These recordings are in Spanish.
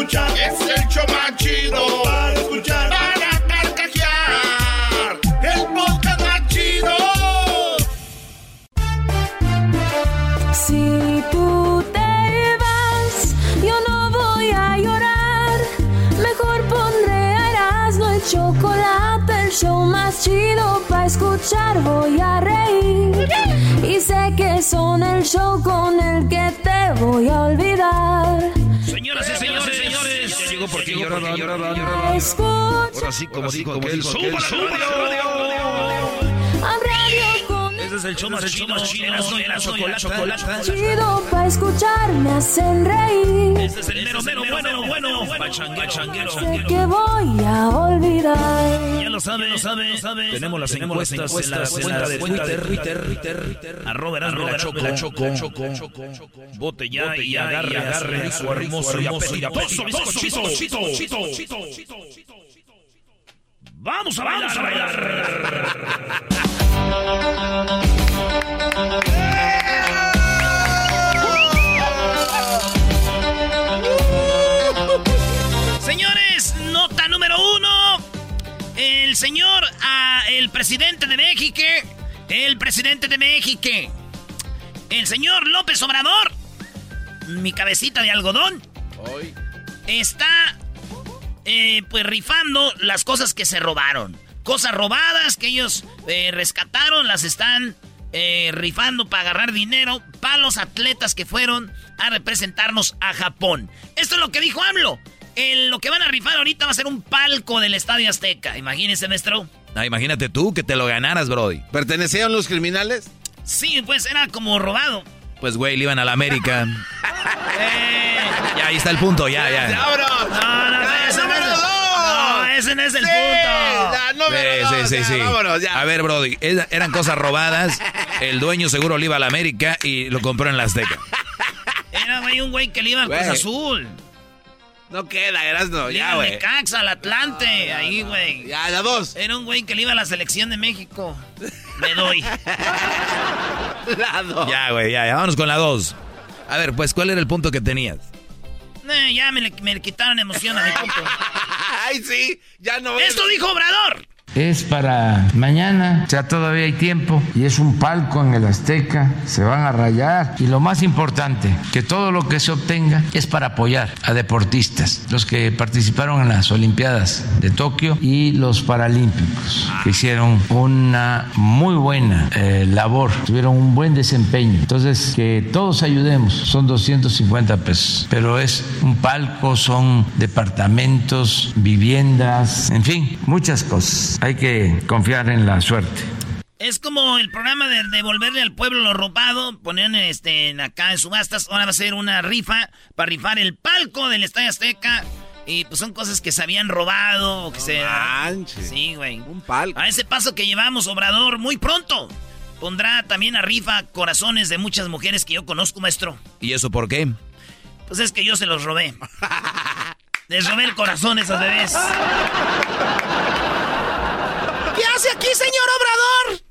escuchar. Es el show más chido para escuchar. Para carcajear. El podcast más chido. Si tú te vas, yo no voy a llorar. Mejor pondré a Erasmo el chocolate, el show más chido para escuchar. Voy a reír. Y sé que son el show con el que te voy a olvidar. Señoras y señores, llegó porque lloraban, Ahora sí, como dijo aquel, Ese es el show más chido, Erasmo y la chocolata. chido para escuchar. Me hacen reír. Este es el mero, mero, bueno, bueno, pachanguero. Sé que voy a olvidar. Ya lo sabe, lo sabe, Tenemos las encuestas en la cuenta de Twitter, Twitter, arroba Erasmo y la Choco. Vote ya y agarre, agarre su hermoso y apetitoso bizcochito. Vamos a bailar, a bailar. Señores, nota número uno. El señor, ah, el presidente de México, el presidente de México, el señor López Obrador, mi cabecita de algodón, está eh, pues rifando las cosas que se robaron. Cosas robadas que ellos eh, rescataron, las están eh, rifando para agarrar dinero para los atletas que fueron a representarnos a Japón. Esto es lo que dijo AMLO. El- lo que van a rifar ahorita va a ser un palco del Estadio Azteca. Imagínense, maestro. Ah, imagínate tú que te lo ganaras, Brody. ¿Pertenecían los criminales? Sí, pues era como robado. Pues, güey, le iban a la América. Ya, ahí está el punto, ya, ya. No, no, ese no es el, no, ese no es el punto. Sí, sí, sí, sí. A ver, Brody, eran cosas robadas. El dueño seguro le iba a la América y lo compró en la Azteca. Era, güey, un güey que le iba al Cruz. Azul. No queda, Erasno, ya, güey. Necaxa, al Atlante, ahí, güey. Ya, la dos. Era un güey que le iba a la selección de México. Me doy. La dos. Ya, güey, ya, ya. Vámonos con la dos. A ver, pues, ¿cuál era el punto que tenías? Eh, ya me le, me le quitaron emoción a mi punto. Ay, sí, ya no Esto dijo Obrador. Es para mañana, ya todavía hay tiempo. Y es un palco en el Azteca, se van a rayar. Y lo más importante, que todo lo que se obtenga es para apoyar a deportistas, los que participaron en las Olimpiadas de Tokio y los Paralímpicos, que hicieron una muy buena eh, labor, tuvieron un buen desempeño. Entonces, que todos ayudemos, son 250 pesos, pero es un palco, son departamentos, viviendas, en fin, muchas cosas. Hay que confiar en la suerte. Es como el programa de devolverle al pueblo lo robado. Ponían este, en acá en subastas. Ahora va a ser una rifa para rifar el palco del Estadio Azteca. Y pues son cosas que se habían robado o que se. manches. Sí, güey. Un palco. A ese paso que llevamos, Obrador, muy pronto. Pondrá también a rifa corazones de muchas mujeres que yo conozco, maestro. ¿Y eso por qué? Pues es que yo se los robé. Les robé el corazón a esas bebés. ¿Qué hace aquí, señor Obrador?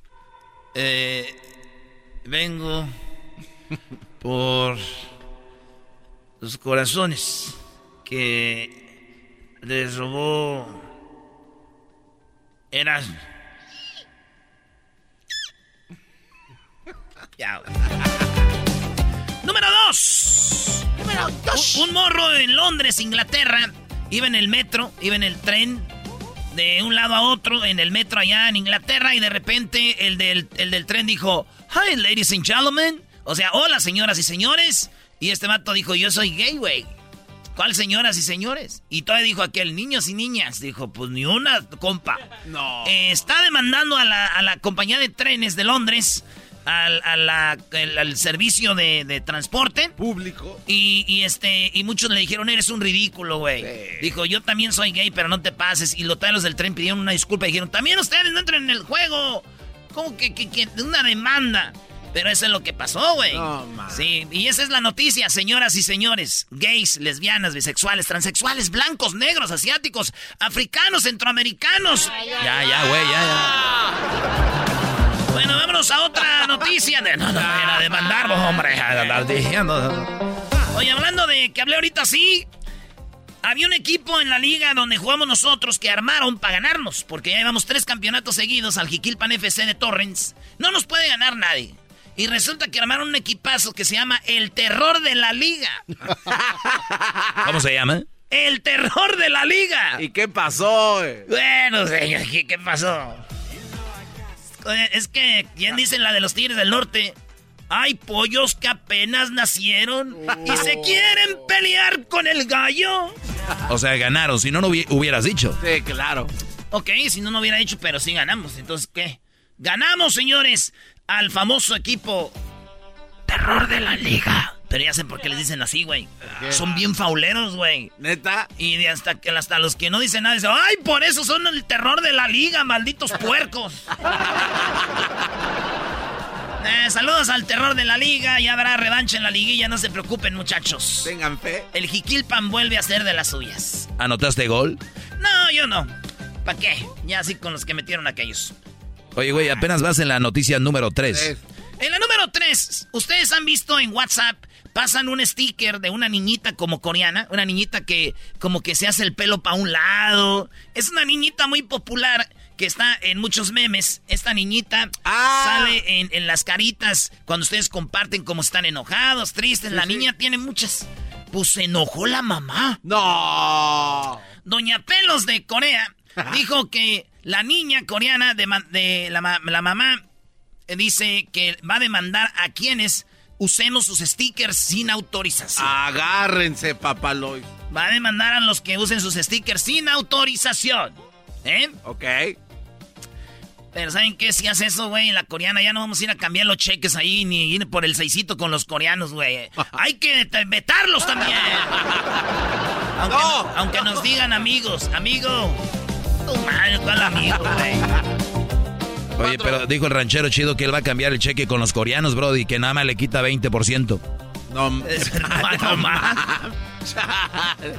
Eh, vengo por los corazones que les robó Erasmo. Número dos. Número dos. Un, un morro en Londres, Inglaterra. Iba en el metro, iba en el tren. De un lado a otro en el metro allá en Inglaterra y de repente el del, el del tren dijo, Hi, ladies and gentlemen. O sea, hola, señoras y señores. Y este vato dijo, yo soy gay, güey. ¿Cuál señoras y señores? Y todavía dijo aquel, niños y niñas. Dijo, pues ni una, compa. No. Eh, está demandando a la, a la compañía de trenes de Londres, al, a la- el- al servicio de, de transporte. Público. Y, y, este, y muchos le dijeron, eres un ridículo, güey. Dijo, yo también soy gay, pero no te pases. Y los talos del tren pidieron una disculpa y dijeron, también ustedes no entren en el juego. ¿Cómo que, que, que una demanda? Pero eso es lo que pasó, güey. No, sí, y esa es la noticia, señoras y señores. Gays, lesbianas, bisexuales, transexuales, blancos, negros, asiáticos, africanos, centroamericanos. Ya, ya, güey, ya, ya. Bueno, vámonos a otra noticia. De, no, no, vayan a demandar, hombre. Oye, hablando de que hablé ahorita sí, había un equipo en la liga donde jugamos nosotros que armaron para ganarnos, porque ya llevamos tres campeonatos seguidos al Jiquilpan FC de Torrens. No nos puede ganar nadie. Y resulta que armaron un equipazo que se llama El Terror de la Liga. ¿Cómo se llama? El Terror de la Liga. ¿Y qué pasó? eh? Bueno, señor, ¿qué, qué pasó? Oye, Es que, ¿quién dice la de los Tigres del Norte? Hay pollos que apenas nacieron y se quieren pelear con el gallo. O sea, ganaron. Si no, no hubi- hubieras dicho. Sí, claro. Ok, si no, no hubiera dicho, pero sí ganamos. Entonces, ¿qué? Ganamos, señores, al famoso equipo Terror de la Liga. Pero ya sé por qué les dicen así, güey. Son bien fauleros, güey. Neta. Y de hasta, que, hasta los que no dicen nada dicen, ¡ay, por eso son el terror de la liga, malditos puercos! Eh, saludos al terror de la liga, ya habrá revancha en la liguilla, no se preocupen, muchachos. Tengan fe. El Jiquilpan vuelve a ser de las suyas. ¿Anotaste gol? No, yo no. ¿Para qué? Ya así con los que metieron aquellos. Oye, güey, apenas vas en la noticia número 3. Eh, En la número 3, ustedes han visto en WhatsApp, pasan un sticker de una niñita como coreana, una niñita que como que se hace el pelo para un lado. Es una niñita muy popular que está en muchos memes. Esta niñita Ah. sale en, en las caritas cuando ustedes comparten como están enojados, tristes. la niña tiene muchas. Pues se enojó la mamá. No. Doña Pelos de Corea dijo que la niña coreana de, la, la mamá eh, dice que va a demandar a quienes usemos sus stickers sin autorización. Agárrense, papaloy. Va a demandar a los que usen sus stickers sin autorización. ¿Eh? Ok. Pero ¿saben qué? Si hace eso, güey, en la coreana ya no vamos a ir a cambiar los cheques ahí ni ir por el seisito con los coreanos, güey. Hay que vetarlos también. Aunque, No. aunque nos digan amigos, amigo. Tu madre, ¿cuál amigo, güey? Oye, pero dijo el ranchero chido que él va a cambiar el cheque con los coreanos, bro, y que nada más le quita 20%. No. Verdad, no más.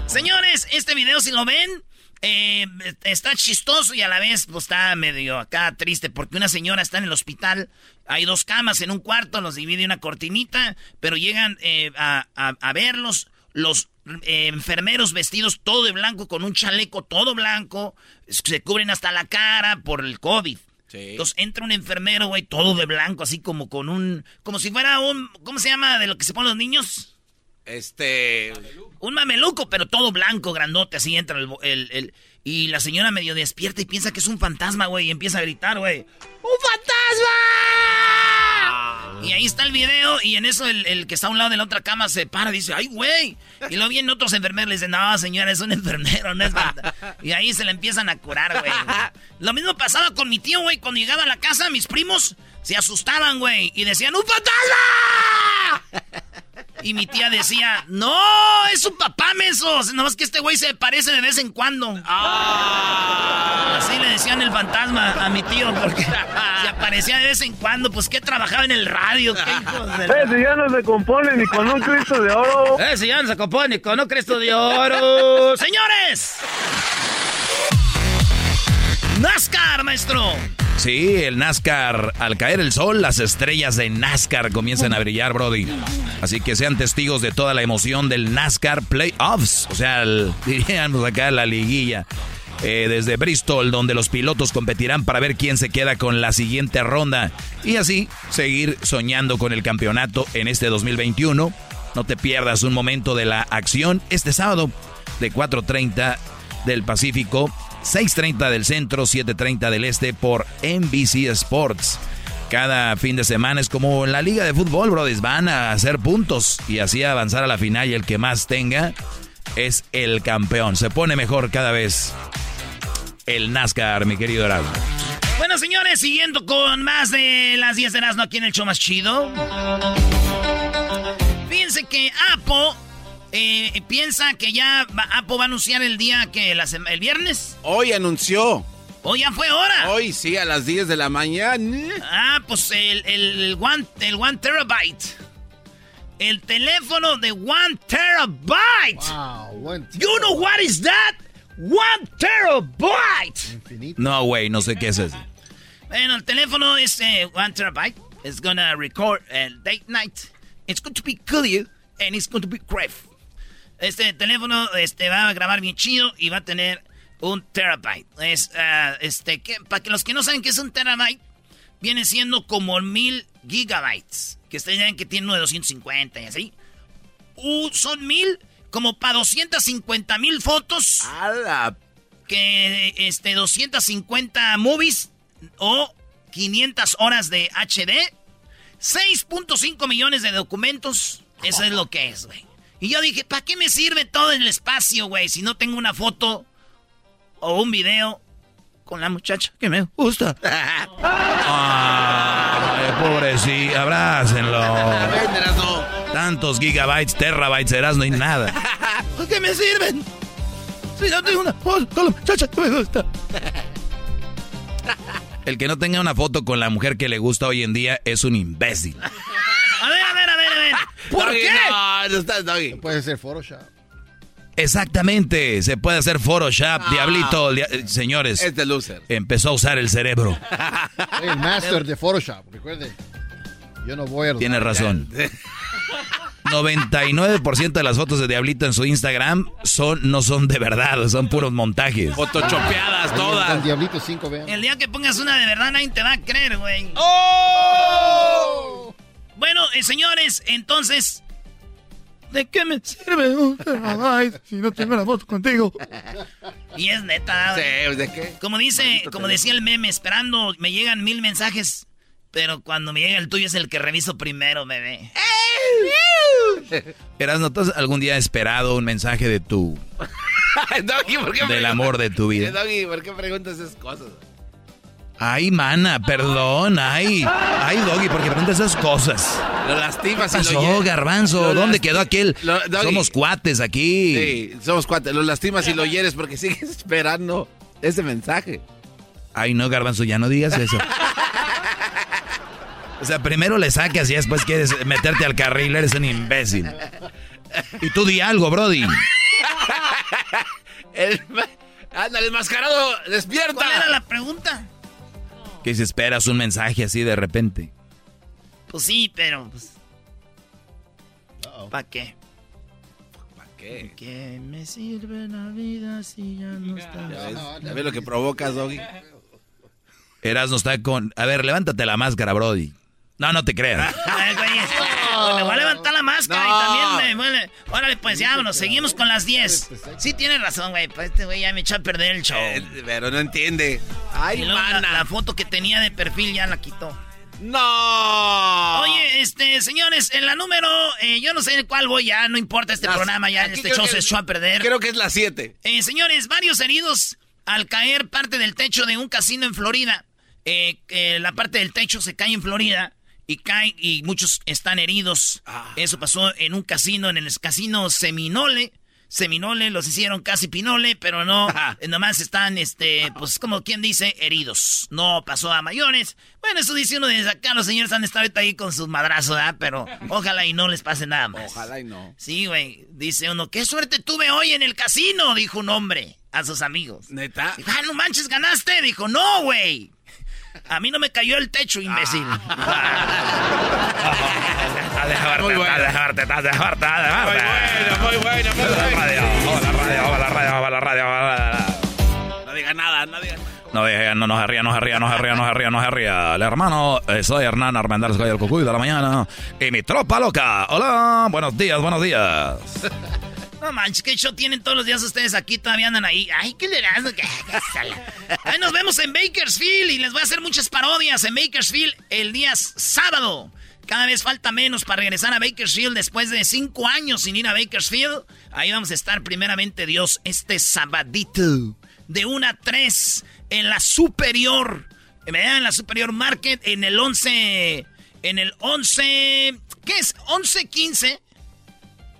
Señores, este video, si lo ven, eh, está chistoso y a la vez pues, está medio acá triste porque una señora está en el hospital. Hay dos camas en un cuarto, los divide una cortinita, pero llegan eh, a, a- a verlos los eh, enfermeros vestidos todo de blanco con un chaleco todo blanco, se cubren hasta la cara por el COVID. Sí. Entonces entra un enfermero, güey, todo de blanco, así como con un, como si fuera un, ¿cómo se llama de lo que se ponen los niños? Este. Un mameluco, pero todo blanco, grandote, así entra el, el- el- Y la señora medio despierta y piensa que es un fantasma, güey, y empieza a gritar, güey. ¡Un fantasma! Y ahí está el video, y en eso el, el que está a un lado de la otra cama se para y dice, ¡ay, güey! Y luego vienen otros enfermeros y le dicen, no, señora, es un enfermero, no es fantasma. Y ahí se le empiezan a curar, güey. Lo mismo pasaba con mi tío, güey, cuando llegaba a la casa, mis primos se asustaban, güey, y decían, ¡un fantasma! Y mi tía decía, no, es su papá, menso. Nomás que este güey se parece de vez en cuando. Así le decían el fantasma a mi tío, porque se aparecía de vez en cuando. Pues que trabajaba en el radio, qué hijos de... Ese ya no se compone ni con un Cristo de oro. Ese ya no se compone con un Cristo de oro. ¡Señores! NASCAR, maestro. Sí, el NASCAR, al caer el sol, las estrellas de NASCAR comienzan a brillar, Brody. Así que sean testigos de toda la emoción del NASCAR Playoffs, o sea, diríamos acá la liguilla. Eh, desde Bristol, donde los pilotos competirán para ver quién se queda con la siguiente ronda y así seguir soñando con el campeonato en este 2021. No te pierdas un momento de la acción este sábado de 4.30 del Pacífico 6.30 del centro, 7.30 del este por NBC Sports. Cada fin de semana es como en la liga de fútbol, brothers. Van a hacer puntos y así avanzar a la final y el que más tenga es el campeón. Se pone mejor cada vez el NASCAR, mi querido Erasmo. Bueno, señores, siguiendo con más de las 10 de Erasmo aquí en el show más chido. Fíjense que Apple eh, piensa que ya Apple va a anunciar el día que la el viernes. Hoy anunció. Hoy ya fue hora. Hoy sí, a las 10 de la mañana. Ah, pues el, el, el one, el one terabyte. El teléfono de one terabyte. You know what is that? One terabyte. No, güey, no sé qué es eso. Bueno, el teléfono es eh, one terabyte. It's gonna record a date night. It's going to be clear and it's going to be great. Este teléfono este, va a grabar bien chido y va a tener un terabyte. Es, ah, este, que, para que los que no saben qué es un terabyte, viene siendo como mil gigabytes. Que ustedes saben que tiene uno de 250 y así. Uh, son mil, como para 250 mil fotos. Que este, 250 movies o 500 horas de HD. 6.5 millones de documentos. Eso es lo que es, güey. Y yo dije, ¿para qué me sirve todo el espacio, güey? Si no tengo una foto o un video con la muchacha que me gusta. Ay, pobrecito, abrácenlo. Tantos gigabytes, terabytes, Erasmo y nada. ¿Para qué me sirven? Si no tengo una foto con la muchacha que me gusta. El que no tenga una foto con la mujer que le gusta hoy en día es un imbécil. ¿Por Doggy, qué? No, no estás, Doggy. Puede ser Photoshop. Exactamente, se puede hacer Photoshop, diablito, dia- eh, señores. Es de loser. Empezó a usar el cerebro. Soy el master de Photoshop, recuerde. Yo no voy a... Tiene razón. 99% de las fotos de Diablito en su Instagram son no son de verdad, son puros montajes. Photoshopeadas todas. el Diablito 5, vean. El día que pongas una de verdad nadie te va a creer, güey. ¡Oh! Bueno, eh, señores, entonces... ¿De qué me sirve un terabyte si no tengo la foto contigo? Y es neta, Sí, güey. ¿de qué? Como dice, Maldito como decía el meme, esperando, me llegan mil mensajes, pero cuando me llega el tuyo es el que reviso primero, bebé. Erasno, ¿tú has algún día esperado un mensaje de tu Doggy, ¿por qué del amor de tu vida? Doggy, ¿por qué preguntas esas cosas? Ay, mana, perdón, ay, ay, Doggy, porque preguntas esas cosas. Lo lastimas ¿Qué y lo pasó, hieres. Garbanzo? Lo ¿Dónde quedó aquel? Lo- Doggy. Somos cuates aquí. Sí, somos cuates. Lo lastimas y lo hieres porque sigues esperando ese mensaje. Ay, no, Garbanzo, ya no digas eso. O sea, primero le sacas y después quieres meterte al carril, eres un imbécil. Y tú di algo, Brody. El, ándale, el mascarado, despierta. ¿Cuál era la pregunta? Que si esperas un mensaje así de repente. Pues sí, pero... Pues, ¿Para qué? ¿Para qué? ¿Qué me sirve la vida si ya no ¿Ya está? ves? ¿Ya ves lo que provocas, Doggy? Erasno está con... A ver, levántate la máscara, Brody. No, no te creas. Le voy a levantar la máscara No. y también me vuelve. Órale, pues ya, vámonos, seguimos con las 10. Sí, tiene razón, güey. Pues este güey ya me echó a perder el show. Eh, pero no entiende. Ay, la, mana. la foto que tenía de perfil ya la quitó. No. Oye, este, señores, en la número, eh, yo no sé cuál voy ya, no importa este Las- programa, ya este show se echó a perder. Creo que es la 7. Eh, señores, varios heridos al caer parte del techo de un casino en Florida. Eh, la parte del techo se cae en Florida y cae y muchos están heridos. Eso pasó en un casino, en el casino Seminole. Seminole los hicieron casi pinole, pero no, eh, nomás están, este, pues como quien dice, heridos. No pasó a mayores. Bueno, eso dice uno desde acá, los señores han estado ahí con sus madrazos, ¿verdad? Pero ojalá y no les pase nada más. Ojalá y no. Sí, güey. Dice uno, qué suerte tuve hoy en el casino, dijo un hombre a sus amigos. ¿Neta? Dijo, ah, no manches, ganaste. Dijo, no, güey. A mí no me cayó el techo, imbécil. Muy bueno. Muy bueno, muy bueno, muy bueno. No diga nada, no diga nada. No, diga, no nos arría, nos arría, nos arría, nos arría, nos arría. El hermano, eh, soy Hernán Armendar, soy el cucuy de la mañana. Y mi tropa loca. Hola, buenos días, buenos días. No manches, qué show tienen todos los días ustedes aquí, todavía andan ahí. Ay, qué le. Ahí nos vemos en Bakersfield y les voy a hacer muchas parodias en Bakersfield el día sábado. Cada vez falta menos para regresar a Bakersfield después de cinco años sin ir a Bakersfield. Ahí vamos a estar primeramente Dios este sabadito de 1 a 3 en la superior. En la superior market en el 11. En el 11. ¿Qué es? 11-15.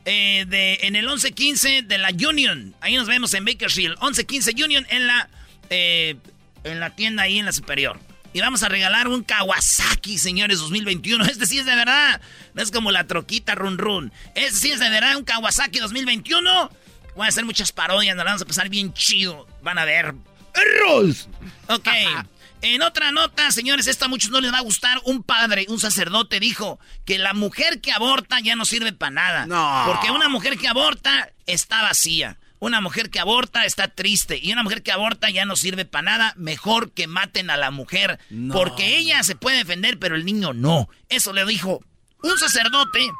Eh, de, en el 11-15 de la Union. Ahí nos vemos en Bakersfield. 11-15 Union en la, eh, en la tienda ahí en la superior. Y vamos a regalar un Kawasaki, señores, 2021. Este sí es de verdad. No es como la troquita run run. Este sí es de verdad un Kawasaki 2021. Voy a hacer muchas parodias, nos vamos a pasar bien chido. Van a ver. ¡Erros! Ok. En otra nota, señores, esta a muchos no les va a gustar. Un padre, un sacerdote dijo que la mujer que aborta ya no sirve para nada. No. Porque una mujer que aborta está vacía. Una mujer que aborta está triste. Y una mujer que aborta ya no sirve para nada. Mejor que maten a la mujer. Porque ella se puede defender, pero el niño no. Eso le dijo un sacerdote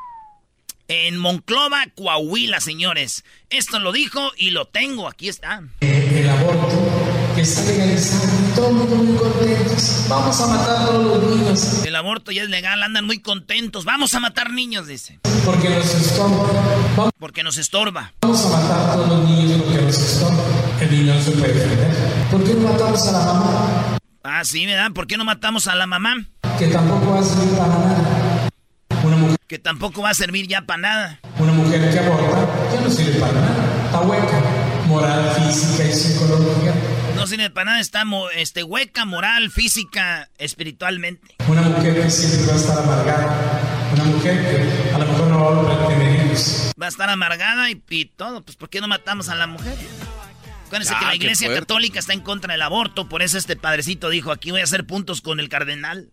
en Monclova, Coahuila, señores. Esto lo dijo y lo tengo. Aquí está. el aborto que está legalizado, todo el mundo muy contentos. Vamos a matar a todos los niños. El aborto ya es legal, andan muy contentos. Vamos a matar niños, dice. Porque nos estorba. Vamos, Porque nos estorba. vamos a matar a todos los niños porque nos estorba. El niño no se puede defender. ¿Por qué no matamos a la mamá? Ah, sí, ¿verdad? ¿Por qué no matamos a la mamá? Que tampoco va a servir para nada. Una mujer, Que tampoco va a servir ya para nada. una mujer que aborta ya no sirve para nada. Está hueca. Moral, física y psicológica. No sirve para nada, está mo- este, hueca, moral, física, espiritualmente. Una mujer que siempre va a estar amargada. Una mujer que a lo mejor no va a volver a tener hijos. Va a estar amargada y, y todo. Pues, ¿por qué no matamos a la mujer? Acuérdense Ah, que la qué iglesia católica está en contra del aborto. Por eso este padrecito dijo, aquí voy a hacer puntos con el cardenal.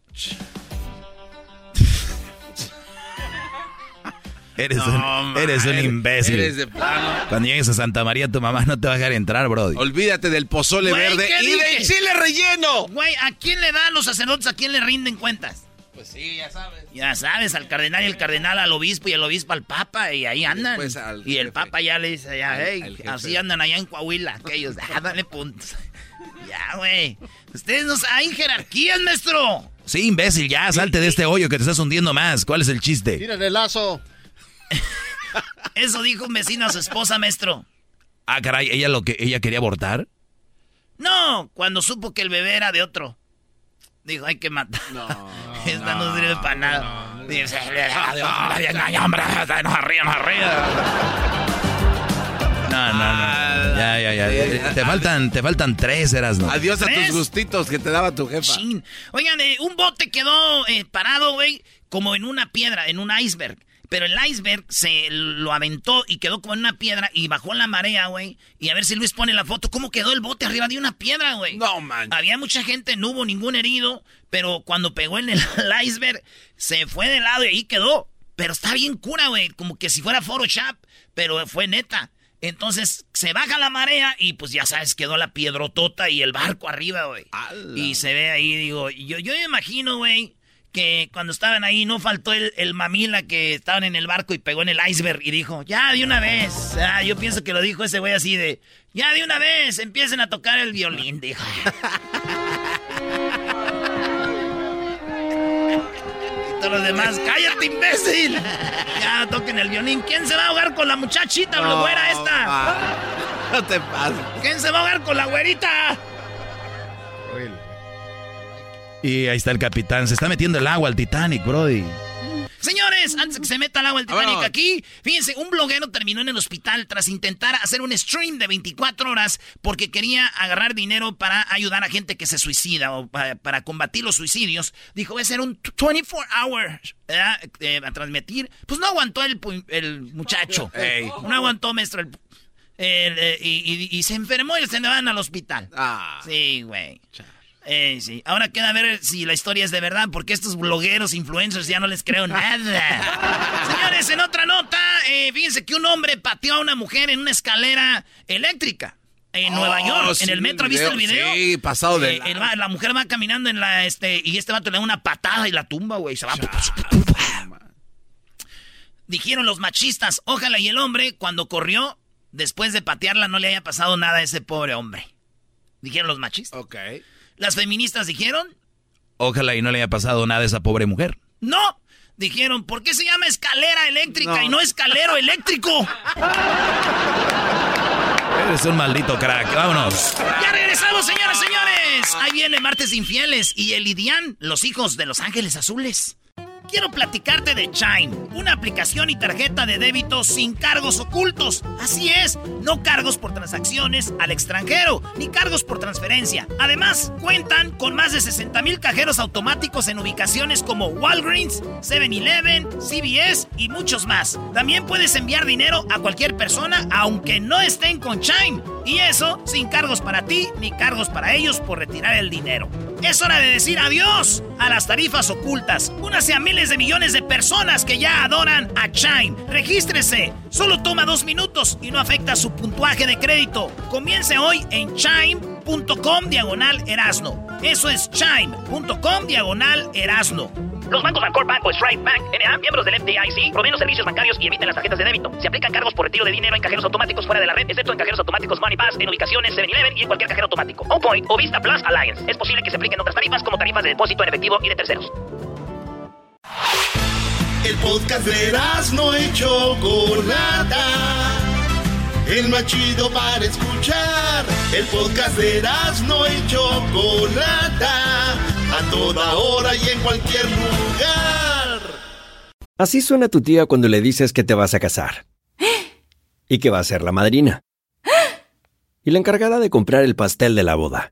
Eres, No, un, eres un imbécil. Eres de plano. Cuando llegues a Santa María, tu mamá no te va a dejar entrar, Brody. Olvídate del pozole Güey, verde ¿qué y dije? del chile relleno. Güey, ¿a quién le dan los sacerdotes? ¿A quién le rinden cuentas? Pues sí, ya sabes. Ya sabes, al cardenal y el cardenal al obispo y el obispo al papa y ahí andan. al y el papa ya le dice, ya, hey, al así andan allá en Coahuila, aquellos, ah, dale puntos. ya, güey. Ustedes no hay jerarquías, maestro. Sí, imbécil, ya, salte de este hoyo que te estás hundiendo más. ¿Cuál es el chiste? Tírale el lazo. Eso dijo un vecino a su esposa, maestro. Ah, caray, ¿ella lo que ella quería abortar? No, cuando supo que el bebé era de otro. Dijo, hay que matar. No. Esta no, sirve para nada. Dice, no, hombre, nos ríe, nos ríe. No, no, no. Ya, ya, ya. Te faltan, te faltan tres, eras, ¿no? Adiós a tus gustitos que te daba tu jefa. Chin. Oigan, eh, un bote quedó eh, parado, güey, como en una piedra, en un iceberg. Pero el iceberg se lo aventó y quedó como en una piedra y bajó la marea, güey. Y a ver si Luis pone la foto. ¿Cómo quedó el bote arriba de una piedra, güey? No, man. Había mucha gente, no hubo ningún herido, pero cuando pegó en el, el iceberg, se fue de lado y ahí quedó. Pero está bien cura, güey, como que si fuera Photoshop, pero fue neta. Entonces se baja la marea y pues ya sabes, quedó la piedrotota y el barco arriba, güey. Y se ve ahí, digo, yo, yo me imagino, güey, que cuando estaban ahí no faltó el, el mamila que estaban en el barco y pegó en el iceberg y dijo, ya de una vez. Ah, yo pienso que lo dijo ese güey así de, ya de una vez, empiecen a tocar el violín, dijo. y todos los demás, cállate, imbécil. Ya toquen el violín. ¿Quién se va a ahogar con la muchachita, la güera esta? No te pases. ¿Quién se va a ahogar con la güerita? Y ahí está el capitán. Se está metiendo el agua al Titanic, Brody. Señores, antes de que se meta al agua el Titanic aquí, fíjense, un bloguero terminó en el hospital tras intentar hacer un stream de 24 horas porque quería agarrar dinero para ayudar a gente que se suicida o pa- para, combatir los suicidios. Dijo, voy a hacer un 24 hours ¿verdad? Eh, a transmitir. Pues no aguantó el, el muchacho. No aguantó, maestro. el- el, eh, y, y- y se enfermó y se le van al hospital. Ah. Sí, güey. Eh, sí. Ahora queda ver si la historia es de verdad, porque estos blogueros, influencers, ya no les creo nada. Señores, en otra nota, eh, fíjense que un hombre pateó a una mujer en una escalera eléctrica. En Oh, Nueva York, sí, en el metro, el ¿viste el video. Sí, pasado de Eh, la- el va- la mujer va caminando en la, este, y este vato le da una patada y la tumba, güey. Se va. Dijeron los machistas, ojalá y el hombre, cuando corrió, después de patearla, no le haya pasado nada a ese pobre hombre. Dijeron los machistas. Ok. Las feministas dijeron, Ojalá y no le haya pasado nada a esa pobre mujer. no. Dijeron, ¿por qué se llama escalera eléctrica y no escalero eléctrico? Eres un maldito crack. Vámonos. Ya regresamos, señoras y señores. Ahí viene Martes Infieles y el Idian, los hijos de los Ángeles Azules. Quiero platicarte de Chime, una aplicación y tarjeta de débito sin cargos ocultos. Así es, no cargos por transacciones al extranjero, ni cargos por transferencia. Además, cuentan con más de 60 mil cajeros automáticos en ubicaciones como Walgreens, 7-Eleven, CVS y muchos más. También puedes enviar dinero a cualquier persona aunque no estén con Chime. Y eso sin cargos para ti ni cargos para ellos por retirar el dinero. Es hora de decir adiós a las tarifas ocultas. Únase a miles de millones de personas que ya adoran a Chime. Regístrese. Solo toma dos minutos y no afecta su puntuaje de crédito. Comience hoy en chime.com diagonal erasno. Eso es chime.com diagonal erasno. Los bancos Bancorp o Strike Bank, N.A., miembros del FDIC, proveen servicios bancarios y emiten las tarjetas de débito. Se aplican cargos por retiro de dinero en cajeros automáticos fuera de la red, excepto en cajeros automáticos Money Pass, en ubicaciones 7-Eleven y en cualquier cajero automático. On Point o Vista Plus Alliance. Es posible que se apliquen otras tarifas como tarifas de depósito en efectivo y de terceros. El podcast de no y Chocolata. El más chido para escuchar. El podcast de no y Chocolata. A toda hora y en cualquier lugar. Así suena tu tía cuando le dices que te vas a casar. Y que va a ser la madrina. Y la encargada de comprar el pastel de la boda.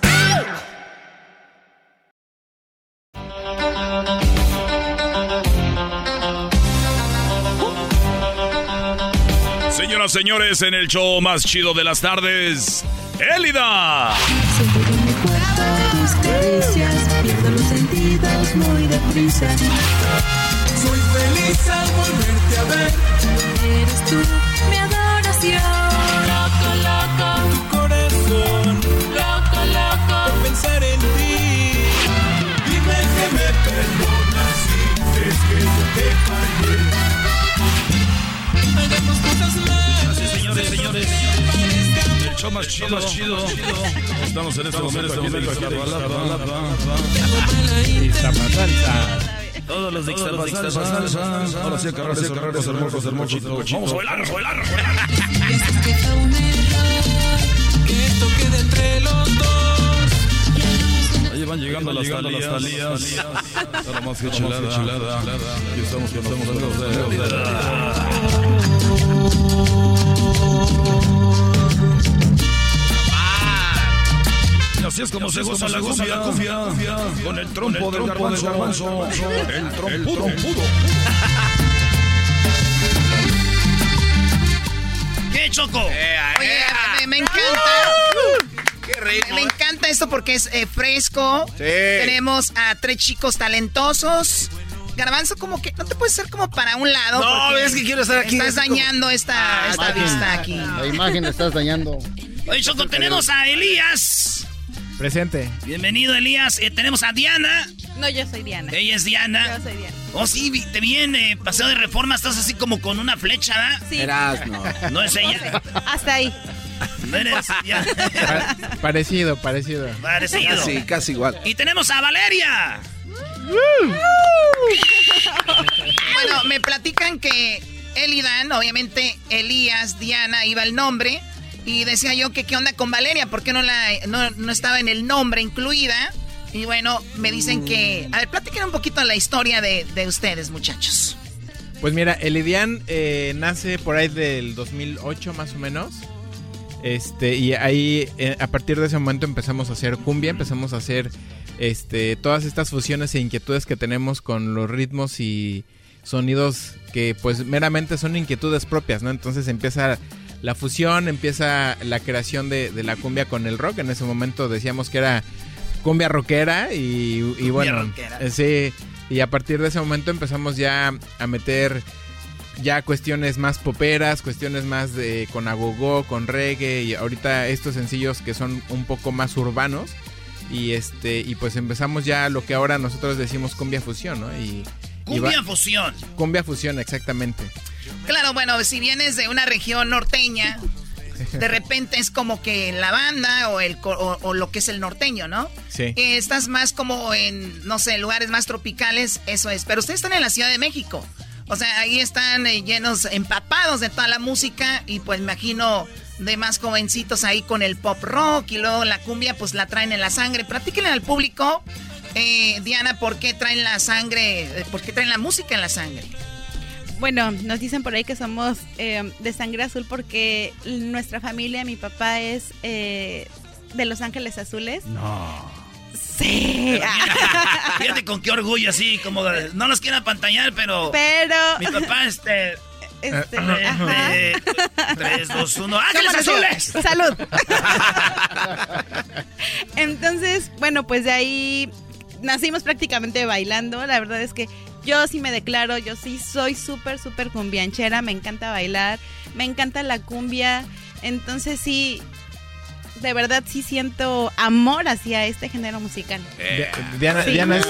Señoras, señores, en el show más chido de las tardes, Élida. Tus caricias, pierdo los sentidos muy deprisa. Soy feliz al volverte a ver. Eres tú mi adoración. Loco, loco. Tu corazón. Loco, loco. Por pensar en ti. Dime que me perdonas si es que yo te fallé. Hagamos cosas más. Señores, señores. El show más chido, más chido. Estamos en este momento aquí en. Todos los de. Ahora sí, acabar de cerrar esos hermosos, hermosos. Vamos a bailar, vamos a bailar, que esto quede entre los dos. Ahí van llegando las talías. Ahora más que chulada. Aquí estamos así es como se goza la cumbia, con el trompo del garbanzo, el trompudo. ¿Qué, Choco? Oye, me, me encanta. Me, me encanta esto porque es eh, fresco. Tenemos a tres chicos talentosos. Garbanzo, como que no te puedes hacer como para un lado. No, es que quiero estar aquí. Estás dañando esta, esta imagen. vista aquí. La imagen la estás dañando. Oye, Choco, tenemos a Elías. Presente. Bienvenido, Elías. Eh, tenemos a Diana. No, yo soy Diana. Ella es Diana. Yo soy Diana. Oh, sí, te vi en eh, Paseo de Reforma. Estás así como con una flecha, ¿verdad? Sí. Erasno. No es ella. Hasta ahí. No eres. ya. Pa- parecido, parecido. Parecido. Casi, casi igual. Y tenemos a Valeria. Bueno, me platican que él y Dan, obviamente Elías, Diana, iba el nombre. Y decía yo que qué onda con Valeria, ¿por qué no, la, no, no estaba en el nombre incluida? Y bueno, me dicen que... A ver, platiquen un poquito la historia de, de ustedes, muchachos. Pues mira, Elidian eh, nace por ahí del 2008 más o menos. Este, y ahí eh, a partir de ese momento empezamos a hacer cumbia, empezamos a hacer este, todas estas fusiones e inquietudes que tenemos con los ritmos y sonidos que pues meramente son inquietudes propias, ¿no? Entonces empieza la fusión, empieza la creación de, de la cumbia con el rock. En ese momento decíamos que era cumbia rockera y, y bueno, rockera. eh, sí, y a partir de ese momento empezamos ya a meter ya cuestiones más poperas, cuestiones más de con agogó, con reggae y ahorita estos sencillos que son un poco más urbanos y este y pues empezamos ya lo que ahora nosotros decimos cumbia fusión, ¿no? Y y va- Cumbia fusión. cumbia fusión exactamente. Claro, bueno, si vienes de una región norteña, de repente es como que la banda o, el, o, o lo que es el norteño, ¿no? Sí. Eh, estás más como en, no sé, lugares más tropicales, eso es. Pero ustedes están en la Ciudad de México. O sea, ahí están eh, llenos, empapados de toda la música y pues me imagino de más jovencitos ahí con el pop rock y luego la cumbia pues la traen en la sangre. Platíquenle al público, eh, Diana, ¿por qué traen la sangre, eh, por qué traen la música en la sangre? Bueno, nos dicen por ahí que somos eh, de sangre azul porque nuestra familia, mi papá es eh, de Los Ángeles Azules. No. Sí. Fíjate con qué orgullo, así como. de- no los quiero apantallar, pero. Pero. Mi papá, este. Este, eh, ajá. eh, 3, 2, 1. ¡Ángeles azules! ¡Salud! Entonces, bueno, pues de ahí nacimos prácticamente bailando. La verdad es que yo sí me declaro, yo sí soy súper, súper cumbianchera. Me encanta bailar, me encanta la cumbia. Entonces sí, de verdad sí siento amor hacia este género musical. Di- Diana, Sí. Diana es,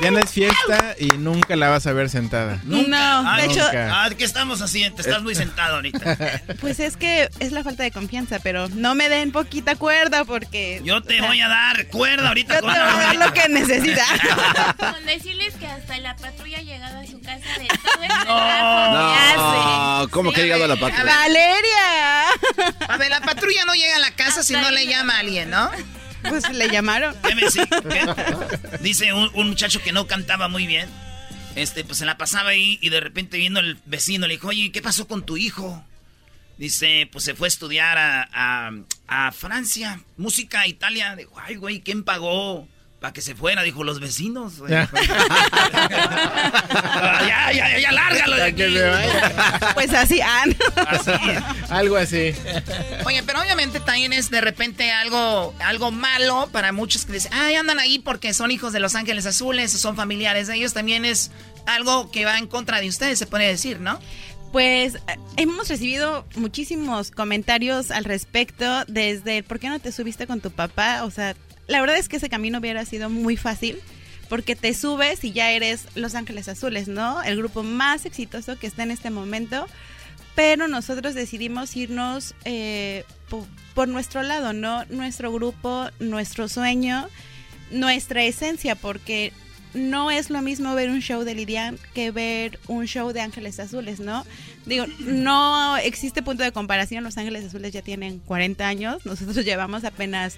Diana es fiesta y nunca la vas a ver sentada. No, Ah, de hecho, Ah, ¿qué estamos haciendo? Estás muy sentado ahorita. pues es que es la falta de confianza, pero no me den poquita cuerda porque... Yo te voy a dar cuerda ahorita. Yo te voy a dar lo que necesitas. Con decirles que hasta la patrulla ha llegado a su casa de todo el hace. No, ¿cómo que ha llegado la patrulla? ¡Valeria! A ver, la patrulla no llega a la casa si no le llama a alguien, ¿no? Pues le llamaron. ¿Qué me dice? Un muchacho que no cantaba muy bien. Este, pues se la pasaba ahí y de repente viendo el vecino le dijo, oye, ¿qué pasó con tu hijo? Dice, pues se fue a estudiar a, a, a Francia, música a Italia. Dijo, ay, güey, ¿quién pagó? Para que se fuera, dijo, los vecinos. güey". ya, ya, ya, lárgalo de aquí. Pues así, ah, no. Así. Algo así. Oye, pero obviamente también es de repente algo, algo malo para muchos que dicen, ay, andan ahí porque son hijos de Los Ángeles Azules o son familiares de ellos. También es algo que va en contra de ustedes, se puede decir, ¿no? Pues eh, hemos recibido muchísimos comentarios al respecto desde el por qué no te subiste con tu papá. O sea, la verdad es que ese camino hubiera sido muy fácil porque te subes y ya eres Los Ángeles Azules, ¿no? El grupo más exitoso que está en este momento. Pero nosotros decidimos irnos eh, po- por nuestro lado, ¿no? Nuestro grupo, nuestro sueño, nuestra esencia, porque no es lo mismo ver un show de Lidian que ver un show de Ángeles Azules, ¿no? Digo, no existe punto de comparación. Los Ángeles Azules ya tienen 40 años, nosotros llevamos apenas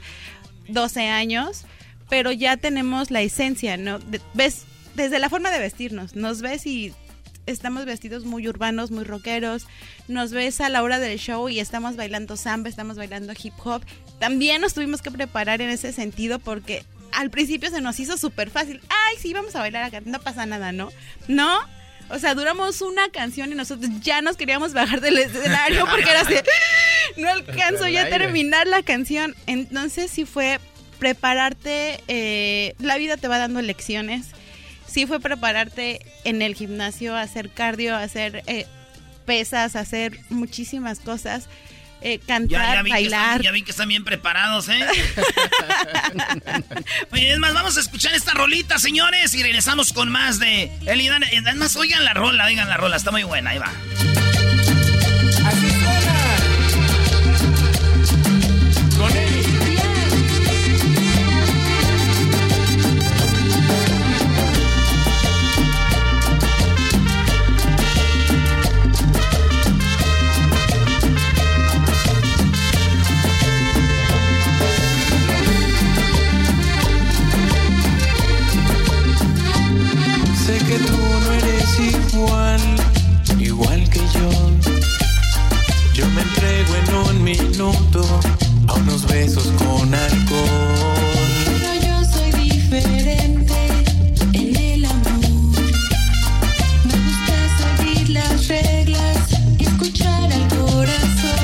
12 años, pero ya tenemos la esencia, ¿no? Ves, desde la forma de vestirnos, nos ves y estamos vestidos muy urbanos, muy rockeros, nos ves a la hora del show y estamos bailando samba, estamos bailando hip hop. También nos tuvimos que preparar en ese sentido porque al principio se nos hizo súper fácil. Ay, sí, vamos a bailar acá, no pasa nada, ¿no? No, o sea, duramos una canción y nosotros ya nos queríamos bajar del escenario porque era así, no alcanzo ya a terminar la canción. Entonces sí fue prepararte, eh, la vida te va dando lecciones. Sí fue prepararte en el gimnasio, hacer cardio, hacer eh, pesas, hacer muchísimas cosas. eh, cantar, ya vi, bailar. están, ya vi que están bien preparados, ¿eh? Oye, es más, vamos a escuchar esta rolita, señores, y regresamos con más de Elidan. Es más, oigan la rola, oigan la rola, está muy buena, ahí va. Minuto a unos besos con alcohol. Pero yo soy diferente en el amor. Me gusta seguir las reglas y escuchar al corazón.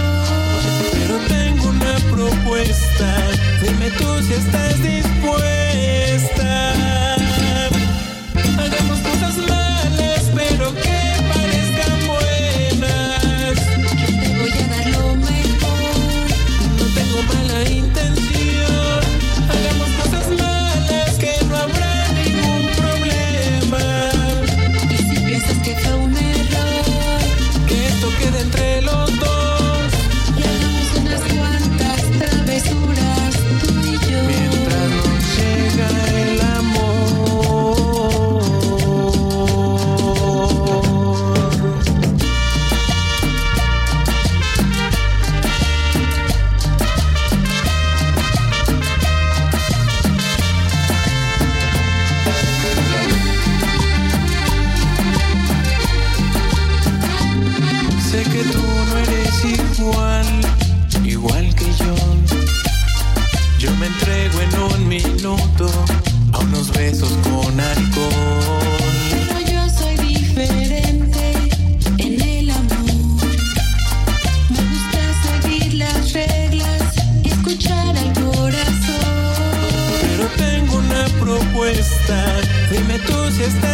Pero tengo una propuesta, dime tú si estás dispuesta. Si estás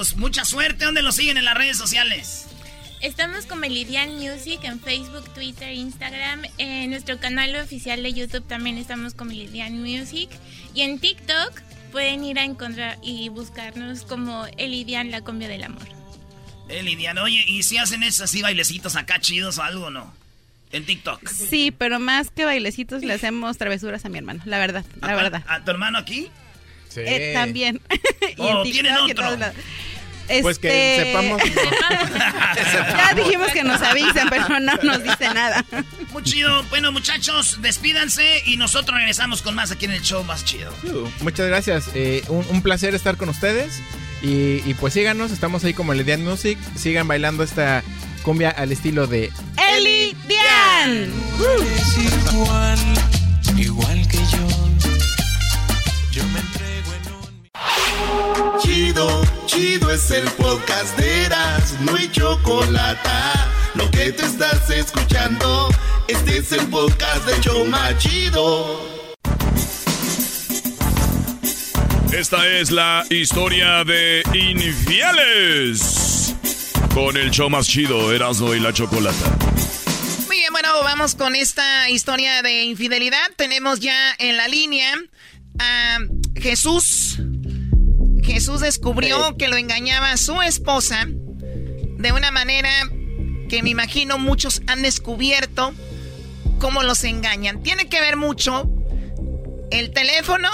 pues mucha suerte. ¿Dónde los siguen en las redes sociales? Estamos como Meridian Music en Facebook, Twitter, Instagram. En nuestro canal oficial de YouTube también estamos como Meridian Music. Y en TikTok pueden ir a encontrar y buscarnos como Elidian, la cumbia del amor. Eh, Lidian, oye, ¿y si hacen esos así bailecitos acá chidos o algo o no? En TikTok. Sí, pero más que bailecitos le hacemos travesuras a mi hermano, la verdad, la ¿A- verdad. ¿A tu hermano aquí? Sí. Eh, también. y Oh, en ¿tienen TikTok y en otro? Pues que Este, sepamos. Ya dijimos que nos avisen, pero no nos dice nada. Muy chido. Bueno, muchachos, despídanse y nosotros regresamos con más aquí en el show más chido. Uh, Muchas gracias. eh, un, un placer estar con ustedes. Y, y pues síganos, estamos ahí como Ledian Music. Sigan bailando esta cumbia al estilo de Eli Dian. Es igual, igual que yo. Yo me Chido, chido es el podcast de Eras, no hay chocolate. Lo que te estás escuchando, este es el podcast de Choma Chido. Esta es la historia de infieles. Con el show más chido, Erasmo y la Chocolata. Muy bien, bueno, vamos con esta historia de infidelidad. Tenemos ya en la línea a Jesús. Jesús descubrió que lo engañaba a su esposa de una manera que me imagino muchos han descubierto cómo los engañan. Tiene que ver mucho el teléfono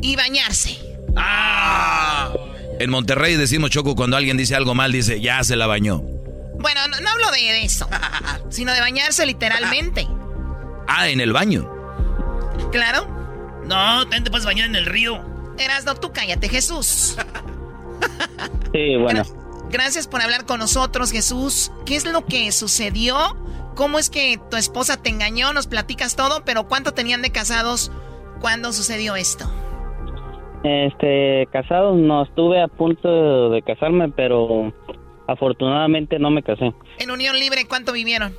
y bañarse. Ah. En Monterrey decimos Choco cuando alguien dice algo mal, dice ya se la bañó. Bueno, no, no hablo de eso, sino de bañarse literalmente. Ah, en el baño. Claro. No, también te puedes bañar en el río. Erasno, tú cállate, Jesús. Sí, bueno. Gracias por hablar con nosotros, Jesús. ¿Qué es lo que sucedió? ¿Cómo es que tu esposa te engañó? Nos platicas todo, pero ¿cuánto tenían de casados cuando sucedió esto? Este, casados no estuve a punto de casarme, pero afortunadamente no me casé. En unión libre, ¿cuánto vivieron?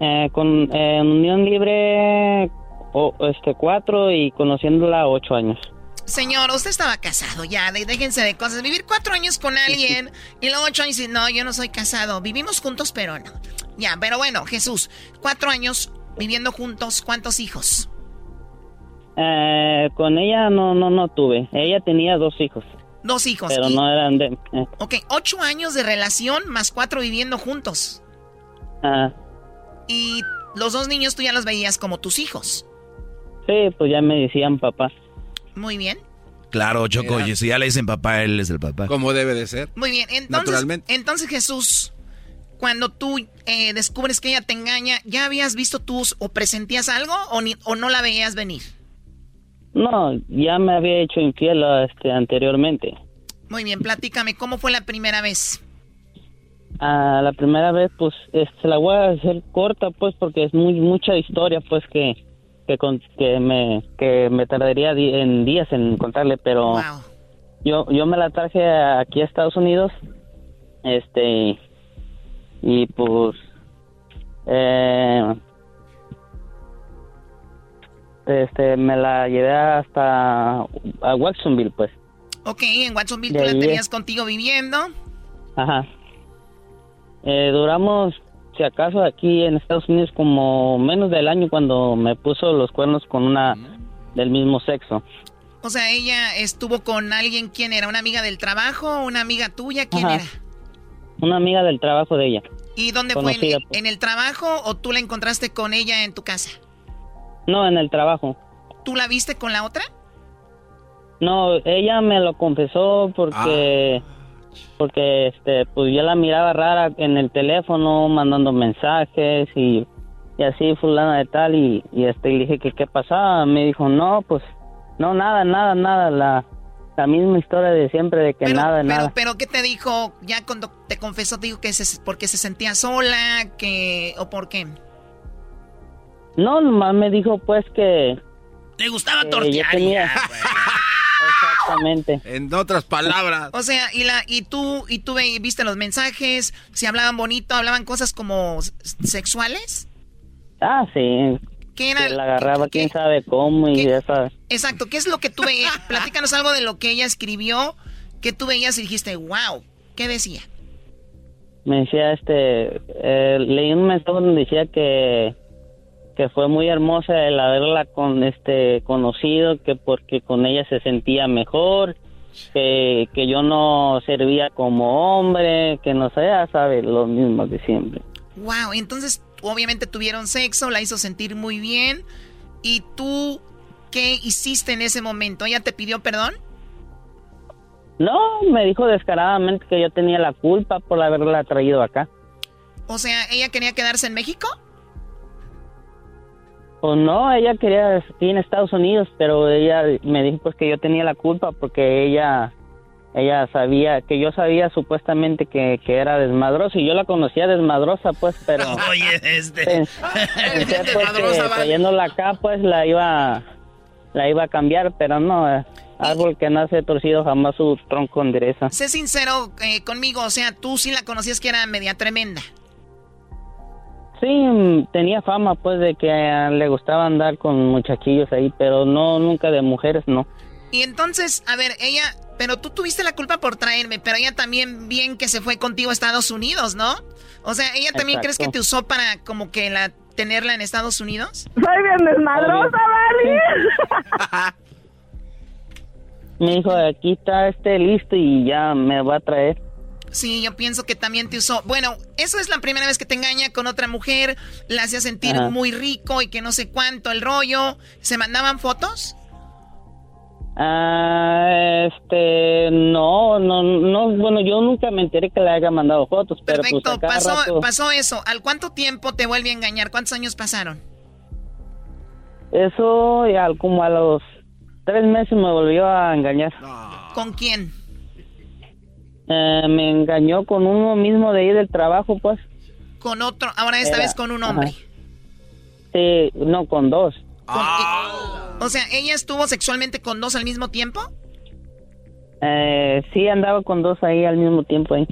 Eh, con en unión libre, o- este, cuatro y conociéndola ocho años. Señor, usted estaba casado ya, déjense de cosas. Vivir cuatro años con alguien y luego ocho años y no, yo no soy casado. Vivimos juntos, pero no. Ya, pero bueno, Jesús, cuatro años viviendo juntos, ¿cuántos hijos? Eh, con ella no, no, no tuve. Ella tenía dos hijos, Dos hijos. pero y- no eran de. eh, Ok, ocho años de relación más cuatro viviendo juntos. ah, Y los dos niños tú ya los veías como tus hijos. Sí, pues ya me decían papá. Muy bien. Claro, Choco, y si ya le dicen papá, él es el papá. Como debe de ser. Muy bien. Entonces, Naturalmente. entonces Jesús, cuando tú eh, descubres que ella te engaña, ¿ya habías visto tú o presentías algo o, ni- o no la veías venir? No, ya me había hecho infiel este, anteriormente. Muy bien, platícame, ¿cómo fue la primera vez? Ah, la primera vez, pues, este, la voy a hacer corta, pues, porque es muy mucha historia, pues, que que, con- que me que me tardaría en días en contarle, pero yo yo me la traje aquí a Estados Unidos, este, y pues, eh, este, me la llevé hasta a Watsonville, pues, Ok, en Watsonville tú la tenías contigo viviendo. Ajá. Eh, duramos, si acaso, aquí en Estados Unidos como menos del año cuando me puso los cuernos con una del mismo sexo. O sea, ella estuvo con alguien, ¿quién era? ¿Una amiga del trabajo? ¿Una amiga tuya? ¿Quién Ajá. era? Una amiga del trabajo de ella. ¿Y dónde fue? ¿En, pues. en el trabajo o tú la encontraste con ella en tu casa? No, en el trabajo. ¿Tú la viste con la otra? No, ella me lo confesó porque porque este pues yo la miraba rara en el teléfono mandando mensajes y, y así fulana de tal y, y este y le dije que qué pasaba, me dijo, "No, pues no nada, nada, nada, la la misma historia de siempre de que nada, Pero, nada." pero ¿qué te dijo? Ya cuando te confesó, te dijo que se, porque se sentía sola, que o por qué. No, nomás me dijo pues que Le gustaba que tortear. tenía Exactamente. En otras palabras. O sea, y la y tú y tú ve- viste los mensajes, si hablaban bonito, hablaban cosas como sexuales. Ah, sí. ¿Qué era? Que la agarraba quién sabe cómo y ya sabes. Exacto, ¿qué es lo que tú veías? Platícanos algo de lo que ella escribió, que tú veías y dijiste, wow, ¿qué decía? me decía este eh, leí un mensaje donde decía que que fue muy hermosa el haberla con este conocido que porque con ella se sentía mejor que, que yo no servía como hombre que no sé ya sabes lo mismo de siempre Wow, entonces obviamente tuvieron sexo, la hizo sentir muy bien. ¿Y tú qué hiciste en ese momento? ¿Ella te pidió perdón? no me dijo descaradamente que yo tenía la culpa por haberla traído acá O sea, ¿ella quería quedarse en México? Pues no, ella quería aquí en Estados Unidos, pero ella me dijo pues que yo tenía la culpa porque ella ella sabía que yo sabía supuestamente que, que era desmadrosa y yo la conocía desmadrosa pues, pero Oye, este. pensé pues que trayéndola acá pues la iba la iba a cambiar, pero no, eh, árbol que nace torcido jamás su tronco endereza. Sé sincero eh, conmigo, o sea, tú sí la conocías que era media tremenda. Sí, tenía fama pues de que eh, le gustaba andar con muchachillos ahí, pero no nunca de mujeres, no. Y entonces, a ver, ella, pero tú tuviste la culpa por traerme, pero ella también bien que se fue contigo a Estados Unidos, ¿no? O sea, ¿ella también crees que te usó para como que la tenerla en Estados Unidos? Soy bien desmadrosa, Dani. Me dijo, aquí está este listo y ya me va a traer. Sí, yo pienso que también te usó. Bueno, eso es la primera vez que te engaña con otra mujer, la hacía sentir Ajá. muy rico y que no sé cuánto el rollo. ¿Se mandaban fotos? Ah, este, no, no, no, bueno, yo nunca me enteré que le haya mandado fotos, pero pues Perfecto, a cada pasó, rato- pasó eso. ¿Al cuánto tiempo te vuelve a engañar? ¿Cuántos años pasaron? Eso, ya como a los tres meses me volvió a engañar. ¿Con quién? Eh, me engañó con uno mismo de ahí del trabajo, pues. Con otro, ahora esta Era- vez con un hombre. ajá. Sí, no, con dos. O sea, ¿ella estuvo sexualmente con dos al mismo tiempo? Eh, sí, andaba con dos ahí al mismo tiempo ahí.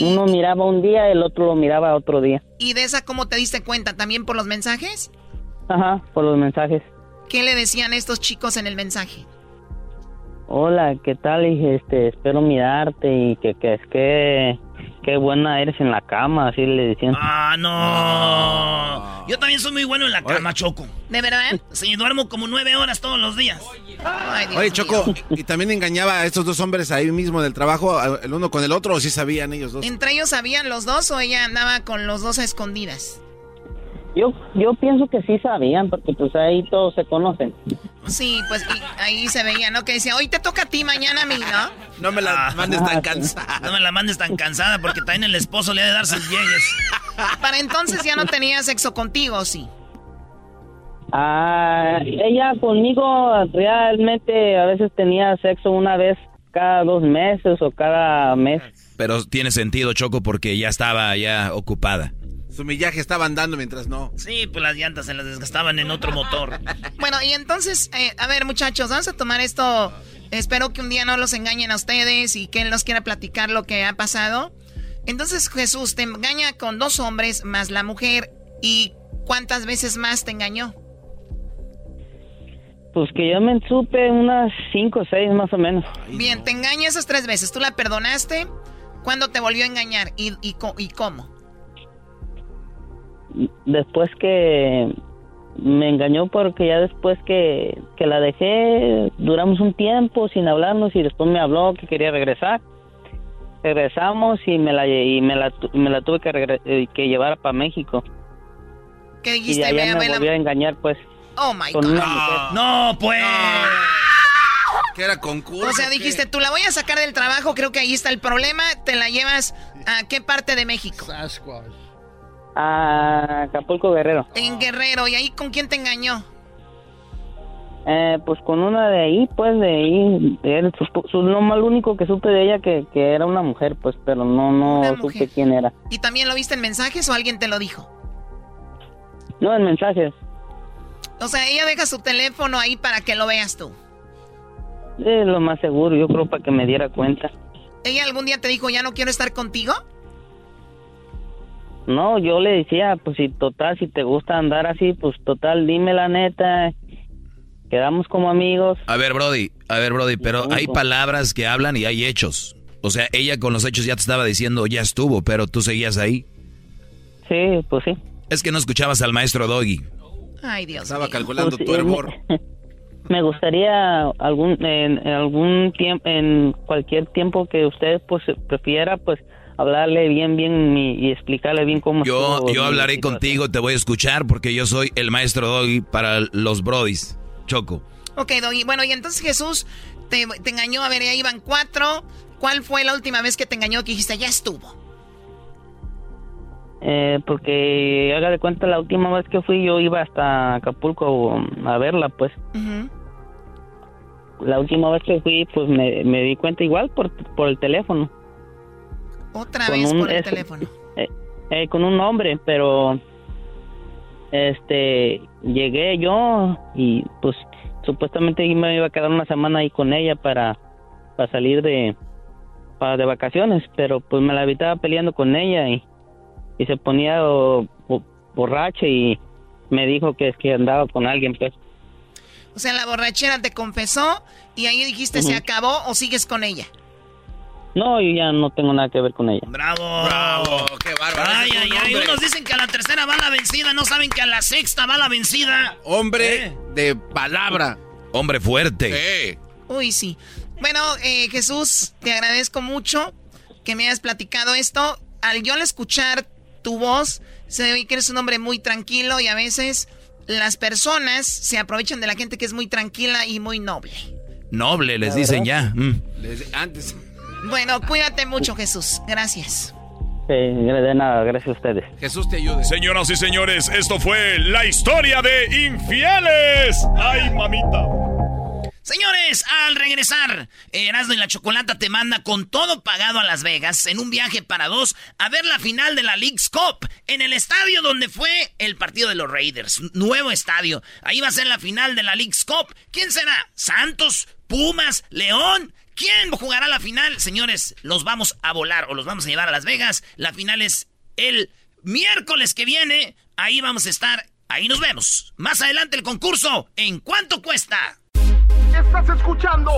Uno miraba un día, el otro lo miraba otro día. ¿Y de esa cómo te diste cuenta? ¿También por los mensajes? Ajá, por los mensajes. ¿Qué le decían estos chicos en el mensaje? Hola, ¿qué tal? Y dije, este, espero mirarte y que, que es que, qué buena eres en la cama, así le decían. Ah, no. Yo también soy muy bueno en la cama, Choco. ¿De verdad? Sí, duermo como nueve horas todos los días. Ay, Dios Oye, mío. Choco, ¿y también engañaba a estos dos hombres ahí mismo del trabajo, el uno con el otro, o sí sabían ellos dos? ¿Entre ellos sabían los dos o ella andaba con los dos a escondidas? Yo, yo pienso que sí sabían, porque pues ahí todos se conocen. Sí, pues y ahí se veía, ¿no? Que decía, hoy te toca a ti, mañana a mí, ¿no? No me la mandes tan cansada. Ah, No me la mandes tan cansada porque también el esposo le ha de dar sus llegues. Para entonces ya no tenía sexo contigo, ¿sí? Ah, ella conmigo realmente a veces tenía sexo una vez cada dos meses o cada mes. Pero tiene sentido, Choco, porque ya estaba ya ocupada. Su millaje estaba andando mientras no. Sí, pues las llantas se las desgastaban en otro motor. Bueno, y entonces, eh, a ver, muchachos, vamos a tomar esto. Espero que un día no los engañen a ustedes y que él nos quiera platicar lo que ha pasado. Entonces, Jesús te engaña con dos hombres más la mujer. ¿Y cuántas veces más te engañó? Pues que yo me supe unas cinco o seis más o menos. Bien, te engaña esas tres veces. ¿Tú la perdonaste? ¿Cuándo te volvió a engañar? ¿Y, y, co- y cómo? Después que me engañó porque ya después que, que la dejé, duramos un tiempo sin hablarnos y después me habló que quería regresar. Regresamos y me la, y me la, me la tuve que, regre- eh, que llevar para México. ¿Qué Y dijiste? allá a me la- a engañar pues. Oh my God. No, pues. ¿Qué era concurso? O sea, dijiste, tú la voy a sacar del trabajo, creo que ahí está el problema. ¿Te la llevas a qué parte de México? A Acapulco Guerrero. En Guerrero. ¿Y ahí con quién te engañó? Eh, pues con una de ahí, pues de ahí, él, supo- su, lo más único que supe de ella que, que era una mujer, pues, pero no, no supe quién era. ¿Y también lo viste en mensajes o alguien te lo dijo? No, en mensajes. O sea, ella deja su teléfono ahí para que lo veas tú. Es lo más seguro, yo creo, para que me diera cuenta. ¿Ella algún día te dijo, ya no quiero estar contigo? No, yo le decía, pues si total, si te gusta andar así, pues total, dime la neta. Quedamos como amigos. A ver, Brody, a ver, Brody, pero hay palabras que hablan y hay hechos. O sea, ella con los hechos ya te estaba diciendo, ya estuvo, pero tú seguías ahí. Sí, pues sí. Es que no escuchabas al maestro Doggy. Ay, Dios Estaba mío. calculando Pues, tu hervor. Me gustaría algún en, en algún tiempo, en cualquier tiempo que usted pues prefiera, pues hablarle bien, bien y, y explicarle bien cómo. Yo, yo hablaré situación. contigo, te voy a escuchar porque yo soy el maestro Doggy para los Brodis. Choco. Ok, Doggy. Bueno, y entonces Jesús te, te engañó. A ver, ya iban cuatro. ¿Cuál fue la última vez que te engañó que dijiste, ya estuvo? Eh, porque haga de cuenta la última vez que fui yo iba hasta Acapulco a verla, pues. La última vez que fui, pues me, me di cuenta igual por, por el teléfono. Otra Con vez un- por el es- teléfono. eh, eh, con un hombre, pero este llegué yo y pues supuestamente me iba a quedar una semana ahí con ella para, para salir de para de vacaciones, pero pues me la evitaba peleando con ella y, y se ponía bo- borracha y me dijo que es que andaba con alguien pues O sea, la borrachera te confesó y ahí dijiste, ¿se Ujú. acabó o sigues con ella? No yo ya no tengo nada que ver con ella Bravo. Bravo, qué bárbaro. Ay, ay, ay. Unos dicen que a la tercera va la vencida, no saben que a la sexta va la vencida. Hombre de palabra. Hombre fuerte. Uy, sí. Bueno, eh, Jesús, te agradezco mucho que me hayas platicado esto. Al yo al escuchar tu voz, se ve que eres un hombre muy tranquilo y a veces las personas se aprovechan de la gente que es muy tranquila y muy noble. noble, les dicen ya. Mm. antes. Bueno, cuídate mucho, Jesús. Gracias. Sí, de nada, gracias a ustedes. Jesús te ayude. Señoras y señores, esto fue la historia de infieles. Ay, mamita. Señores, al regresar, Erasmo y la Chocolata te manda con todo pagado a Las Vegas en un viaje para dos a ver la final de la League's Cup en el estadio donde fue el partido de los Raiders. Nuevo estadio. Ahí va a ser la final de la League's Cup. ¿Quién será? ¿Santos? ¿Pumas? ¿León? ¿Quién jugará la final? Señores, los vamos a volar o los vamos a llevar a Las Vegas. La final es el miércoles que viene. Ahí vamos a estar. Ahí nos vemos. Más adelante el concurso. ¿En cuánto cuesta? Estás escuchando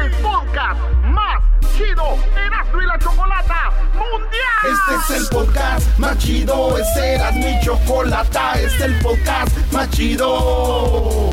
el podcast más chido Erasmo y la Chocolata Mundial. Este es el podcast más chido. Este era mi chocolata. Este es el podcast más chido.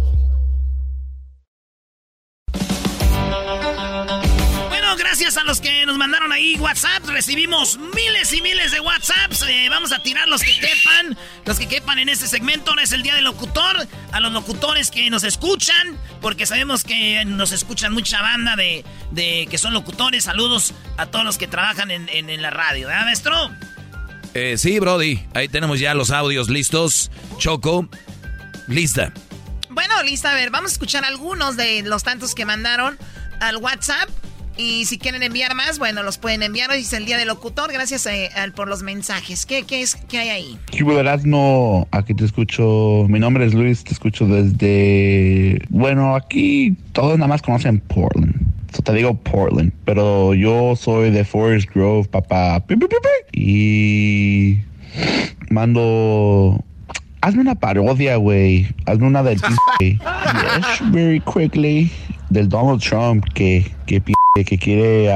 gracias a los que nos mandaron ahí WhatsApp. Recibimos miles y miles de WhatsApps. Eh, vamos a tirar los que quepan. Los que quepan en este segmento. Ahora es el día del locutor. A los locutores que nos escuchan. Porque sabemos que nos escuchan mucha banda de, de que son locutores. Saludos a todos los que trabajan en, en- en la radio. ¿Verdad, maestro? Eh, sí, Brody. Ahí tenemos ya los audios listos. Choco, lista. Bueno, lista, a ver, vamos a escuchar algunos de los tantos que mandaron al WhatsApp. Y si quieren enviar más, bueno, los pueden enviar. Hoy es el día del locutor. Gracias eh, al- por los mensajes. ¿Qué, qué, es, ¿Qué hay ahí? Erasmo, aquí te escucho. Mi nombre es Luis, te escucho desde. Bueno, aquí todos nada más conocen Portland. So te digo Portland, pero yo soy de Forest Grove, papá. Y. Mando. Hazme una parodia, güey. Hazme una del. Yes, very quickly. Del Donald Trump que, que, p- que quiere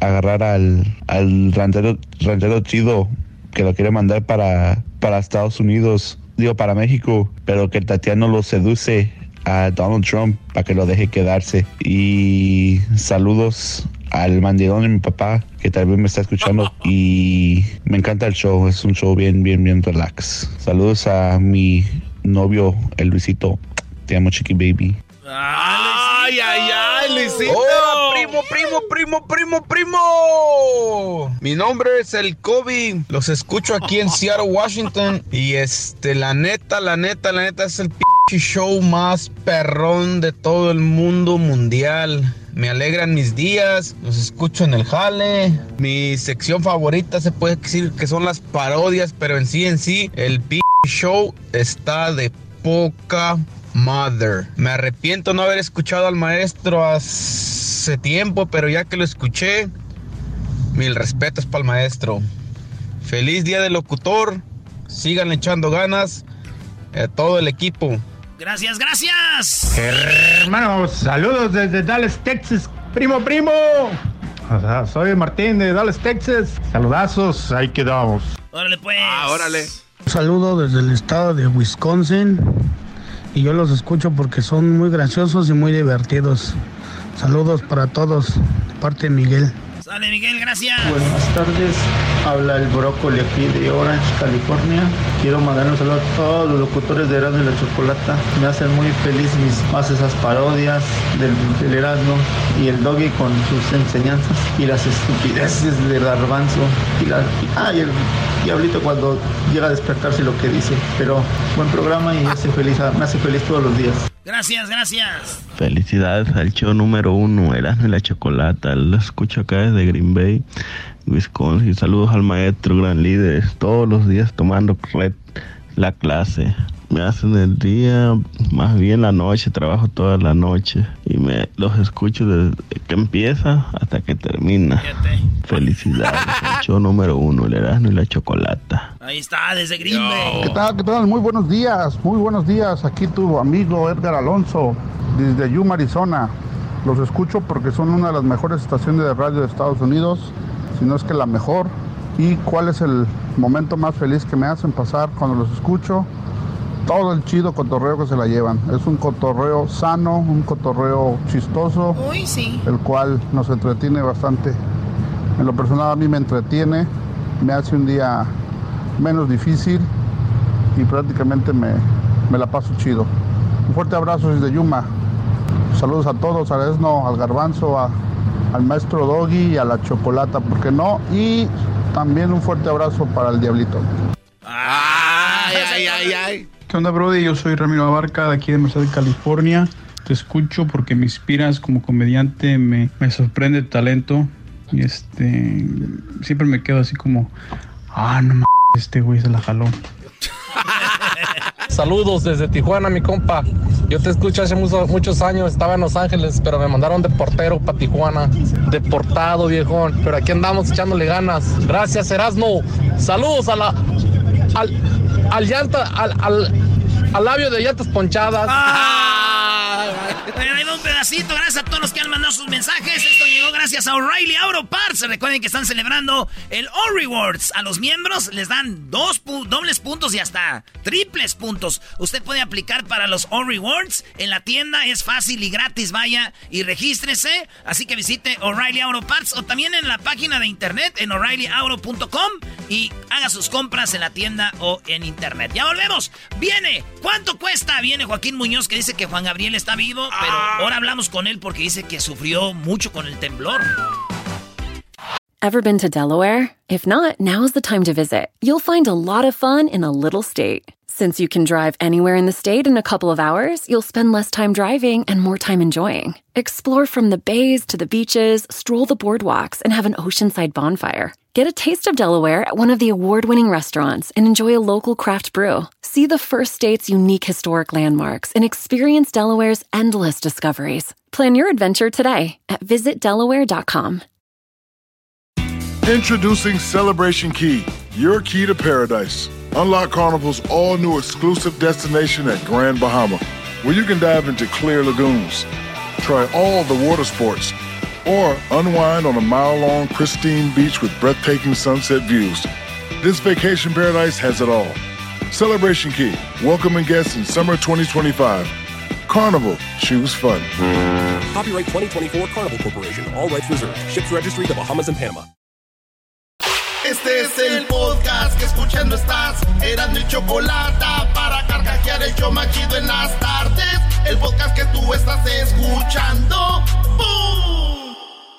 agarrar al, al ranchero, ranchero chido que lo quiere mandar para, para Estados Unidos, digo para México, pero que Tatiano lo seduce a Donald Trump para que lo deje quedarse. Y saludos al mandilón de mi papá, que tal vez me está escuchando. Y me encanta el show, es un show bien, bien, bien relax. Saludos a mi novio, el Luisito. Te amo, Chiqui Baby. Ay, ay, ay, Luisito. Hola, primo, primo, primo, primo, primo. Mi nombre es el Kobe. Los escucho aquí en Seattle, Washington. Y este, la neta, la neta, la neta es el pinche show más perrón de todo el mundo mundial. Me alegran mis días, los escucho en el jale. Mi sección favorita se puede decir que son las parodias, pero en sí, en sí, el pinche show está de poca Mother. Me arrepiento no haber escuchado al maestro hace tiempo, pero ya que lo escuché, mil respetos para el maestro. Feliz día del locutor. Sigan echando ganas a todo el equipo. Gracias, gracias. Hermanos, saludos desde Dallas, Texas. Primo, primo. O sea, soy Martín de Dallas, Texas. Saludazos, ahí quedamos. Órale, pues. Ah, órale. Un saludo desde el estado de Wisconsin y yo los escucho porque son muy graciosos y muy divertidos. Saludos para todos, de parte de Miguel. Sale, Miguel, gracias. Buenas tardes, habla el brócoli aquí de Orange, California. Quiero mandar un saludo a todos los locutores de Erasmo y la Chocolata. Me hacen muy feliz mis más esas parodias del, del Erasmo y el Doggy con sus enseñanzas y las estupideces de Garbanzo y, la, y- ah, y el diablito cuando llega a despertarse lo que dice. Pero buen programa y hace feliz, me hace feliz todos los días. Gracias, gracias. Felicidades al show número uno, Erasmo y la Chocolata. Lo escucho acá desde Green Bay, Wisconsin. Saludos al maestro, gran líder. Todos los días tomando red la clase. Me hacen el día, más bien la noche, trabajo toda la noche. Y me los escucho desde que empieza hasta que termina. Felicidades al show número uno, el Erasmo y la Chocolata. Ahí está, desde Green Bay. ¿Qué tal? ¿Qué tal? Muy buenos días, muy buenos días. Aquí tu amigo Edgar Alonso, desde Yuma, Arizona. Los escucho porque son una de las mejores estaciones de radio de Estados Unidos, si no es que la mejor. ¿Y cuál es el momento más feliz que me hacen pasar cuando los escucho? Todo el chido cotorreo que se la llevan. Es un cotorreo sano, un cotorreo chistoso, Uy, sí. el cual nos entretiene bastante. En lo personal a mí me entretiene, me hace un día menos difícil y prácticamente me, me la paso chido. Un fuerte abrazo desde Yuma. Saludos a todos, a Esno, al Garbanzo, a- al maestro Doggy y a la Chocolata, ¿por qué no? Y también un fuerte abrazo para el Diablito. Ay, ay, ay, ay. ¿Qué onda, Brody? Yo soy Ramiro Abarca, de aquí de Merced, California. Te escucho porque me inspiras como comediante, me, me sorprende tu talento. Y este. Siempre me quedo así como. Ah, no mames, este güey se la jaló. Saludos desde Tijuana, mi compa. Yo te escucho hace mucho- muchos años, estaba en Los Ángeles, pero me mandaron de portero para Tijuana. Deportado, viejón. Pero aquí andamos echándole ganas. Gracias, Erasmo. Saludos a la. al, al llanta, al, al, al labio de llantas ponchadas. Ahí va un pedacito. Gracias a todos los que han mandado sus mensajes. Esto llegó gracias a O'Reilly Auto Parts. Recuerden que están celebrando el All Rewards. A los miembros les dan dos dobles puntos y hasta triples puntos. Usted puede aplicar para los All Rewards en la tienda. Es fácil y gratis. Vaya y regístrese. Así que visite O'Reilly Auto Parts o también en la página de internet en o'ReillyAuto.com y haga sus compras en la tienda o en internet. Ya volvemos. Viene. ¿Cuánto cuesta? Viene Joaquín Muñoz que dice que Juan Gabriel está vivo, Ah. pero ahora hablamos con él porque dice que sufrió mucho con el temblor. Ever been to Delaware? If not, now's the time to visit. You'll find a lot of fun in a little state. Since you can drive anywhere in the state in a couple of hours, you'll spend less time driving and more time enjoying. Explore from the bays to the beaches, stroll the boardwalks, and have an oceanside bonfire. Get a taste of Delaware at one of the award winning restaurants and enjoy a local craft brew. See the first state's unique historic landmarks and experience Delaware's endless discoveries. Plan your adventure today at visitdelaware.com. Introducing Celebration Key, your key to paradise. Unlock Carnival's all new exclusive destination at Grand Bahama, where you can dive into clear lagoons, try all the water sports, or unwind on a mile long pristine beach with breathtaking sunset views. This vacation paradise has it all. Celebration Key, welcoming guests in summer 2025. Carnival, choose fun. Copyright 2024 Carnival Corporation. All rights reserved. Ships registry the Bahamas and Panama. Este es el podcast que escuchando estás. Eran mi chocolate para carcajear el show más chido en las tardes. El podcast que tú estás escuchando. ¡Bum!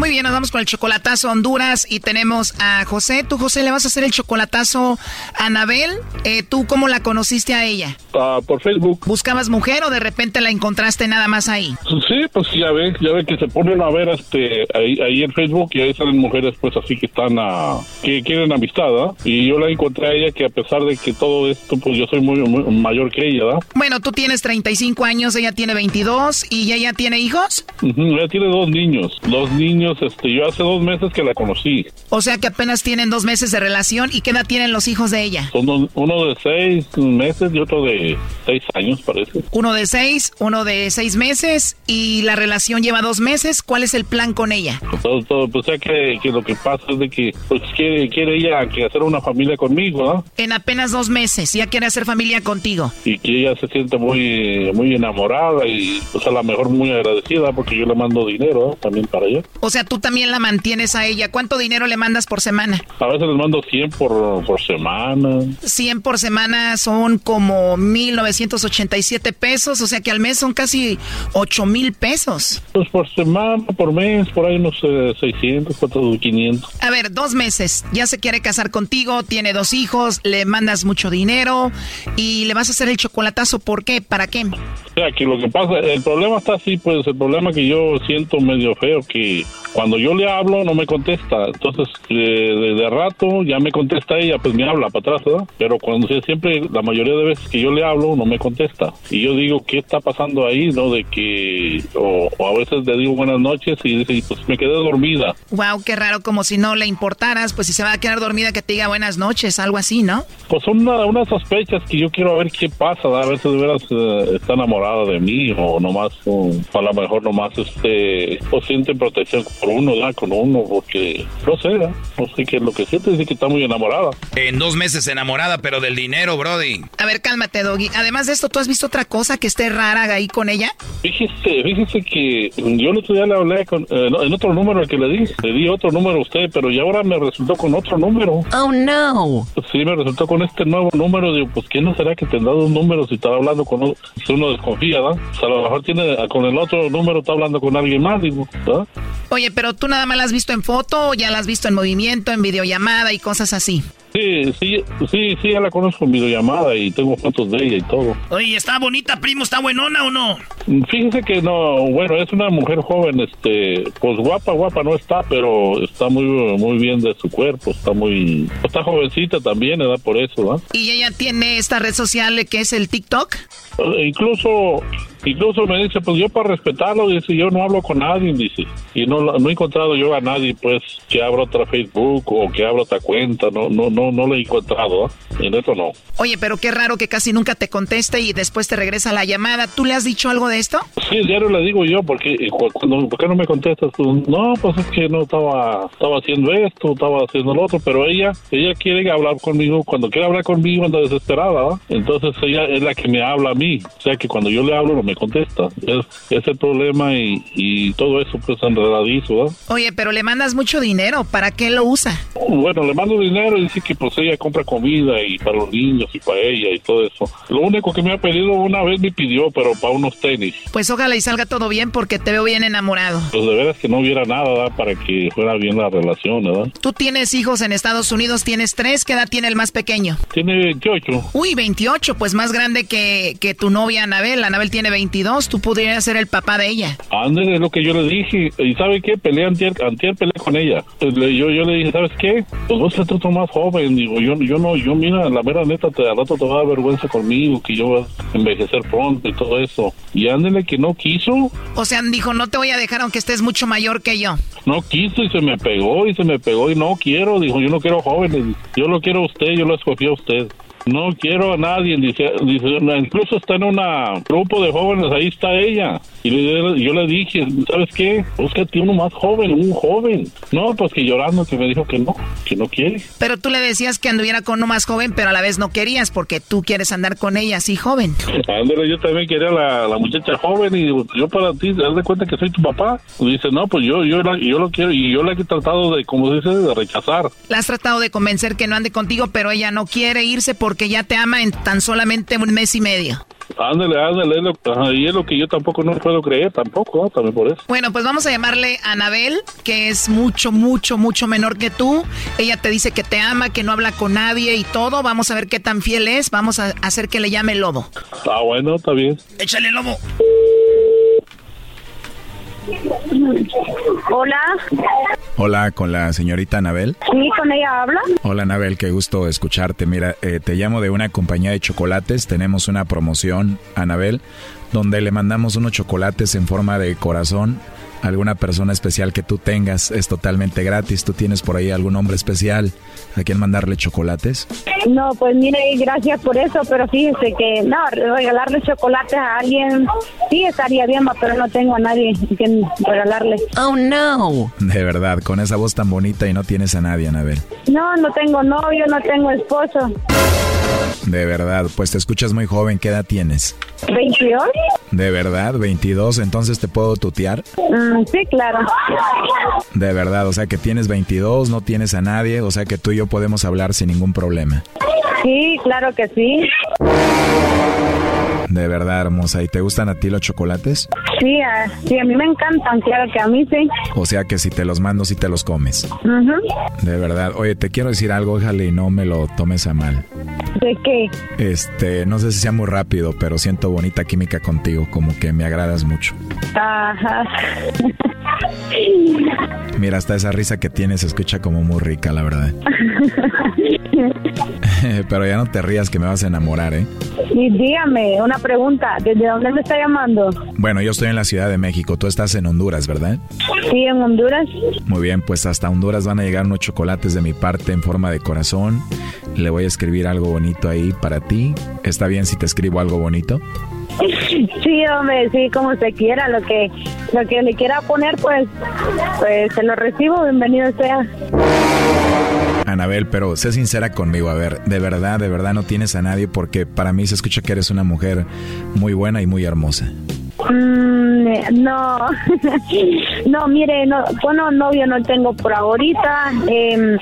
Muy bien, nos vamos con el chocolatazo a Honduras y tenemos a José. Tú, José, le vas a hacer el chocolatazo a Anabel. Eh, ¿Tú cómo la conociste a ella? Ah, por Facebook. ¿Buscabas mujer o de repente la encontraste nada más ahí? Sí, pues ya ve, ya ve que se ponen a ver este ahí, ahí en Facebook y ahí salen mujeres pues así que están a, que quieren amistad, ¿ah? Y yo la encontré a ella que a pesar de que todo esto, pues yo soy muy, muy mayor que ella, ¿da? Bueno, tú tienes 35 años, ella tiene 22 y ella tiene hijos. Ujú, ella tiene dos niños, dos niños, este, yo hace dos meses que la conocí. O sea que apenas tienen dos meses de relación y qué edad tienen los hijos de ella. Son uno de seis meses y otro de seis años, parece. Uno de seis, uno de seis meses y la relación lleva dos meses. ¿Cuál es el plan con ella? Todo, todo, pues o sea que, que lo que pasa es de que pues quiere, quiere ella que hacer una familia conmigo, ¿ah? En apenas dos meses ya quiere hacer familia contigo. y que ella se siente muy muy enamorada y pues a lo mejor muy agradecida porque yo le mando dinero ¿eh? también para ella. O sea sea, tú también la mantienes a ella. ¿Cuánto dinero le mandas por semana? A veces les mando 100 por, por semana. 100 por semana son como 1.987 pesos, o sea que al mes son casi 8 mil pesos. Pues por semana, por mes, por ahí unos 600, 400, 500. A ver, dos meses, ya se quiere casar contigo, tiene dos hijos, le mandas mucho dinero y le vas a hacer el chocolatazo. ¿Por qué? ¿Para qué? O sea, que lo que pasa, el problema está así, pues el problema que yo siento medio feo, que cuando yo le hablo no me contesta. Entonces, de, de, rato ya me contesta ella, pues me habla para atrás, ¿verdad? Pero cuando siempre, la mayoría de veces que yo le hablo, no me contesta. Y yo digo, ¿qué está pasando ahí, no? De que, o, a veces le digo buenas noches y dice, pues me quedé dormida. Wow, qué raro, como si no le importaras, pues si se va a quedar dormida que te diga buenas noches, algo así, ¿no? Pues son una, unas sospechas que yo quiero ver qué pasa, a ver si de veras eh, está enamorada de mí o nomás, o, a lo mejor nomás, este, o siente protección por uno, da con uno, porque no sé, no sé qué es lo que siente, dice que está muy enamorada. En dos meses enamorada, pero del dinero, Brody. A ver, cálmate, Doggy. Además de esto, ¿tú has visto otra cosa que esté rara ahí con ella? Fíjese, fíjese que yo el otro día le hablé con, eh, en otro número que le di, le di otro número a usted, pero ya ahora me resultó con otro número. Oh, no. Sí, me resultó con este nuevo número, digo, pues ¿quién no será que tendrá dos números si está hablando con uno, si uno desconfía, ¿verdad? O sea, a lo mejor tiene, con el otro número está hablando con alguien más, digo, ¿verdad? Oye, pero tú nada más la has visto en foto o ya la has visto en movimiento, en videollamada y cosas así. Sí, sí, sí, sí, ya la conozco en videollamada y tengo fotos de ella y todo. Oye, ¿está bonita, primo? ¿Está buenona o no? Fíjese que no, bueno, es una mujer joven, este, pues guapa, guapa no está, pero está muy, muy bien de su cuerpo, está muy, está jovencita también, ¿verdad? Por eso, ¿verdad? ¿Y ella tiene esta red social que es el TikTok? Eh, incluso Incluso me dice, pues yo para respetarlo, dice, yo no hablo con nadie, dice. Y no, no he encontrado yo a nadie, pues, que abra otra Facebook o que abra otra cuenta. No, no, no, no lo he encontrado, ¿eh? En eso no. Oye, pero qué raro que casi nunca te conteste y después te regresa la llamada. ¿Tú le has dicho algo de esto? Sí, diario le digo yo, porque cuando, ¿por qué no me contestas tú? No, pues es que no estaba, estaba haciendo esto, estaba haciendo lo otro, pero ella, ella quiere hablar conmigo, cuando quiere hablar conmigo anda desesperada, Entonces ella es la que me habla a mí. O sea que cuando yo le hablo no me contesta. Es, ese problema y, y todo eso pues enredadizo. Oye, pero le mandas mucho dinero, ¿para qué lo usa? Bueno, le mando dinero y dice que pues ella compra comida y para los niños y para ella y todo eso. Lo único que me ha pedido una vez me pidió, pero para unos tenis. Pues ojalá y salga todo bien porque te veo bien enamorado. Pues de veras que no hubiera nada ¿verdad? para que fuera bien la relación, ¿verdad? Tú tienes hijos en Estados Unidos, tienes tres, ¿qué edad tiene el más pequeño? Tiene 28. Uy, 28, pues más grande que, que tu novia Anabel. Anabel tiene 22, tú podrías ser el papá de ella. Ándale, es lo que yo le dije. ¿Y sabe qué? Peleé antier, antier peleé con ella. Pues yo, yo le dije, ¿sabes qué? Pues vos sos más joven. Digo, yo, yo no, yo mira, la mera neta, te, al rato te va a dar vergüenza conmigo, que yo voy a envejecer pronto y todo eso. Y ándale que no quiso. O sea, dijo, no te voy a dejar aunque estés mucho mayor que yo. No quiso y se me pegó y se me pegó y no quiero. Dijo, yo no quiero jóvenes. Yo lo quiero a usted, yo lo escogí a usted. No quiero a nadie, dice, dice, incluso está en un grupo de jóvenes, ahí está ella. Y yo le dije, ¿sabes qué? Búscate uno más joven, un joven. No, pues que llorando que me dijo que no, que no quiere. Pero tú le decías que anduviera con uno más joven, pero a la vez no querías porque tú quieres andar con ella así joven. Ándale, yo también quería la, la muchacha joven y yo para ti, haz de cuenta que soy tu papá. Y dice, no, pues yo, yo, yo lo quiero y yo la he tratado de, como dice, de rechazar. La has tratado de convencer que no ande contigo, pero ella no quiere irse porque ya te ama en tan solamente un mes y medio. Ándale, ándale, es lo, y es lo que yo tampoco no puedo creer, tampoco, ¿no? también por eso. Bueno, pues vamos a llamarle a Anabel, que es mucho, mucho, mucho menor que tú. Ella te dice que te ama, que no habla con nadie y todo. Vamos a ver qué tan fiel es. Vamos a hacer que le llame el lobo. Ah, bueno, está bien. Échale, lobo. Hola. Hola, con la señorita Anabel. Sí, con ella habla. Hola, Anabel, qué gusto escucharte. Mira, eh, te llamo de una compañía de chocolates. Tenemos una promoción, Anabel, donde le mandamos unos chocolates en forma de corazón alguna persona especial que tú tengas es totalmente gratis. ¿Tú tienes por ahí algún hombre especial a quien mandarle chocolates? No, pues mire, gracias por eso, pero fíjese que no, regalarle chocolates a alguien sí estaría bien, pero no tengo a nadie a quien regalarle. Oh, no. De verdad, con esa voz tan bonita y no tienes a nadie, Anabel. No, no tengo novio, no tengo esposo. De verdad, pues te escuchas muy joven. ¿Qué edad tienes? 22. De verdad, 22. Entonces te puedo tutear. Mm, sí, claro. De verdad, o sea que tienes 22, no tienes a nadie, o sea que tú y yo podemos hablar sin ningún problema. Sí, claro que sí. De verdad, hermosa. ¿Y te gustan a ti los chocolates? Sí, a, sí, a mí me encantan, claro que a mí sí. O sea que si te los mando, si te los comes. De verdad. Oye, te quiero decir algo, ojalá y no me lo tomes a mal. ¿De qué? Este, no sé si sea muy rápido, pero siento bonita química contigo, como que me agradas mucho. Ajá. Mira, hasta esa risa que tienes se escucha como muy rica, la verdad. pero ya no te rías que me vas a enamorar, ¿eh? Y dígame, una pregunta, ¿desde dónde me está llamando? Bueno, yo estoy en la Ciudad de México, tú estás en Honduras, ¿verdad? Sí, en Honduras. Muy bien, pues hasta Honduras van a llegar unos chocolates de mi parte en forma de corazón. Le voy a escribir algo bonito ahí para ti. ¿Está bien si te escribo algo bonito? Sí, hombre, sí, como usted quiera, lo que lo que le quiera poner, pues, pues se lo recibo, bienvenido sea. Anabel, pero sé sincera conmigo, a ver, de verdad, de verdad no tienes a nadie porque para mí se escucha que eres una mujer muy buena y muy hermosa. Mm, no, no, mire, no, bueno, novio no tengo por ahorita. Eh,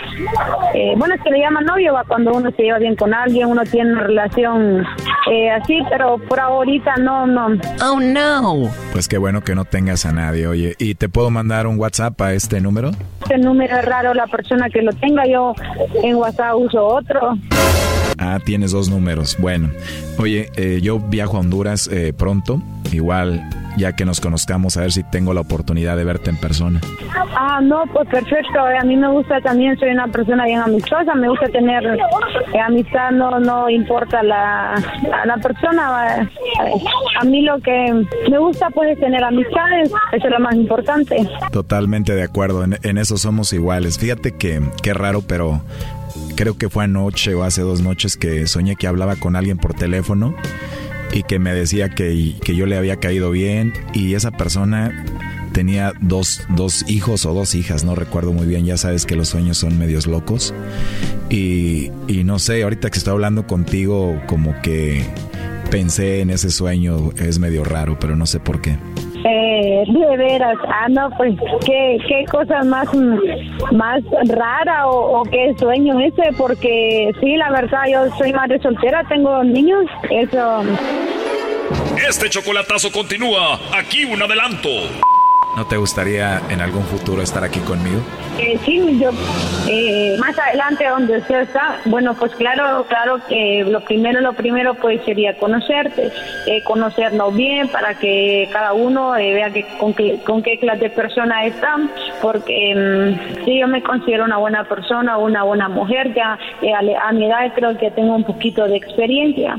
eh, bueno, es que le llaman novio va cuando uno se lleva bien con alguien, uno tiene una relación eh, así, pero por ahorita no, no. Oh, no. Pues qué bueno que no tengas a nadie, oye, ¿y te puedo mandar un WhatsApp a este número? Este número es raro, la persona que lo tenga, yo en WhatsApp uso otro. Ah, tienes dos números. Bueno, oye, eh, yo viajo a Honduras eh, pronto. Igual, ya que nos conozcamos, a ver si tengo la oportunidad de verte en persona. Ah, no, pues perfecto. A mí me gusta también, soy una persona bien amistosa, me gusta tener eh, amistad, no no importa la, la, la persona. va. Eh, A mí lo que me gusta pues es tener amistades, eso es lo más importante. Totalmente de acuerdo, en, en eso somos iguales. Fíjate que qué raro, pero creo que fue anoche o hace dos noches que soñé que hablaba con alguien por teléfono y que me decía que, que yo le había caído bien y esa persona tenía dos, dos hijos o dos hijas, no recuerdo muy bien, ya sabes que los sueños son medios locos y, y no sé, ahorita que estoy hablando contigo como que pensé en ese sueño, es medio raro, pero no sé por qué. Eh, de veras, ah, no, pues, ¿qué, qué cosa más, más rara o, o qué sueño ese? Porque sí, la verdad, yo soy madre soltera, tengo niños, eso... Este chocolatazo continúa. Aquí un adelanto. ¿No te gustaría en algún futuro estar aquí conmigo? Eh, sí, yo eh, más adelante donde usted está, bueno, pues claro, claro que lo primero, lo primero pues sería conocerte, eh, conocernos bien para que cada uno eh, vea que, con, qué, con qué clase de persona está, porque mm, sí, yo me considero una buena persona, una buena mujer, ya eh, a, a mi edad creo que tengo un poquito de experiencia.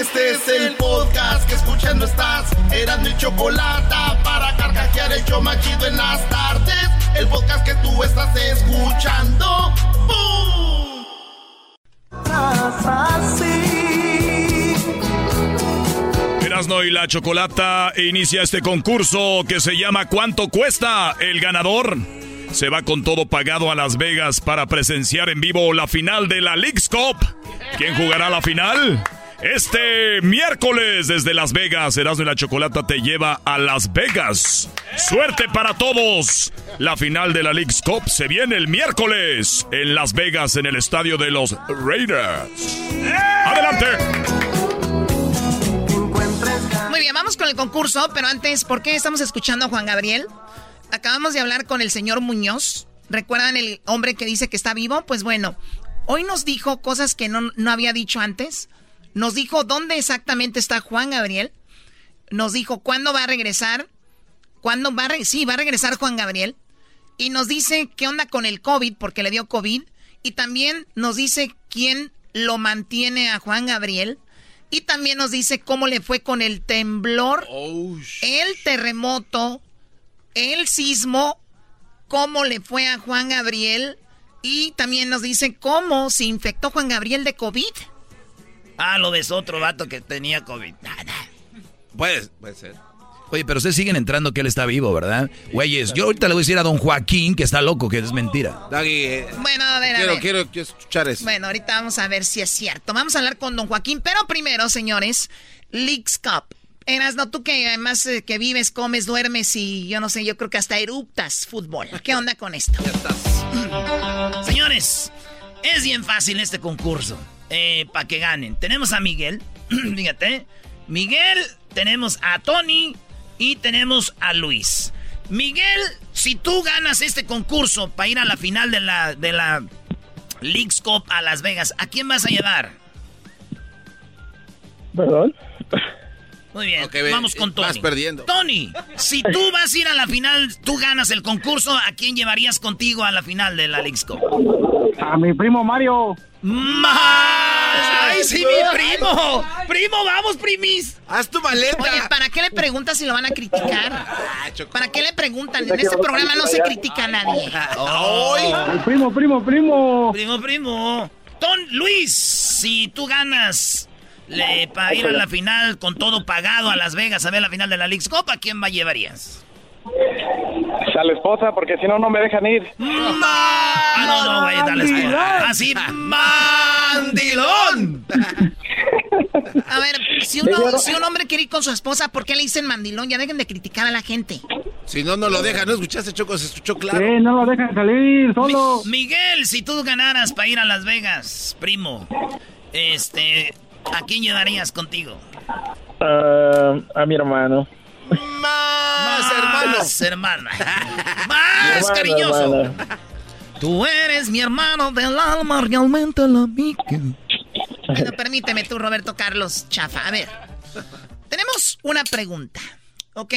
Este es el podcast que escuchando estás. Eran mi chocolate para carcajear el show más chido en las tardes. El podcast que tú estás escuchando. ¡Bum! Erasno y la Chocolata inicia este concurso que se llama ¿Cuánto cuesta? El ganador se va con todo pagado a Las Vegas para presenciar en vivo la final de la League's Cup. ¿Quién jugará la final? Este miércoles desde Las Vegas, Erasmo y la Chocolata te lleva a Las Vegas. Suerte para todos. La final de la League's Cup se viene el miércoles en Las Vegas en el estadio de los Raiders. Adelante. Muy bien, vamos con el concurso, pero antes, ¿por qué estamos escuchando a Juan Gabriel? Acabamos de hablar con el señor Muñoz. ¿Recuerdan el hombre que dice que está vivo? Pues bueno, hoy nos dijo cosas que no, no había dicho antes. Nos dijo dónde exactamente está Juan Gabriel. Nos dijo cuándo va a regresar. ¿Cuándo va a re- Sí, va a regresar Juan Gabriel. Y nos dice qué onda con el COVID, porque le dio COVID. Y también nos dice quién lo mantiene a Juan Gabriel. Y también nos dice cómo le fue con el temblor, el terremoto, el sismo, cómo le fue a Juan Gabriel. Y también nos dice cómo se infectó Juan Gabriel de COVID. Ah, lo ves otro vato que tenía COVID. Puede, puede ser. Oye, pero ustedes siguen entrando que él está vivo, ¿verdad? Güeyes, yo ahorita le voy a decir a don Joaquín que está loco, que es mentira. Daggy, Bueno, a ver, a quiero, ver. quiero, quiero escuchar eso. Bueno, ahorita vamos a ver si es cierto. Vamos a hablar con don Joaquín, pero primero, señores, Leagues Cup. Eras, no tú que además eh, que vives, comes, duermes y yo no sé, yo creo que hasta eruptas fútbol. ¿Qué onda con esto? Señores, es bien fácil este concurso. Para que ganen. Tenemos a Miguel. Fíjate. Miguel, tenemos a Tony y tenemos a Luis. Miguel, si tú ganas este concurso para ir a la final de la, de la Leagues Cup a Las Vegas, ¿a quién vas a llevar? ¿Verdad? Muy bien, Ok, ve, vamos con Tony. vas perdiendo. Tony, si tú vas a ir a la final, tú ganas el concurso, ¿a quién llevarías contigo a la final de la Cup? A mi primo Mario. ¡Más! ¡Ay, sí, mi primo! ¡Primo, vamos, primis! ¡Haz tu maleta! Oye, ¿para qué le preguntas si lo van a criticar? ¿Para qué le preguntan? En este programa no se critica a nadie. Mi primo, primo, primo. Primo, primo. Ton Luis, si tú ganas le, para ir a la final con todo pagado a Las Vegas a ver la final de la Leagues Cup, ¿a quién va llevarías? A la esposa, porque si no, no me dejan ir. Ah, no, no, güey, dale. Así, mandilón. A ver, si, uno, si un hombre quiere ir con su esposa, ¿por qué le dicen mandilón? Ya dejen de criticar a la gente. Si no, no lo dejan. ¿No escuchaste, Choco? Se escuchó claro. Sí, no lo dejan salir solo. Mi- Miguel, si tú ganaras para ir a Las Vegas, primo, este, ¿a quién llevarías contigo? Ah, a mi hermano. Más, hermano. Más, hermana. Más hermano, cariñoso. hermano. Tú eres mi hermano del alma, realmente la amiga. Bueno, permíteme tú, Roberto Carlos Chafa. A ver, tenemos una pregunta, ¿ok?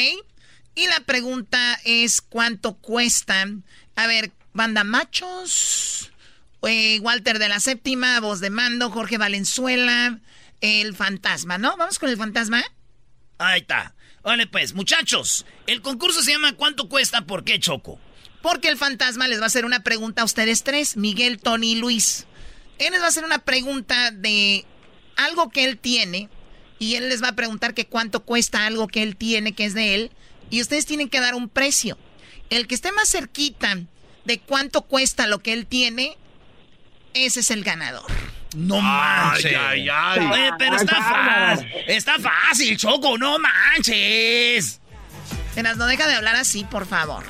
Y la pregunta es cuánto cuesta. A ver, banda machos, eh, Walter de la séptima, voz de mando, Jorge Valenzuela, el fantasma, ¿no? Vamos con el fantasma. Ahí está. Vale, pues, muchachos, el concurso se llama ¿Cuánto cuesta? ¿Por qué Choco? Porque el fantasma les va a hacer una pregunta a ustedes tres, Miguel, Tony y Luis. Él les va a hacer una pregunta de algo que él tiene y él les va a preguntar que cuánto cuesta algo que él tiene, que es de él, y ustedes tienen que dar un precio. El que esté más cerquita de cuánto cuesta lo que él tiene, ese es el ganador. No manches. ay, ay. Oye, pero está fácil. Está fácil, Choco, no manches. Tenas, no deja de hablar así, por favor.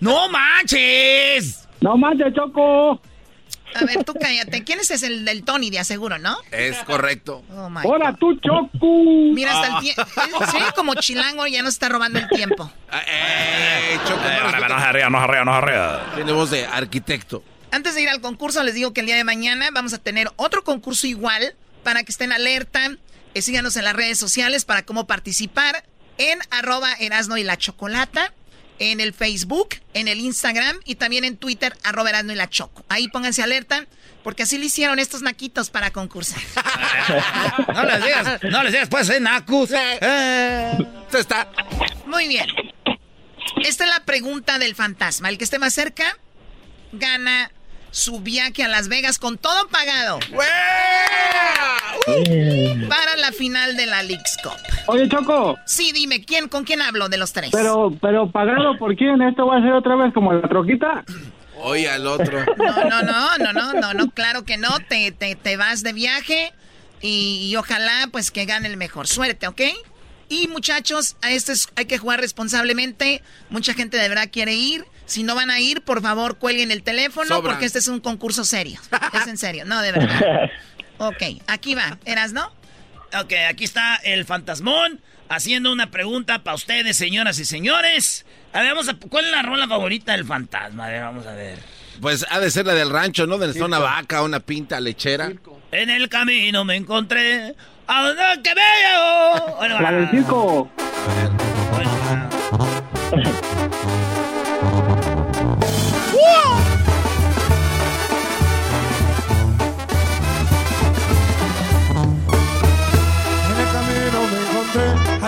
¡No manches! No manches, Choco. A ver, tú cállate. ¿Quién es ese? el del Tony, de aseguro, no? Es correcto. Oh, God. tú, Choco. Mira, hasta el tiempo. Sí, como chilango ya nos está robando el tiempo. Eh, Choco, Eh, no, no no se arrea, no se arrea. Tiene voz de arquitecto. Antes de ir al concurso, les digo que el día de mañana vamos a tener otro concurso igual para que estén alerta. Eh, síganos en las redes sociales para cómo participar en arroba Erasno y la Chocolata, en el Facebook, en el Instagram y también en Twitter, arroba Erasno y la Choco. Ahí pónganse alerta porque así le hicieron estos naquitos para concursar. No les digas, no les digas, pues, eh, Nacus. Eh, está. Muy bien. Esta es la pregunta del fantasma. El que esté más cerca gana su viaje a Las Vegas con todo pagado. Para la final de la Leagues Cup. Oye, Choco. Sí, dime, ¿quién, ¿con quién hablo de los tres? Pero, pero pagado por quién? ¿Esto va a ser otra vez como la troquita? Oye al otro. No, no, no, no, no, no, no, claro que no. Te, te, te vas de viaje y, y ojalá pues que gane el mejor. Suerte, ¿ok? Y muchachos, a esto es- hay que jugar responsablemente. Mucha gente de verdad quiere ir. Si no van a ir, por favor, cuelguen el teléfono Sobran. porque este es un concurso serio. Es en serio, no, de verdad. Ok, aquí va. ¿Eras, no? Ok, aquí está el fantasmón haciendo una pregunta para ustedes, señoras y señores. A ver, vamos a... ¿Cuál es la rola favorita del fantasma? A ver, vamos a ver. Pues ha de ser la del rancho, ¿no? Donde está una vaca, una pinta lechera. En el camino me encontré a donde que veo. Bueno, La del circo.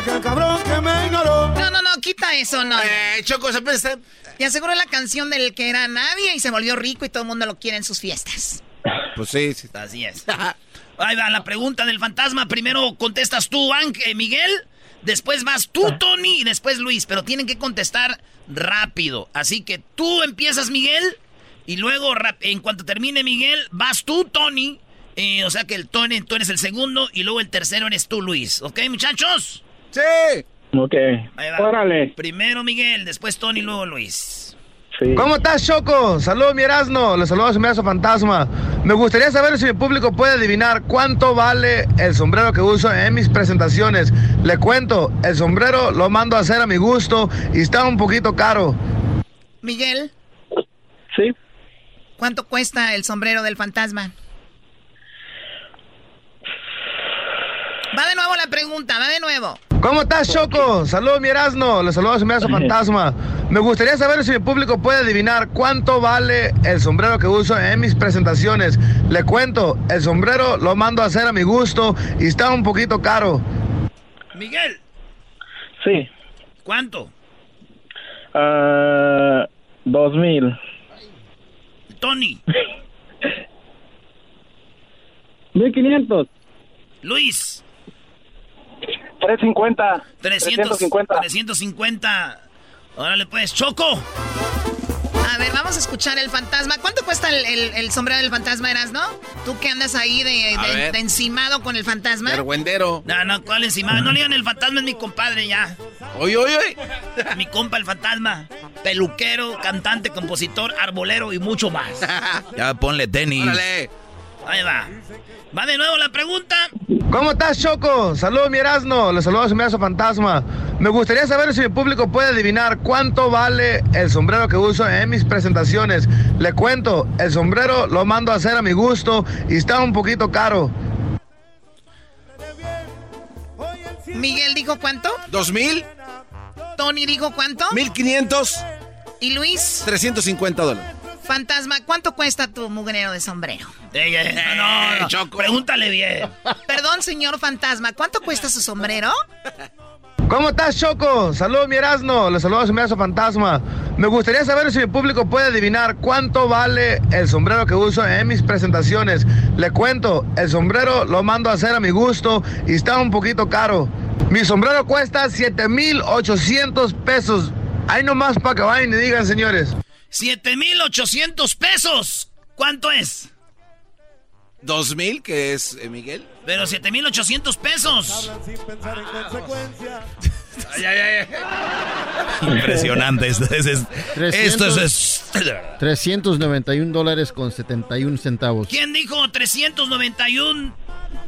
Aquel cabrón que me ignoró. No, no, no, quita eso, no. Eh, Choco, se. Y aseguró la canción del que era nadie y se volvió rico y todo el mundo lo quiere en sus fiestas. Pues sí, sí. Así es. Ahí va la pregunta del fantasma. Primero contestas tú, Ángel, Miguel. Después vas tú, Tony, y después Luis. Pero tienen que contestar rápido. Así que tú empiezas, Miguel. Y luego, en cuanto termine Miguel, vas tú, Tony. Eh, o sea que el Tony, tú eres el segundo. Y luego el tercero eres tú, Luis. ¿Ok, muchachos? Sí. Ok. Ahí va. Órale. Primero Miguel, después Tony, luego Luis. ¿Cómo estás, Choco? Saludos, mi Erasmo. Le saludo a su medazo fantasma. Me gustaría saber si mi público puede adivinar cuánto vale el sombrero que uso en mis presentaciones. Le cuento, el sombrero lo mando a hacer a mi gusto y está un poquito caro. Miguel. Sí. ¿Cuánto cuesta el sombrero del fantasma? Va de nuevo la pregunta, va de nuevo. ¿Cómo estás, Choco? Saludos, mi Erasmo. Le saludo a su fantasma. Me gustaría saber si mi público puede adivinar cuánto vale el sombrero que uso en mis presentaciones. Le cuento, el sombrero lo mando a hacer a mi gusto y está un poquito caro. Miguel. Sí. ¿Cuánto? Ah, dos mil. Tony. Mil quinientos. Luis. 350. 300, 350. Órale pues, Choco. A ver, vamos a escuchar el fantasma. ¿Cuánto cuesta el, el- el sombrero del fantasma, eras, no? Tú que andas ahí de, encimado con el fantasma. Vergüendero. No, no, ¿cuál encima? No le digan el fantasma, es mi compadre ya. Oye, oye, oye. Mi compa el fantasma. Peluquero, cantante, compositor, arbolero y mucho más. Ya ponle tenis. Órale. Ahí va. Va de nuevo la pregunta. ¿Cómo estás, Choco? Saludos, mi Erasmo. Le saludo a su medazo fantasma. Me gustaría saber si mi público puede adivinar cuánto vale el sombrero que uso en mis presentaciones. Le cuento, el sombrero lo mando a hacer a mi gusto y está un poquito caro. Miguel dijo cuánto? ¿Dos mil? Tony dijo cuánto? ¿Mil quinientos? ¿Y Luis? 350 dólares. Fantasma, ¿cuánto cuesta tu mugrero de sombrero? Ey, ey, no, no, no, pregúntale bien. Perdón, señor fantasma, ¿cuánto cuesta su sombrero? ¿Cómo estás, Choco? Saludos, mi Erasmo. Le saludo a su fantasma. Me gustaría saber si mi público puede adivinar cuánto vale el sombrero que uso en mis presentaciones. Le cuento, el sombrero lo mando a hacer a mi gusto y está un poquito caro. Mi sombrero cuesta 7,800 pesos. Ahí nomás para que vayan y digan, señores. 7800 pesos. ¿Cuánto es? ¿Dos mil, que es eh, Miguel? Pero 7800 pesos. Ay, ay, ay. Impresionante. Esto es, es- esto es, 300. es- 391 dólares con 71 centavos. ¿Quién dijo 391?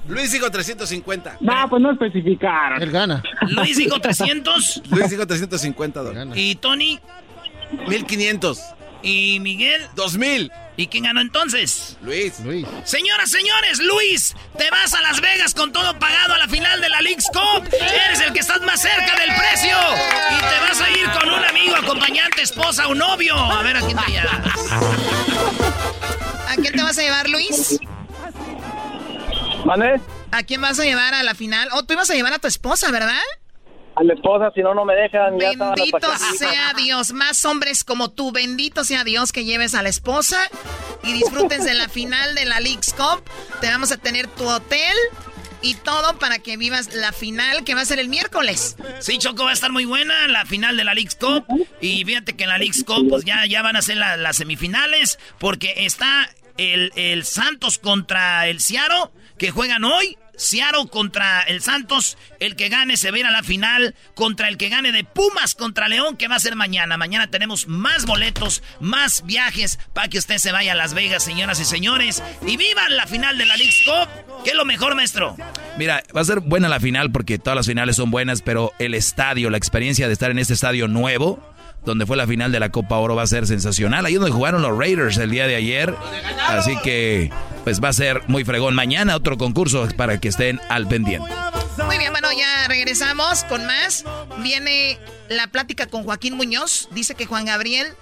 Luis dijo 350. No, pues no especificar. Él gana. Luis dijo 300. Luis dijo 350 dólares. ¿Y Tony? 1500. ¿Y Miguel? 2000. ¿Y quién ganó entonces? Luis. Luis. Señoras, señores, Luis, te vas a Las Vegas con todo pagado a la final de la League's Cup. Eres el que estás más cerca del precio. Y te vas a ir con un amigo, acompañante, esposa o novio. A ver a quién te llevas. ¿A quién te vas a llevar, Luis? ¿Vale? ¿A quién vas a llevar a la final? Oh, tú ibas a llevar a tu esposa, ¿verdad? A la esposa, si no, no me dejan. Bendito sea Dios, más hombres como tú, bendito sea Dios que lleves a la esposa y disfrutes de la final de la League's Cup. Te vamos a tener tu hotel y todo para que vivas la final que va a ser el miércoles. Sí, Choco, va a estar muy buena la final de la League's Cup. Y fíjate que en la League's Cup, pues ya, ya van a ser la- las semifinales. Porque está el, el Santos contra el Seattle, que juegan hoy. Seattle contra el Santos. El que gane se va a la final contra el que gane de Pumas contra León, que va a ser mañana. Mañana tenemos más boletos, más viajes para que usted se vaya a Las Vegas, señoras y señores. Y vivan la final de la League's Cup. ¿Qué es lo mejor, maestro? Mira, va a ser buena la final porque todas las finales son buenas, pero el estadio, la experiencia de estar en este estadio nuevo, donde fue la final de la Copa Oro, va a ser sensacional. Ahí donde jugaron los Raiders el día de ayer. Así que, pues va a ser muy fregón. Mañana otro concurso para que estén al pendiente. Muy bien, bueno, ya regresamos con más. Viene la plática con Joaquín Muñoz. Dice que Juan Gabriel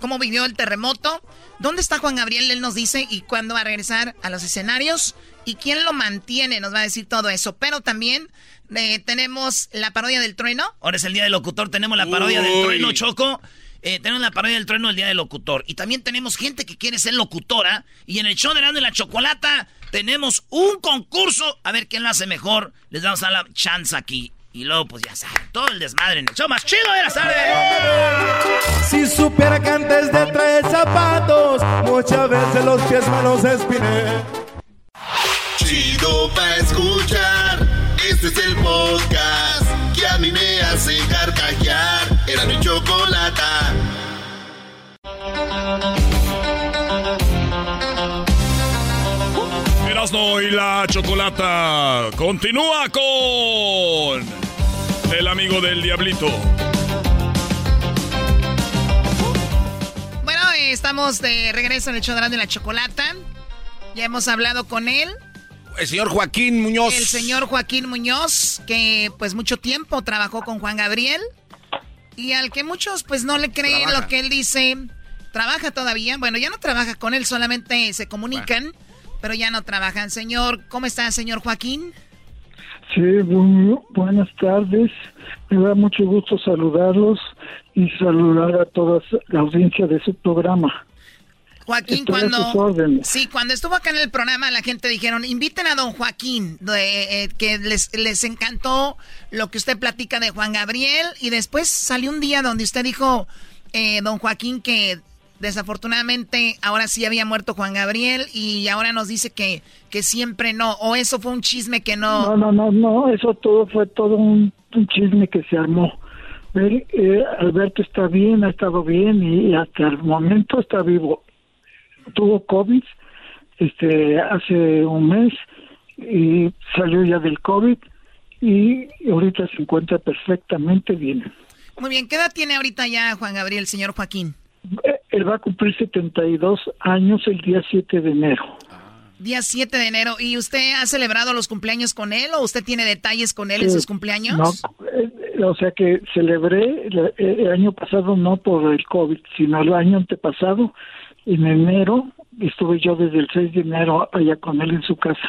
cómo vivió el terremoto. ¿Dónde está Juan Gabriel? Él nos dice y cuándo va a regresar a los escenarios y quién lo mantiene, nos va a decir todo eso. Pero también eh, tenemos la parodia del trueno. Ahora es el día del locutor, tenemos la parodia del trueno, Choco. Eh, tenemos la parodia del trueno el día del locutor. Y también tenemos gente que quiere ser locutora. Y en el show de de la Chocolata tenemos un concurso. A ver quién lo hace mejor. Les vamos a dar la chance aquí. Y luego, pues ya saben, todo el desmadre en el show más chido de la tarde. Si supiera que antes de traer zapatos, muchas veces los pies me los espiné. Chido pa' escuchar. Este es el podcast que a mí me hace carcajear. Era mi chocolata. Erasmo y la chocolata continúa con el amigo del diablito. Bueno, eh, estamos de regreso en el show de la chocolata. Ya hemos hablado con él. El señor Joaquín Muñoz. El señor Joaquín Muñoz, que pues mucho tiempo trabajó con Juan Gabriel. Y al que muchos pues no le creen lo que él dice. Trabaja todavía. Bueno, ya no trabaja con él, solamente se comunican, pero ya no trabajan. Señor, ¿cómo está, señor Joaquín? Sí, muy buenas tardes. Me da mucho gusto saludarlos y saludar a toda la audiencia de su programa. Joaquín, Estoy cuando sí, cuando estuvo acá en el programa, la gente dijeron, inviten a don Joaquín, de, eh, que les, les encantó lo que usted platica de Juan Gabriel, y después salió un día donde usted dijo, eh, don Joaquín, que desafortunadamente ahora sí había muerto Juan Gabriel, y ahora nos dice que, que siempre no, o eso fue un chisme que no... No, no, no, no, eso todo fue todo un, un chisme que se armó. Él, eh, Alberto está bien, ha estado bien y hasta el momento está vivo. Tuvo COVID este, hace un mes y salió ya del COVID y ahorita se encuentra perfectamente bien. Muy bien, ¿qué edad tiene ahorita ya Juan Gabriel, señor Joaquín? Eh, Él va a cumplir 72 años el día 7 de enero. Día 7 de enero. ¿Y usted ha celebrado los cumpleaños con él o usted tiene detalles con él en Eh, sus cumpleaños? No, eh, o sea que celebré el, el año pasado no por el COVID, sino el año antepasado, en enero, estuve yo desde el 6 de enero allá con él en su casa.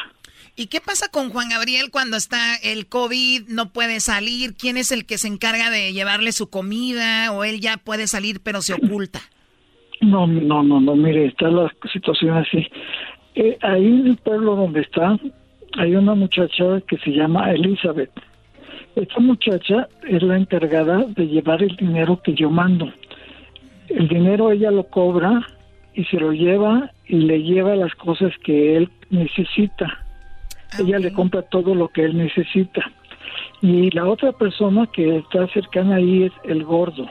¿Y qué pasa con Juan Gabriel cuando está el COVID, no puede salir? ¿Quién es el que se encarga de llevarle su comida o él ya puede salir pero se oculta? No, no, no, no, mire, está la situación así. Eh, ahí en el pueblo donde está, hay una muchacha que se llama Elizabeth. Esta muchacha es la encargada de llevar el dinero que yo mando. El dinero ella lo cobra y se lo lleva y le lleva las cosas que él necesita. Ella le compra todo lo que él necesita. Y la otra persona que está cercana ahí es el gordo.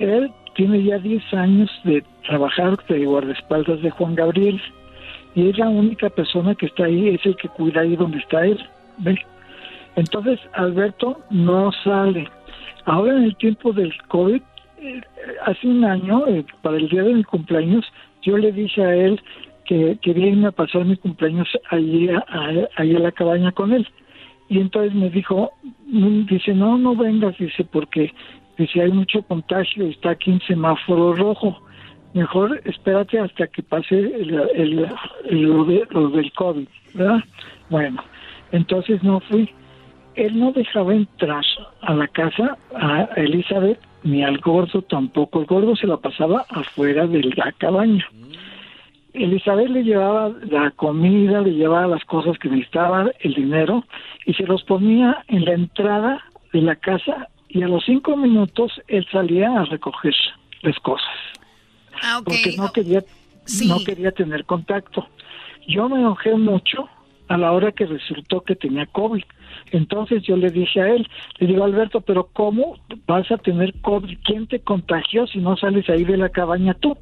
Él tiene ya 10 años de trabajar de guardaespaldas de Juan Gabriel. Y es la única persona que está ahí, es el que cuida ahí donde está él. Entonces, Alberto no sale. Ahora en el tiempo del COVID, eh, hace un año, eh, para el día de mi cumpleaños, yo le dije a él que quería irme a pasar mi cumpleaños allí a, a la cabaña con él. Y entonces me dijo, mm, dice, no, no vengas, dice, porque dice, hay mucho contagio, está aquí en semáforo rojo. Mejor espérate hasta que pase el, el- el- lo, de- lo del COVID, ¿verdad? Bueno, entonces no fui. Él no dejaba entrar a la casa a Elizabeth ni al gordo tampoco. El gordo se la pasaba afuera de la cabaña. Elizabeth le llevaba la comida, le llevaba las cosas que necesitaba, el dinero, y se los ponía en la entrada de la casa y a los cinco minutos él salía a recoger las cosas. Ah. Porque no quería, no quería tener contacto. Yo me enojé mucho a la hora que resultó que tenía COVID. Entonces yo le dije a él, le digo, Alberto, pero ¿cómo vas a tener COVID? ¿Quién te contagió si no sales ahí de la cabaña tú?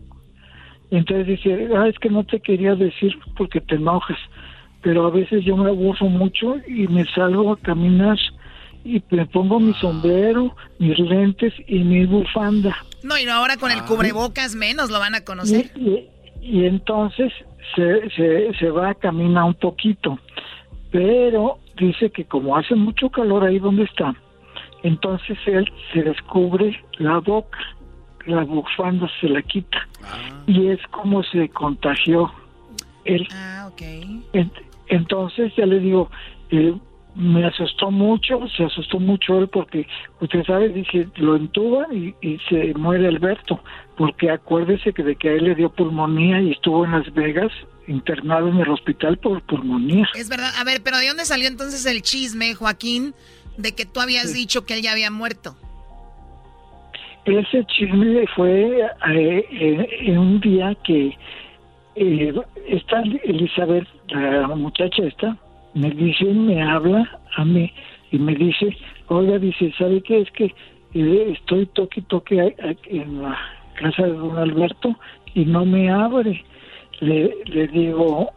Entonces dice, ah, es que no te quería decir porque te enojas, pero a veces yo me aburro mucho y me salgo a caminar y me pongo mi sombrero, mis lentes y mi bufanda. No, y ahora con el cubrebocas menos lo van a conocer. Y, y- y entonces se, se, se va a caminar un poquito, pero dice que como hace mucho calor ahí donde está, entonces él se descubre la boca, la bufanda se la quita. Y es como se contagió él. Ah, ok. Ent- Entonces ya le digo, eh, me asustó mucho, se asustó mucho él porque, usted sabe, dije, lo entuban y, y se muere Alberto, porque acuérdese que de que a él le dio pulmonía y estuvo en Las Vegas internado en el hospital por pulmonía. Es verdad. A ver, pero ¿de dónde salió entonces el chisme, Joaquín, de que tú habías dicho que él ya había muerto? Ese chisme fue eh, en un día que eh, esta Elizabeth, la muchacha esta, me dice, me habla a mí y me dice, oiga, dice, ¿sabe qué? Es que eh, estoy toque toque en la casa de don Alberto y no me abre. Le, le digo,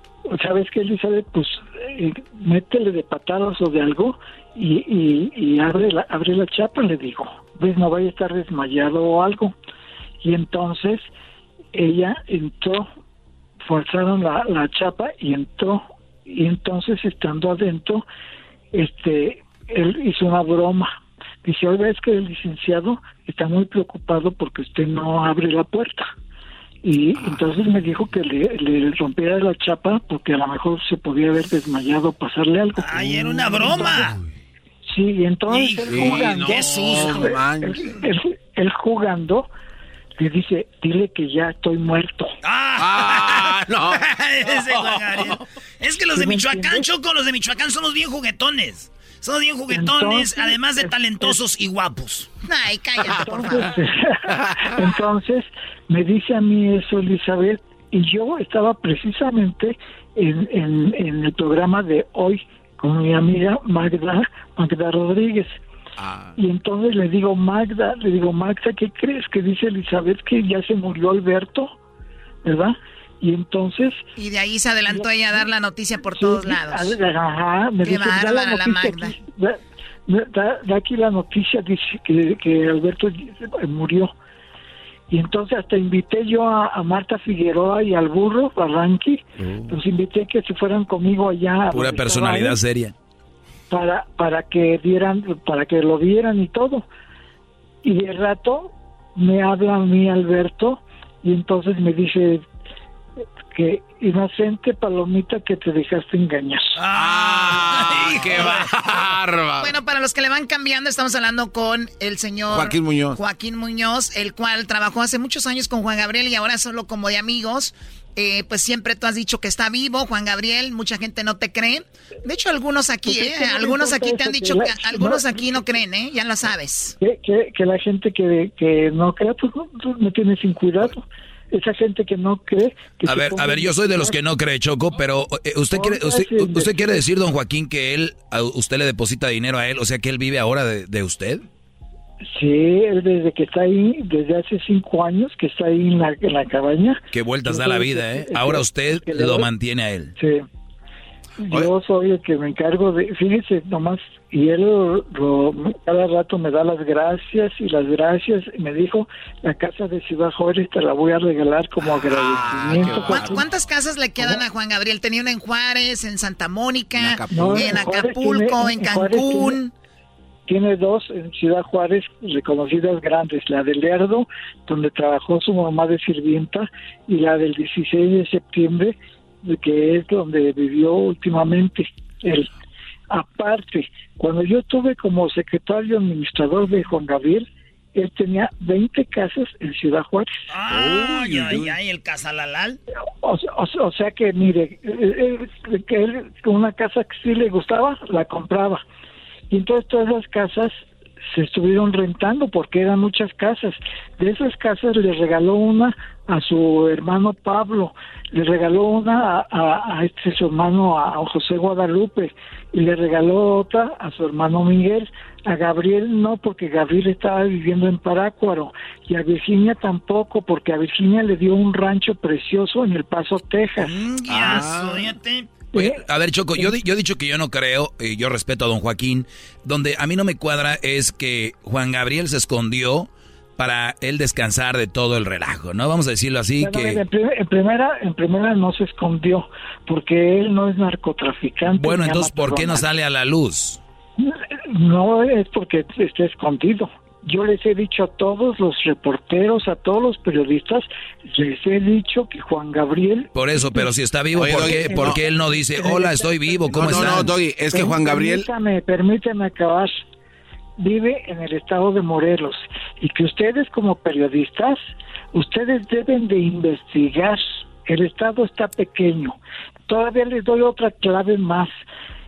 ¿sabes qué, Elizabeth? Pues eh, métele de patadas o de algo y, y, y abre, la, abre la chapa, le digo. Ves, no vaya a estar desmayado o algo. Y entonces ella entró, forzaron la, la chapa y entró. Y entonces estando adentro, este, él hizo una broma. Dice, oiga, es que el licenciado está muy preocupado porque usted no abre la puerta. Y entonces me dijo que le, le rompiera la chapa porque a lo mejor se podía haber desmayado, pasarle algo. ¡Ay, era una broma! Sí, y entonces Hijo, él jugando, qué susto. él, él- él jugando, le dice, dile que ya estoy muerto. ¡Ah! no! Ese Juan Gabriel. Es que los de ¿Sí Michoacán, entiendes? Choco, los de Michoacán somos bien juguetones. Somos bien juguetones, Entonces, además de talentosos y guapos. Ay, cállate, por favor. Entonces, entonces me dice a mí eso Elizabeth y yo estaba precisamente en, en, en el programa de hoy con mi amiga Magda, Magda Rodríguez. Y entonces le digo, Magda, le digo, Magda, ¿qué crees? Que dice Elizabeth que ya se murió Alberto, ¿verdad? Y entonces... Y de ahí se adelantó ella a dar la noticia por todos Sí, lados. Ajá, me Qué dice, da la bárbara la noticia Magda. aquí, da, da- da aquí la noticia, dice que, que Alberto murió. Y entonces hasta invité yo a, a Marta Figueroa y al burro Barranqui, los invité que se fueran conmigo allá. a Pura personalidad seria. Para, para que dieran, para que lo vieran y todo. Y de rato me habla a mí Alberto y entonces me dice que inocente palomita que te dejaste engañar. ¡Ay, ¡Qué bárbaro! Bueno, para los que le van cambiando, estamos hablando con el señor Joaquín Muñoz. Joaquín Muñoz, el cual trabajó hace muchos años con Juan Gabriel y ahora solo como de amigos. Eh, pues siempre tú has dicho que está vivo, Juan Gabriel, mucha gente no te cree. De hecho, algunos aquí, Pues es ¿eh? Algunos aquí te han dicho que algunos no- aquí no creen, ¿eh? Ya lo sabes. que, que, que la gente que, que no cree, pues no tiene sin cuidado. Esa gente que no cree... Que A ver, a ver, yo soy de los que no cree Choco, pero eh, usted quiere, usted, usted quiere decir, don Joaquín, que él, a usted le deposita dinero a él, o sea que él vive ahora de, de usted. Sí, él desde que está ahí, desde hace cinco años que está ahí en la, en la cabaña. Qué vueltas da la vida, ¿eh? Ahora usted lo mantiene a él. Sí. Yo soy el que me encargo de, fíjese nomás, y él lo- lo- cada rato me da las gracias y las gracias, y me dijo, la casa de Ciudad Juárez te la voy a regalar como agradecimiento. ¿Cuán- ¿Cuántas casas le quedan a Juan Gabriel? Tenía una en Juárez, en Santa Mónica, No, en Acapulco, tiene- en Cancún. Tiene, tiene dos en Ciudad Juárez reconocidas grandes, la de Lerdo, donde trabajó su mamá de sirvienta, y la del 16 de septiembre, que es donde vivió últimamente él. Aparte, cuando yo estuve como secretario administrador de Juan Gabriel, él tenía 20 casas en Ciudad Juárez. Ay, ay, ay, el casalalal. O, sea- o sea- o sea que, mire, que él una casa que sí le gustaba, la compraba. Y entonces todas las casas se estuvieron rentando porque eran muchas casas. De esas casas le regaló una a su hermano Pablo, le regaló una a, a- a este su hermano, a, a José Guadalupe, y le regaló otra a su hermano Miguel. A Gabriel no, porque Gabriel estaba viviendo en Parácuaro, y a Virginia tampoco, porque a Virginia le dio un rancho precioso en El Paso, Texas. Ya, fíjate. Oye, a ver, Choco, yo, di- yo he dicho que yo no creo, y yo respeto a don Joaquín, donde a mí no me cuadra es que Juan Gabriel se escondió para él descansar de todo el relajo, ¿no? Vamos a decirlo así, Bueno, que... en, prim- en primera, en primera no se escondió, porque él no es narcotraficante. Bueno, entonces, ¿por qué no sale a la luz? No es porque esté escondido. Yo les he dicho a todos los reporteros, a todos los periodistas, les he dicho que Juan Gabriel... Por eso, pero si está vivo, ¿por, qué, ¿por qué él no dice, hola, estoy vivo, ¿cómo no? No, no, Doggy, es que Juan Gabriel... Permítame, permítame acabar. Vive en el estado de Morelos y que ustedes como periodistas, ustedes deben de investigar. El estado está pequeño. Todavía les doy otra clave más.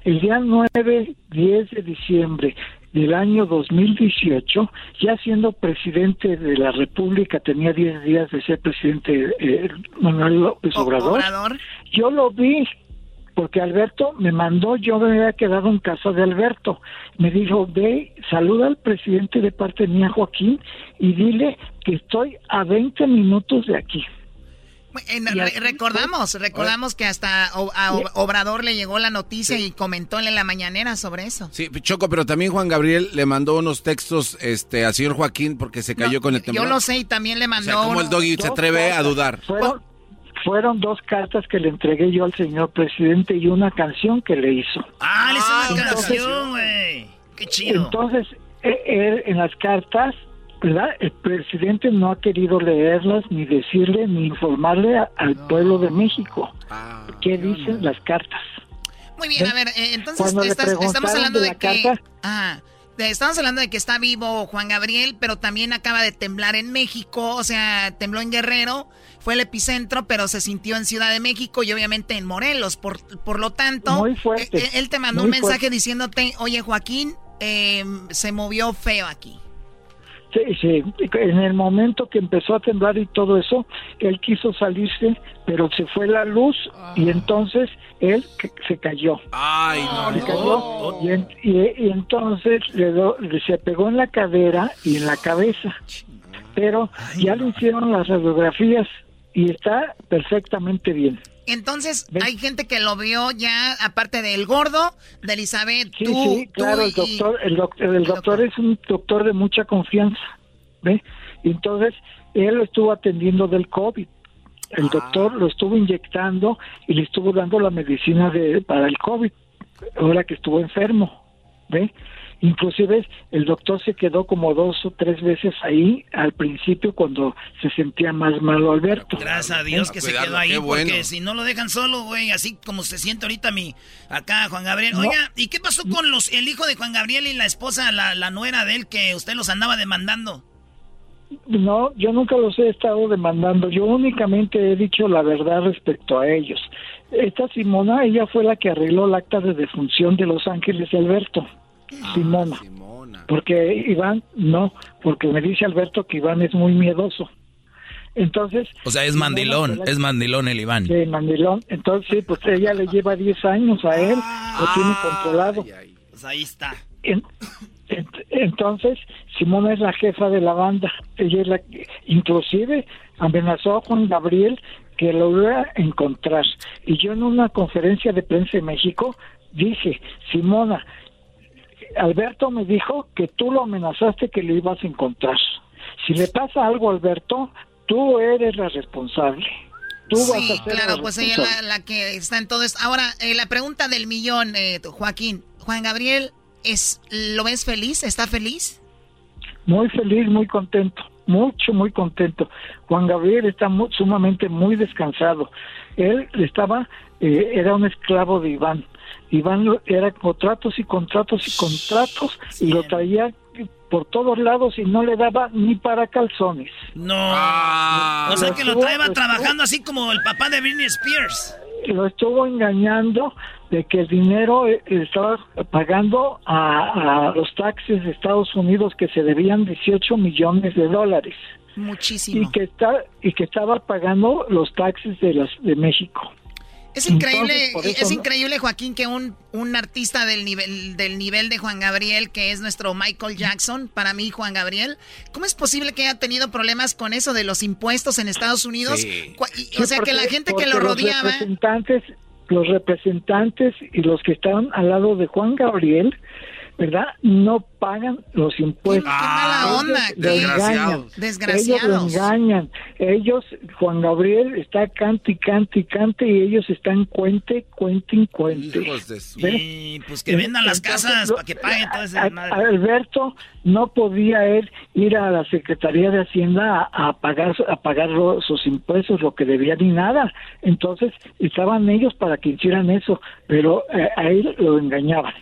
El día 9, 10 de diciembre del año 2018, ya siendo presidente de la República, tenía 10 días de ser presidente eh, Manuel López Obrador, Obrador. yo lo vi porque Alberto me mandó, yo me había quedado en casa de Alberto. Me dijo, ve, saluda al presidente de parte mía, Joaquín, y dile que estoy a 20 minutos de aquí. En- re- recordamos, recordamos que hasta O- a O- Obrador le llegó la noticia y comentó en la mañanera sobre eso. Sí, Choco, pero también Juan Gabriel le mandó unos textos este, al señor Joaquín porque se cayó con el temblor. Yo lo sé y también le O mandó. sea, ¿cómo uno- el doggy se atreve a dudar? Fueron, fueron dos cartas que le entregué yo al señor presidente y una canción que le hizo. Ah, le hizo una entonces- canción, güey. Qué chido. Entonces, eh, él, en las cartas, ¿verdad? El presidente no ha querido leerlas, ni decirle, ni informarle a- al pueblo de México qué dicen las cartas. Muy bien, a ver, eh, entonces estás- estamos hablando de de, la que... carta- Ah, de- estamos hablando de que está vivo Juan Gabriel, pero también acaba de temblar en México, o sea, tembló en Guerrero, fue el epicentro, pero se sintió en Ciudad de México y obviamente en Morelos. Por, por lo tanto, Muy fuerte, eh, él te mandó un mensaje fuerte. diciéndote, oye Joaquín, eh, se movió feo aquí. En el momento que empezó a temblar y todo eso, él quiso salirse, pero se fue la luz y entonces él se cayó. Ay, no. Se cayó y, en- y- y entonces le do- se pegó en la cadera y en la cabeza. Pero ya le hicieron las radiografías y está perfectamente bien. Entonces, hay gente que lo vio ya, aparte del gordo, de Elizabeth, Sí, tú, sí, tú claro, el y- doctor, el doctor, el doctor es un doctor de mucha confianza, ¿ve? Entonces, él lo estuvo atendiendo del COVID. El doctor lo estuvo inyectando y le estuvo dando la medicina de, para el COVID, ahora que estuvo enfermo, ¿ve? Inclusive el doctor se quedó como dos o tres veces ahí al principio cuando se sentía más malo Alberto. Gracias a Dios que se Cuidarlo, quedó ahí, bueno. porque si no lo dejan solo, güey, así como se siente ahorita mi acá Juan Gabriel. No. Oiga, ¿y qué pasó con los el hijo de Juan Gabriel y la esposa, la, la nuera de él que usted los andaba demandando? No, yo nunca los he estado demandando. Yo únicamente he dicho la verdad respecto a ellos. Esta Simona, ella fue la que arregló el acta de defunción de Los Ángeles de Alberto. Simona. Porque Iván, no, porque me dice Alberto que Iván es muy miedoso. Entonces, O sea, es mandilón, es mandilón el Iván. de Mandilón. Entonces, sí, pues ella le lleva 10 años a él, lo tiene controlado. Pues ahí está. En- en- entonces, Simona es la jefa de la banda. Ella es la que, inclusive, amenazó a Juan Gabriel que lo iba a encontrar. Y yo en una conferencia de prensa en México dije, Simona, Alberto me dijo que tú lo amenazaste que lo ibas a encontrar. Si le pasa algo a Alberto, tú eres la responsable. Tú vas Sí, a ser claro, la pues ella es la, la que está en todo esto. Ahora, eh, la pregunta del millón, eh, Joaquín. Juan Gabriel, es, ¿lo ves feliz? ¿Está feliz? Muy feliz, muy contento, mucho, muy contento. Juan Gabriel está mu- sumamente muy descansado. Él estaba, eh, era un esclavo de Iván. Iván lo- era contratos y contratos y contratos y lo traía por todos lados y no le daba ni para calzones. No. Ah. o sea que lo estuvo- trabajando así como el papá de Britney Spears. lo estuvo engañando de que el dinero eh, estaba pagando a, a los taxes de Estados Unidos que se debían 18 millones de dólares Muchísimo. y que está y que estaba pagando los taxes de las de México. Es increíble, Entonces, es no- increíble, Joaquín, que un, un artista del nivel, del nivel de Juan Gabriel, que es nuestro Michael Jackson, para mí Juan Gabriel, ¿cómo es posible que haya tenido problemas con eso de los impuestos en Estados Unidos? Sí. O sea, que la gente que lo los rodeaba... representantes, los representantes y los que estaban al lado de Juan Gabriel ¿verdad? No pagan los impuestos. Qué mala onda, engañan. desgraciados. Ellos lo engañan. Ellos, Juan Gabriel está cante y cante y cante y ellos están cuente, cuente y cuente. Y pues que vendan las casas para que paguen todo ese A- madre. Alberto no podía él ir a la Secretaría de Hacienda a, a pagar a pagar lo- sus impuestos, lo que debía ni nada. Entonces estaban ellos para que hicieran eso, pero eh, a él lo engañaban.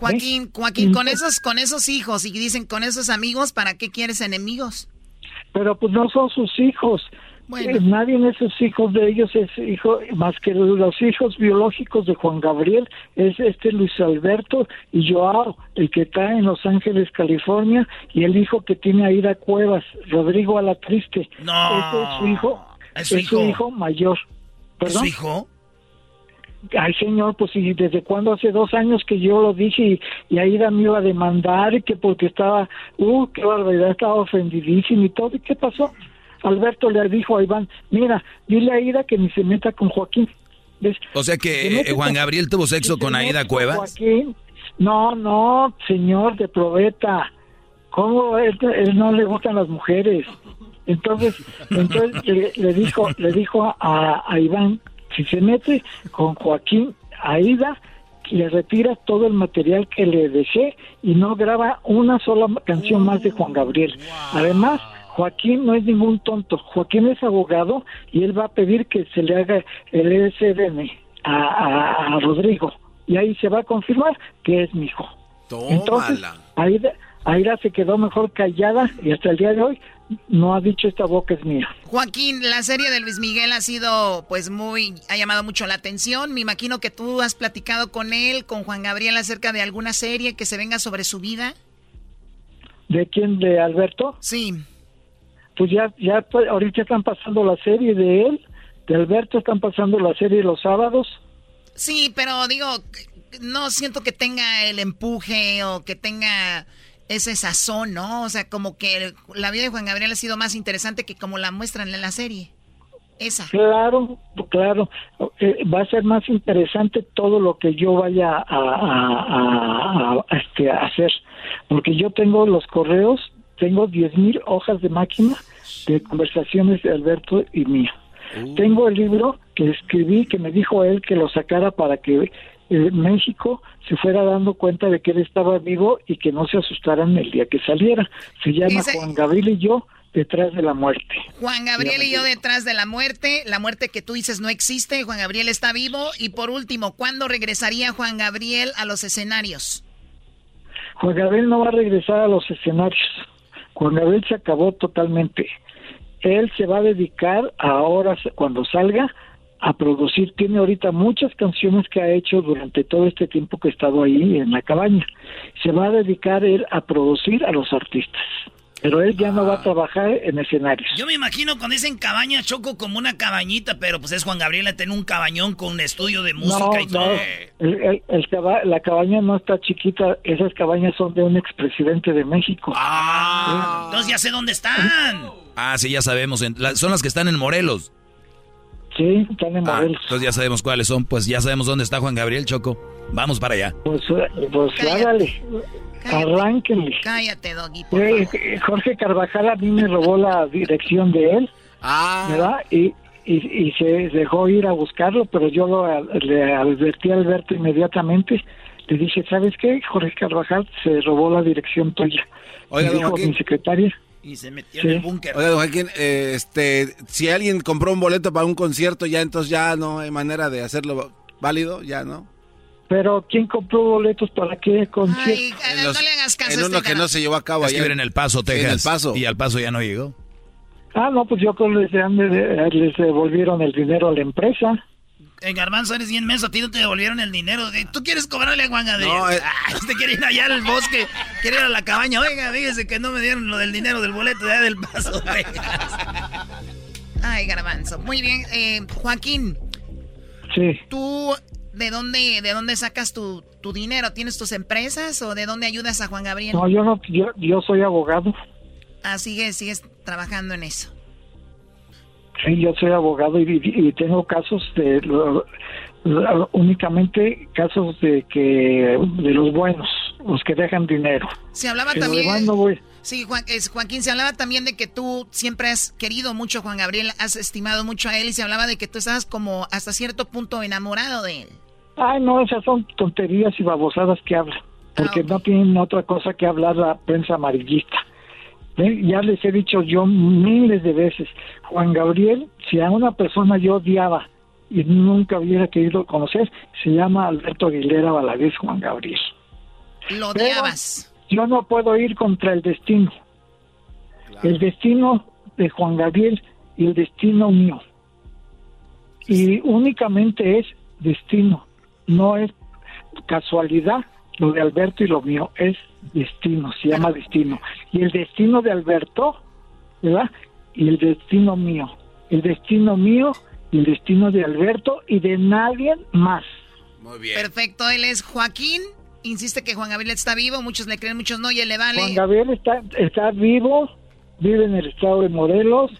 Joaquín, Joaquín, con esos, con esos hijos y dicen con esos amigos, ¿para qué quieres enemigos? Pero pues no son sus hijos. Bueno. Eh, Nadie de esos hijos de ellos es hijo, más que los hijos biológicos de Juan Gabriel, es este Luis Alberto y Joao, el que está en Los Ángeles, California, y el hijo que tiene a Ida Cuevas, Rodrigo Alatriste. No. Ese es su hijo, Es su hijo. hijo mayor. ¿Es ¿Perdón? su hijo? Ay, señor, pues y desde cuando hace dos años que yo lo dije y, y Aida me iba a demandar y que porque estaba, uh, qué barbaridad, estaba ofendidísimo y todo. ¿Y qué pasó? Alberto le dijo a Iván, mira, dile a Aida que ni se meta con Joaquín. ¿Ves? O sea Se que eh, Juan Gabriel tuvo sexo se con mete Aida con Cuevas. Joaquín. No, no, señor de probeta. ¿Cómo él, él no le gustan las mujeres? Entonces, entonces le, le dijo, le dijo a, a Iván, si se mete con Joaquín Aida, le retira todo el material que le dejé y no graba una sola canción más de Juan Gabriel. Además, Joaquín no es ningún tonto. Joaquín es abogado y él va a pedir que se le haga el ESDN a, a- a Rodrigo. Y ahí se va a confirmar que es mi hijo. Entonces, Aida, Aida se quedó mejor callada y hasta el día de hoy no ha dicho esta boca es mía. Joaquín, la serie de Luis Miguel ha sido, pues, muy, ha llamado mucho la atención. Me imagino que tú has platicado con él, con Juan Gabriel, acerca de alguna serie que se venga sobre su vida. ¿De quién? ¿De Alberto? Sí. Pues ya, ya ahorita están pasando la serie de él, de Alberto están pasando la serie los sábados. Sí, pero digo, no siento que tenga el empuje o que tenga ese sazón, ¿no? O sea, como que la vida de Juan Gabriel ha sido más interesante que como la muestran en la serie. Esa. Claro, claro. Eh, va a ser más interesante todo lo que yo vaya a, a- a- a- este, a hacer. Porque yo tengo los correos, tengo 10.000 hojas de máquina de conversaciones de Alberto y mía. Tengo el libro que escribí, que me dijo él que lo sacara para que eh, México se fuera dando cuenta de que él estaba vivo y que no se asustaran el día que saliera. Se llama Ese- Juan Gabriel y yo detrás de la muerte. Juan Gabriel y yo detrás de la muerte, la muerte que tú dices no existe, Juan Gabriel está vivo. Y por último, ¿cuándo regresaría Juan Gabriel a los escenarios? Juan Gabriel no va a regresar a los escenarios. Juan Gabriel se acabó totalmente. Él se va a dedicar ahora, cuando salga, a producir. Tiene ahorita muchas canciones que ha hecho durante todo este tiempo que ha estado ahí en la cabaña. Se va a dedicar él a producir a los artistas. Pero él ya no va a trabajar en escenarios. Yo me imagino cuando dicen cabaña choco como una cabañita, pero pues es Juan Gabriel tiene un cabañón con un estudio de música No, y todo. no, el- el- el caba- la cabaña no está chiquita, esas cabañas son de un expresidente de México. Ah, entonces ya sé dónde están. Ah, sí, ya sabemos. en- la- son las que están en Morelos. Sí, están en Ah, Morelos. entonces ya sabemos cuáles son. Pues ya sabemos dónde está Juan Gabriel Choco. Vamos para allá. Pues, eh, pues hágale, arránquenle. Cállate, Doggy. por Eh, eh, Jorge Carvajal a mí me robó la dirección de él, ¿verdad? Y, y, y se dejó ir a buscarlo, pero yo lo, le advertí a Alberto inmediatamente. Le dije, ¿sabes qué? Jorge Carvajal se robó la dirección tuya. Oiga, dijo mi secretaria. Y se metió Sí. en el búnker. Oiga, don Joaquín, eh, este, si alguien compró un boleto para un concierto, ya entonces ya no hay manera de hacerlo válido, ya no. Pero ¿quién compró boletos para qué concierto? Ay, eh, no le hagas caso En a uno este que no se llevó a cabo Es que iba en El Paso, Sí, Texas. en El Paso. Y al Paso ya no llegó. Ah, no, pues yo creo que les, les devolvieron el dinero a la empresa. En Garbanzo eres bien menso, a ti no te devolvieron el dinero. De- ¿Tú quieres cobrarle a Juan Gabriel? No, eh. Ah, usted quiere ir allá al bosque, quiere ir a la cabaña. Oiga, fíjese que no me dieron lo del dinero del boleto de del paso. Ay, garbanzo. Muy bien. eh, Joaquín, Sí. ¿tú de dónde, de dónde sacas tu, tu dinero? ¿Tienes tus empresas o de dónde ayudas a Juan Gabriel? No, yo no, yo, yo soy abogado. Ah, sigues, sigues trabajando en eso. Sí, yo soy abogado y, tengo casos de lo- lo- únicamente casos de que de los buenos. los que dejan dinero. Se hablaba Pero también. no voy- Sí, Juan, es, Joaquín, se hablaba también de que tú siempre has querido mucho a Juan Gabriel, has estimado mucho a él y se hablaba de que tú estabas como hasta cierto punto enamorado de él. Ay, no, esas son tonterías y babosadas que hablan, porque no tienen otra cosa que hablar la prensa amarillista. ¿Ven? Ya les he dicho yo miles de veces, Juan Gabriel, si a una persona yo odiaba y nunca hubiera querido conocer, se llama Alberto Aguilera Valadez Juan Gabriel. Lo Pero odiabas. Yo no puedo ir contra el destino. El destino de Juan Gabriel y el destino mío. Y únicamente es destino, no es casualidad lo de Alberto y lo mío, es destino, se llama destino. Y el destino de Alberto, ¿verdad? Y el destino mío. El destino mío y el destino de Alberto y de nadie más. Muy bien. Perfecto, él es Joaquín. Insiste que Juan Gabriel está vivo, muchos le creen, muchos no, y él le vale. Juan Gabriel está, está vivo, vive en el estado de Morelos,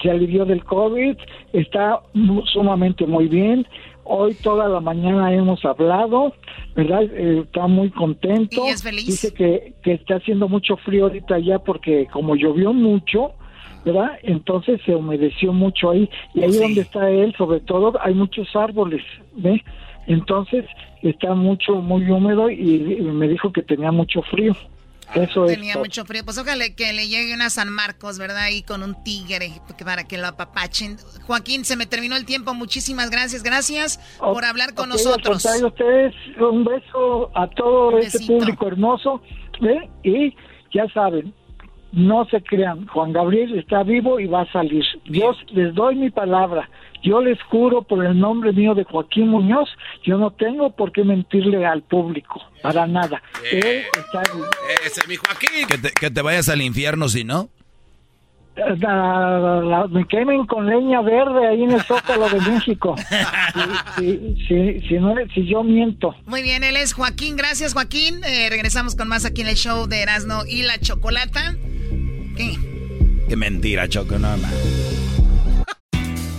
se alivió del COVID, está mu- sumamente muy bien. Hoy toda la mañana hemos hablado, ¿verdad? Eh, está muy contento. ¿Y es feliz? Dice que, que está haciendo mucho frío ahorita ya porque como llovió mucho, ¿verdad? Entonces se humedeció mucho ahí. Y ahí donde está él, sobre todo, hay muchos árboles, ¿ve? Entonces está mucho, muy húmedo y, y me dijo que tenía mucho frío. Eso es. Tenía mucho frío. Pues ojalá que le llegue una San Marcos, ¿verdad? Ahí con un tigre para que lo apapachen. Joaquín, se me terminó el tiempo. Muchísimas gracias. Gracias por hablar con Ok, al nosotros. contrario, ustedes, un beso a todo este público hermoso. ¿ve? Y ya saben, no se crean, Juan Gabriel está vivo y va a salir. Dios, les doy mi palabra. Yo les juro por el nombre mío de Joaquín Muñoz, yo no tengo por qué mentirle al público, para nada. Él está. Ese mi Joaquín. Que te, que te vayas al infierno si no. La- la- la- me quemen con leña verde ahí en el Zócalo de México. Si, si, si, si no, si yo miento. Muy bien, él es Joaquín. Gracias, Joaquín. Eh, regresamos con más aquí en el show de Erasmo y la Chocolata. ¿Qué? Qué mentira, Choco, no, man.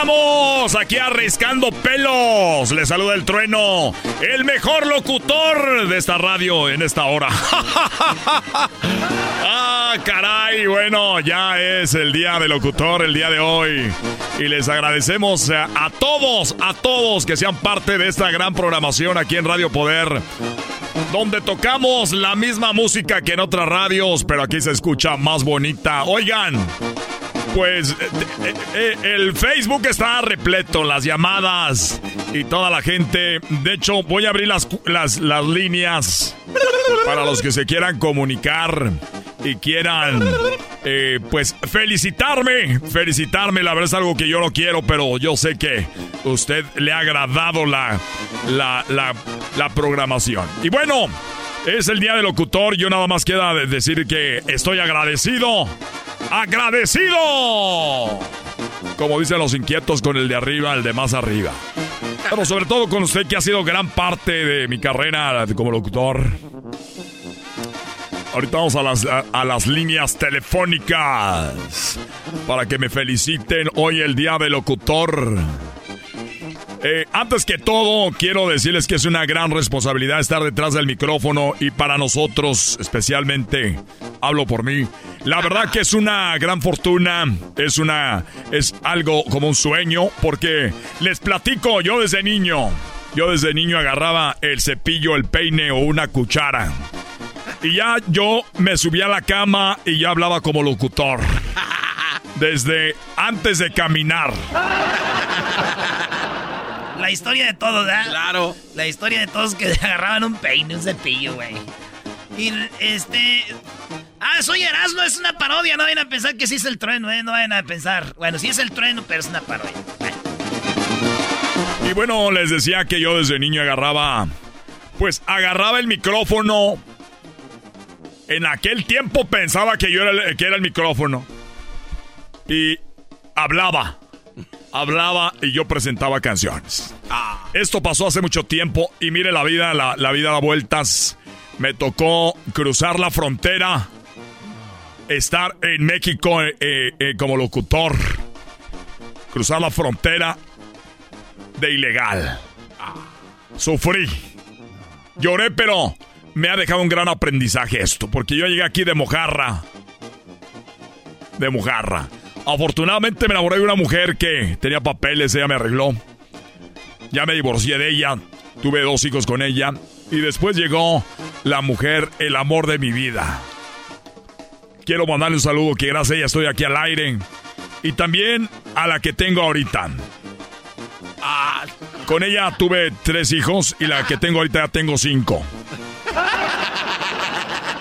Llegamos aquí arriscando pelos. Le saluda el trueno, el mejor locutor de esta radio en esta hora. ah, caray, bueno, ya es el día del locutor el día de hoy. Y les agradecemos a todos, a todos que sean parte de esta gran programación aquí en Radio Poder. Donde tocamos la misma música que en otras radios, pero aquí se escucha más bonita. Oigan, pues eh, eh, eh, el Facebook está repleto, las llamadas y toda la gente. De hecho, voy a abrir las, las, las líneas para los que se quieran comunicar y quieran, pues, felicitarme. Felicitarme, la verdad es algo que yo no quiero, pero yo sé que usted le ha agradado la, la, la, la programación. Y bueno, es el día del locutor. Yo nada más queda de- decir que estoy agradecido agradecido. Como dicen los inquietos con el de arriba, el de más arriba. Pero sobre todo con usted que ha sido gran parte de mi carrera como locutor. Ahorita vamos a las, a las líneas telefónicas para que me feliciten hoy el día del locutor. Eh, antes que todo, quiero decirles que es una gran responsabilidad estar detrás del micrófono y para nosotros, especialmente, hablo por mí. La verdad que es una gran fortuna, es una, es algo como un sueño, porque les platico, yo desde niño, yo desde niño agarraba el cepillo, el peine o una cuchara. Y ya yo me subía a la cama y ya hablaba como locutor. Desde antes de caminar. La historia de todos, ¿verdad? Claro. La historia de todos que agarraban un peine, un cepillo, güey. Y este. Ah, soy Erasmo, es una parodia. No vayan a pensar que sí es el trueno, ¿eh? No vayan a pensar. Bueno, sí es el trueno, pero es una parodia. Y bueno, les decía que yo desde niño agarraba. Pues agarraba el micrófono. En aquel tiempo pensaba que yo era el, que era el micrófono. Y hablaba. Hablaba y yo presentaba canciones. Esto pasó hace mucho tiempo y mire la vida, la, la vida da vueltas. Me tocó cruzar la frontera, estar en México eh, eh, como locutor, cruzar la frontera de ilegal. Sufrí, lloré, pero me ha dejado un gran aprendizaje esto, porque yo llegué aquí de mojarra. De mojarra. Afortunadamente me enamoré de una mujer que tenía papeles, ella me arregló. Ya me divorcié de ella, tuve dos hijos con ella y después llegó la mujer, el amor de mi vida. Quiero mandarle un saludo que gracias a ella estoy aquí al aire. Y también a la que tengo ahorita. Ah, con ella tuve tres hijos y la que tengo ahorita ya tengo cinco.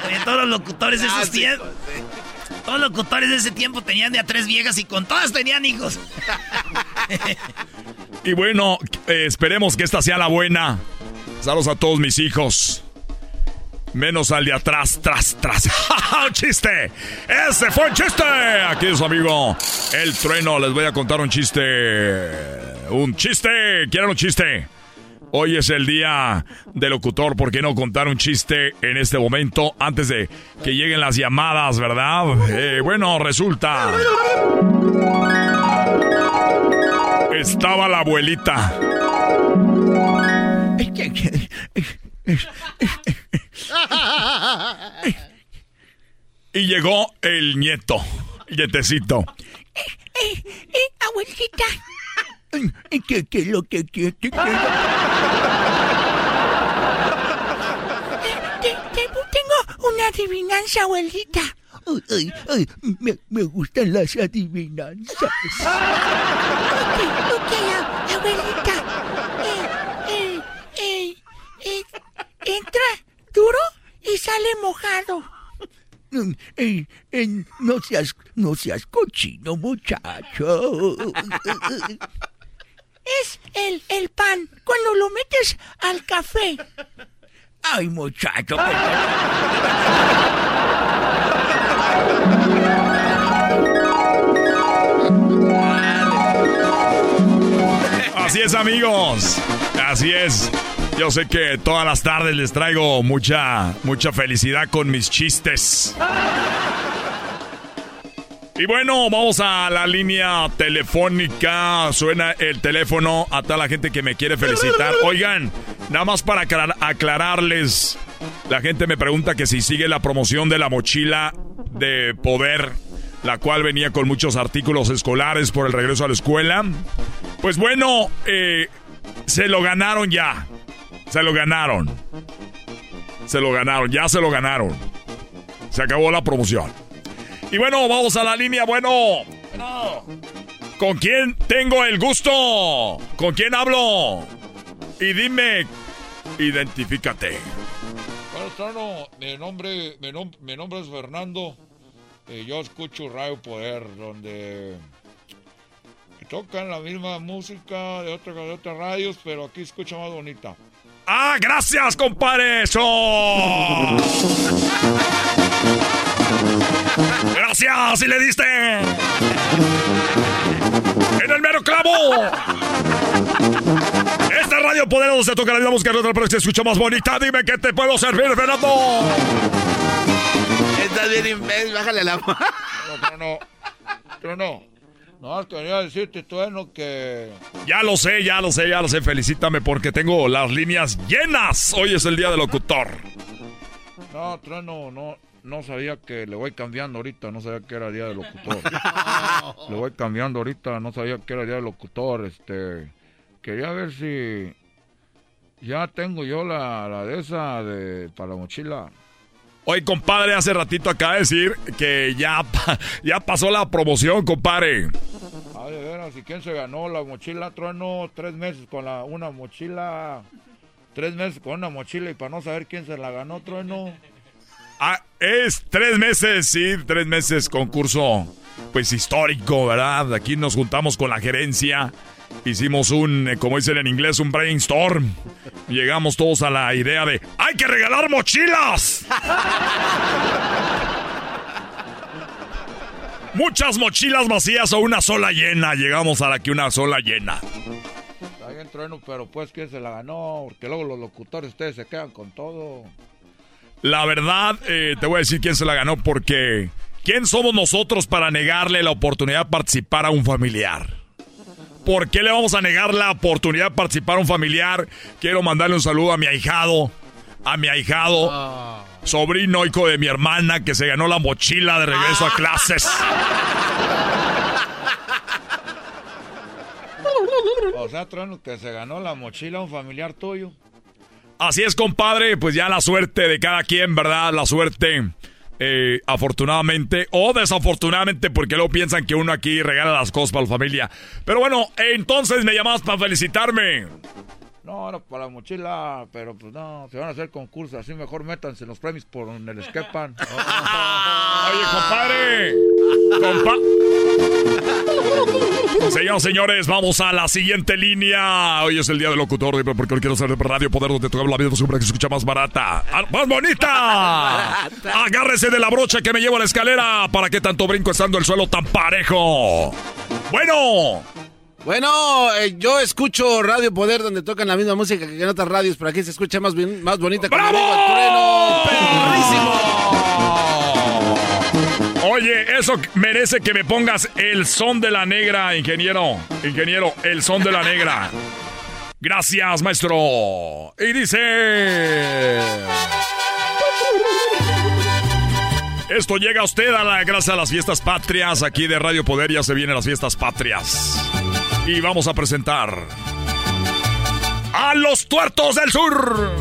Oye, todos los locutores esos tiempos. Todos los locutores de ese tiempo tenían de a tres viejas y con todas tenían hijos. y bueno, eh, esperemos que esta sea la buena. Saludos a todos mis hijos. Menos al de atrás, tras, tras. ¡Un chiste! ¡Ese fue un chiste! Aquí es amigo El Trueno. Les voy a contar un chiste. ¡Un chiste! ¿Quieren un chiste? Hoy es el día del locutor. ¿Por qué no contar un chiste en este momento antes de que lleguen las llamadas, verdad? Eh, bueno, resulta. Estaba la abuelita y llegó el nieto, nietecito. Eh, eh, eh, abuelita. ¿Qué, qué es lo que quiere? tengo una adivinanza, abuelita. Ay, ay, me, me, gustan las adivinanzas. ok, ok, abuelita. entra duro y sale mojado. no seas, no seas cochino, muchacho. Es el, el pan cuando lo metes al café. Ay, muchacho. Así es, amigos. Así es. Yo sé que todas las tardes les traigo mucha, mucha felicidad con mis chistes. Y bueno, vamos a la línea telefónica. Suena el teléfono a toda la gente que me quiere felicitar. Oigan, nada más para aclararles. La gente me pregunta que si sigue la promoción de la mochila de poder, la cual venía con muchos artículos escolares por el regreso a la escuela. Pues bueno, eh, se lo ganaron ya. Se lo ganaron. Se lo ganaron, ya se lo ganaron. Se acabó la promoción. Y bueno, vamos a la línea. Bueno, ¿con quién tengo el gusto? ¿Con quién hablo? Y dime, identifícate. Bueno, mi nombre, mi, nombre es Fernando. Y yo escucho Radio Poder, donde tocan la misma música de, otra, de otras radios, pero aquí escucha más bonita. ¡Ah, gracias, compadre! ¡Eso! ¡Gracias! ¡Y le diste! ¡En el mero clavo! Esta radio poderosa toca la misma música de otra, pero se escucha más bonita. Dime qué te puedo servir, Fernando. Estás bien imbécil, bájale la mano. No, no, no. no. No, quería decirte, Trueno, que... Ya lo sé, ya lo sé, ya lo sé. Felicítame porque tengo las líneas llenas. Hoy es el día del locutor. No, Trueno, no, no sabía que le voy cambiando ahorita. No sabía que era día del locutor. le voy cambiando ahorita. No sabía que era día del locutor. Este... Quería ver si... Ya tengo yo la, la de esa de, para la mochila. Oye, compadre, hace ratito acaba de decir que ya, ya pasó la promoción, compadre. Ah, de veras, ¿y quién se ganó la mochila, Trueno? Tres meses con la, una mochila. Tres meses con una mochila y para no saber quién se la ganó, Trueno. Ah, es tres meses, sí, tres meses concurso, pues histórico, ¿verdad? Aquí nos juntamos con la gerencia, hicimos un, eh, como dicen en inglés, un brainstorm. Llegamos todos a la idea de, ¡hay que regalar mochilas! Muchas mochilas vacías o una sola llena. Llegamos a la que una sola llena. Está bien, Trueno, pero pues, ¿quién se la ganó? Porque luego los locutores, ustedes se quedan con todo. La verdad, eh, te voy a decir quién se la ganó porque ¿quién somos nosotros para negarle la oportunidad de participar a un familiar? ¿Por qué le vamos a negar la oportunidad de participar a un familiar? Quiero mandarle un saludo a mi ahijado, a mi ahijado, sobrino hijo de mi hermana que se ganó la mochila de regreso a clases. O sea, Trueno, que se ganó la mochila a un familiar tuyo. Así es, compadre, pues ya la suerte de cada quien, ¿verdad? La suerte, eh, afortunadamente o desafortunadamente, porque luego piensan que uno aquí regala las cosas para la familia. Pero bueno, entonces me llamabas para felicitarme. No, era para la mochila, pero pues no, se van a hacer concursos, así mejor métanse en los premios por donde les quepan. Oye, compadre. Compa Señoras señores, vamos a la siguiente línea. Hoy es el día del locutor, porque hoy quiero ser de Radio Poder, donde toca la vida siempre que se escucha más barata. Ah, ¡Más bonita! Agárrese de la brocha que me llevo a la escalera para que tanto brinco estando el suelo tan parejo. Bueno. Bueno, eh, yo escucho Radio Poder donde tocan la misma música que en otras radios, pero aquí se escucha más, bien, más bonita ¡Bravo! ¡Perrísimo! Oye, eso merece que me pongas el son de la negra, ingeniero. Ingeniero, el son de la negra. Gracias, maestro. Y dice... Esto llega a usted a la, gracias a las fiestas patrias. Aquí de Radio Poder ya se vienen las fiestas patrias. Y vamos a presentar a los tuertos del sur.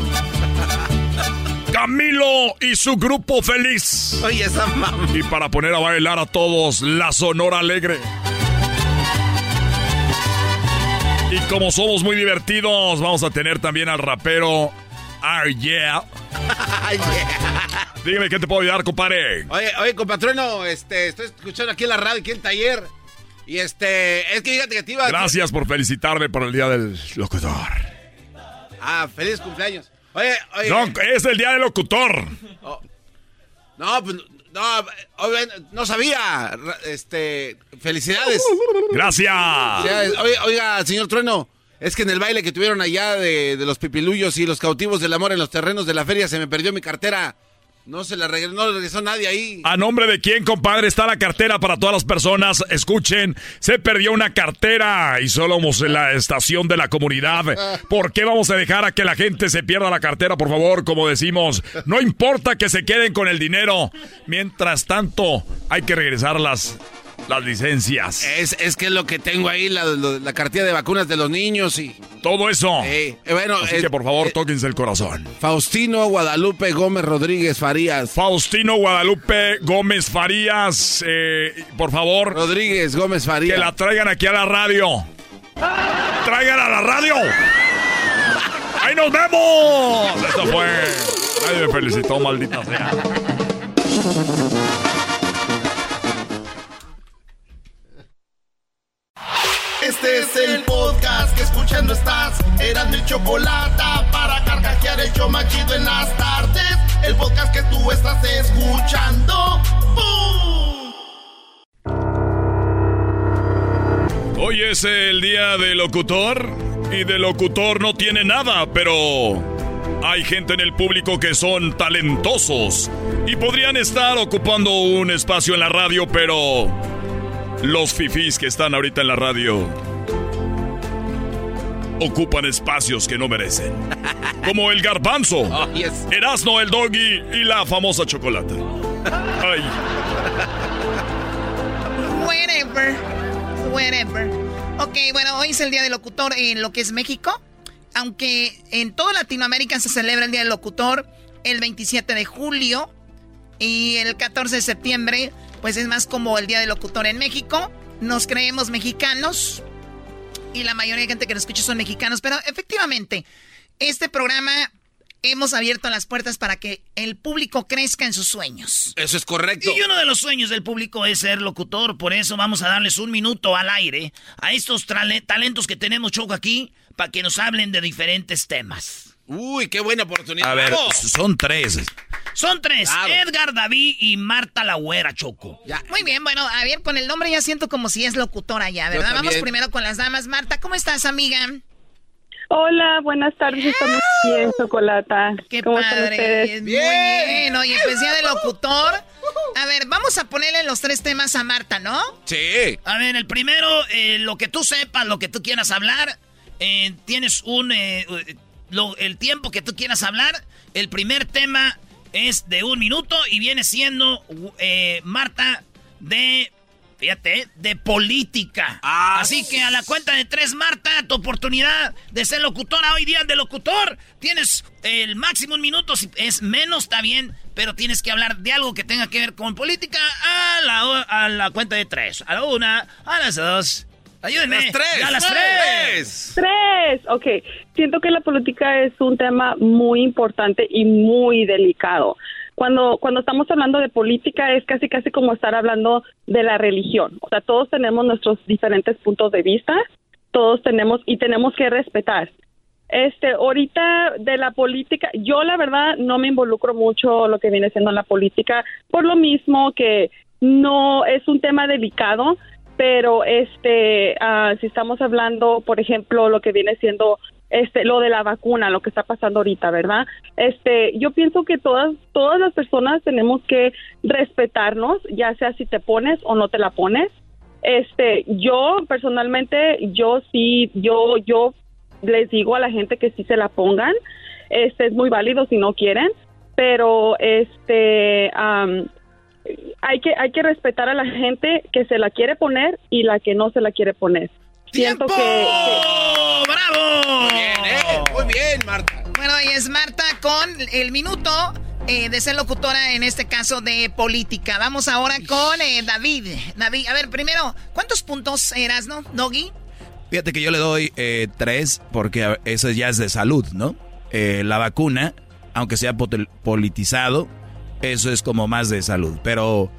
Camilo y su grupo feliz. Oye, esa mamá. Y para poner a bailar a todos, la Sonora Alegre. Y como somos muy divertidos, vamos a tener también al rapero Ah Yeah. Dígame qué te puedo ayudar, compadre. Oye, oye, compatrón, este, estoy escuchando aquí en la radio, aquí en el taller. Y este, es que fíjate que te iba a... Gracias por felicitarme por el día del locutor. Ah, feliz cumpleaños. Oye, oye. No, es el día del locutor. Oh. No, pues no, no sabía. Este, felicidades. Gracias. Oiga, oiga, señor Trueno, es que en el baile que tuvieron allá de, de, los pipiluyos y los cautivos del amor en los terrenos de la feria se me perdió mi cartera. No se la regresó, no regresó nadie ahí. ¿A nombre de quién, compadre? Está la cartera para todas las personas. Escuchen, se perdió una cartera y solo somos en la estación de la comunidad. ¿Por qué vamos a dejar a que la gente se pierda la cartera, por favor? Como decimos, no importa que se queden con el dinero. Mientras tanto, hay que regresar las licencias. Es, es que es lo que tengo ahí, la, la, la, cartilla de vacunas de los niños y... Todo eso. Eh, eh, bueno, Así que por favor, eh, tóquense el corazón. Faustino Guadalupe Gómez Rodríguez Farías. Faustino Guadalupe Gómez Farías, eh, por favor. Rodríguez Gómez Farías. Que la traigan aquí a la radio. ¡Traigan a la radio! ¡Ahí nos vemos! Esto fue... Nadie me felicitó, maldita sea. Este es el podcast que escuchando estás. Eran mi chocolate para carcajear el show machido en las tardes. El podcast que tú estás escuchando. ¡Bum! Hoy es el día del locutor. Y del locutor no tiene nada, pero hay gente en el público que son talentosos. Y podrían estar ocupando un espacio en la radio, pero los fifís que están ahorita en la radio ocupan espacios que no merecen. Como el garbanzo, Oh, yes. Erasno el doggy y la famosa chocolate. Ay, Whatever. Whatever. Ok, bueno, hoy es el Día del Locutor en lo que es México. Aunque en toda Latinoamérica se celebra el Día del Locutor el 27 de julio y el 14 de septiembre, pues es más como el Día del Locutor en México. nos creemos mexicanos y la mayoría de gente que nos escucha son mexicanos, pero efectivamente, este programa hemos abierto las puertas para que el público crezca en sus sueños. Eso es correcto. Y uno de los sueños del público es ser locutor, por eso vamos a darles un minuto al aire a estos talentos que tenemos, Choco, aquí, para que nos hablen de diferentes temas. Uy, qué buena oportunidad. A ver, son tres. Son tres, Edgar, David y Marta la Güera, Choco. Muy bien, bueno, a ver, con el nombre ya siento como si es locutora ya, ¿verdad? Vamos primero con las damas. Marta, ¿cómo estás, amiga? Hola, buenas tardes, está muy bien, Chocolata. Qué ¿Cómo padre. están? Muy bien, oye, pues ya de locutor. A ver, vamos a ponerle los tres temas a Marta, ¿no? Sí. A ver, el primero, eh, lo que tú sepas, lo que tú quieras hablar. eh, tienes un. eh, lo- el tiempo que tú quieras hablar. El primer tema es de un minuto y viene siendo, eh, Marta, de. Fíjate, de política. Así que a la cuenta de tres, Marta, tu oportunidad de ser locutora hoy día de locutor. Tienes el máximo un minuto, si es menos está bien, pero tienes que hablar de algo que tenga que ver con política a la, a la cuenta de tres. A la una, a las dos. Ayúdenme. Las tres. A las tres. Tres, ok. Siento que la política es un tema muy importante y muy delicado. Cuando, cuando estamos hablando de política es casi casi como estar hablando de la religión. O sea, todos tenemos nuestros diferentes puntos de vista, todos tenemos y tenemos que respetar. Este, ahorita de la política, yo la verdad no me involucro mucho lo que viene siendo la política, por lo mismo que no es un tema delicado, pero este, ah, si estamos hablando, por ejemplo, lo que viene siendo este, lo de la vacuna, lo que está pasando ahorita, ¿verdad? Este, yo pienso que todas, todas las personas tenemos que respetarnos, ya sea si te pones o no te la pones. Este, yo personalmente, yo sí, yo, yo les digo a la gente que sí se la pongan. Este es muy válido si no quieren, pero este am, hay que hay que respetar a la gente que se la quiere poner y la que no se la quiere poner. Siento que, ¡Oh, ¡Bravo! Muy bien, ¿eh? Muy bien, Marta. Bueno, y es Marta con el minuto eh, de ser locutora, en este caso de política. Vamos ahora con eh, David. David, a ver, primero, ¿cuántos puntos eras, no, Doggy? Fíjate que yo le doy eh, tres porque eso ya es de salud, ¿no? Eh, la vacuna, aunque sea politizado, eso es como más de salud. Pero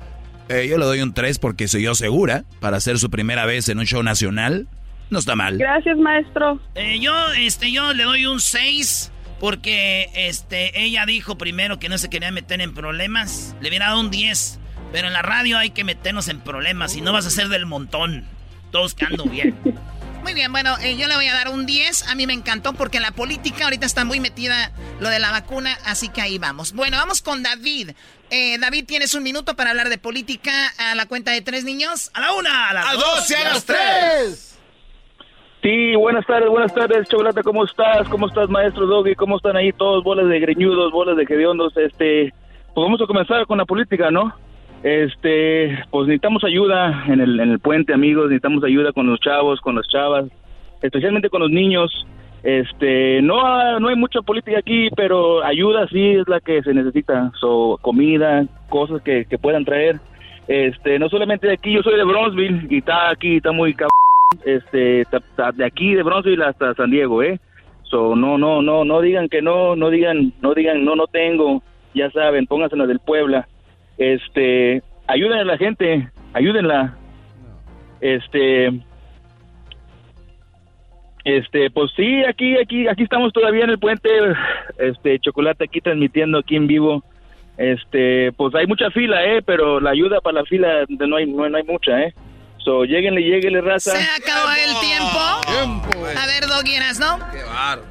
eh, yo le doy un tres porque soy yo segura para hacer su primera vez en un show nacional. No está mal. Gracias, maestro. Eh, yo, este, yo le doy un 6 porque, este, ella dijo primero que no se quería meter en problemas. Le hubiera dado un 10, pero en la radio hay que meternos en problemas y no vas a ser del montón. Todos quedando bien. Bien, bueno, eh, yo le voy a dar un 10. A mí me encantó porque la política ahorita está muy metida lo de la vacuna, así que ahí vamos. Bueno, vamos con David. Eh, David, tienes un minuto para hablar de política a la cuenta de tres niños. A la una, a las A dos y a las tres. Sí, buenas tardes, buenas tardes, Chocolate, ¿cómo estás? ¿Cómo estás, maestro Doggy? ¿Cómo están ahí todos? Bolas de greñudos, bolas de hediondos, este... Pues vamos a comenzar con la política, ¿no? Este, pues necesitamos ayuda en el, en el puente, amigos, necesitamos ayuda con los chavos, con las chavas, especialmente con los niños. Este, no, no hay mucha política aquí, pero ayuda sí es la que se necesita. So, comida, cosas que, puedan traer. Este, no solamente de aquí, yo soy de Bronzeville y está aquí, está muy cabrón este de aquí de Bronzeville hasta San Diego eh so no no no no digan que no no digan no digan no no tengo ya saben pónganse en la del Puebla este ayuden a la gente ayúdenla. Este este pues sí aquí aquí aquí estamos todavía en el puente este chocolate aquí transmitiendo aquí en vivo. Este pues hay mucha fila eh pero la ayuda para la fila no hay no, no hay mucha eh. So lleguenle lleguenle raza. Se acabó el tiempo. A ver, Doggy, ¿no?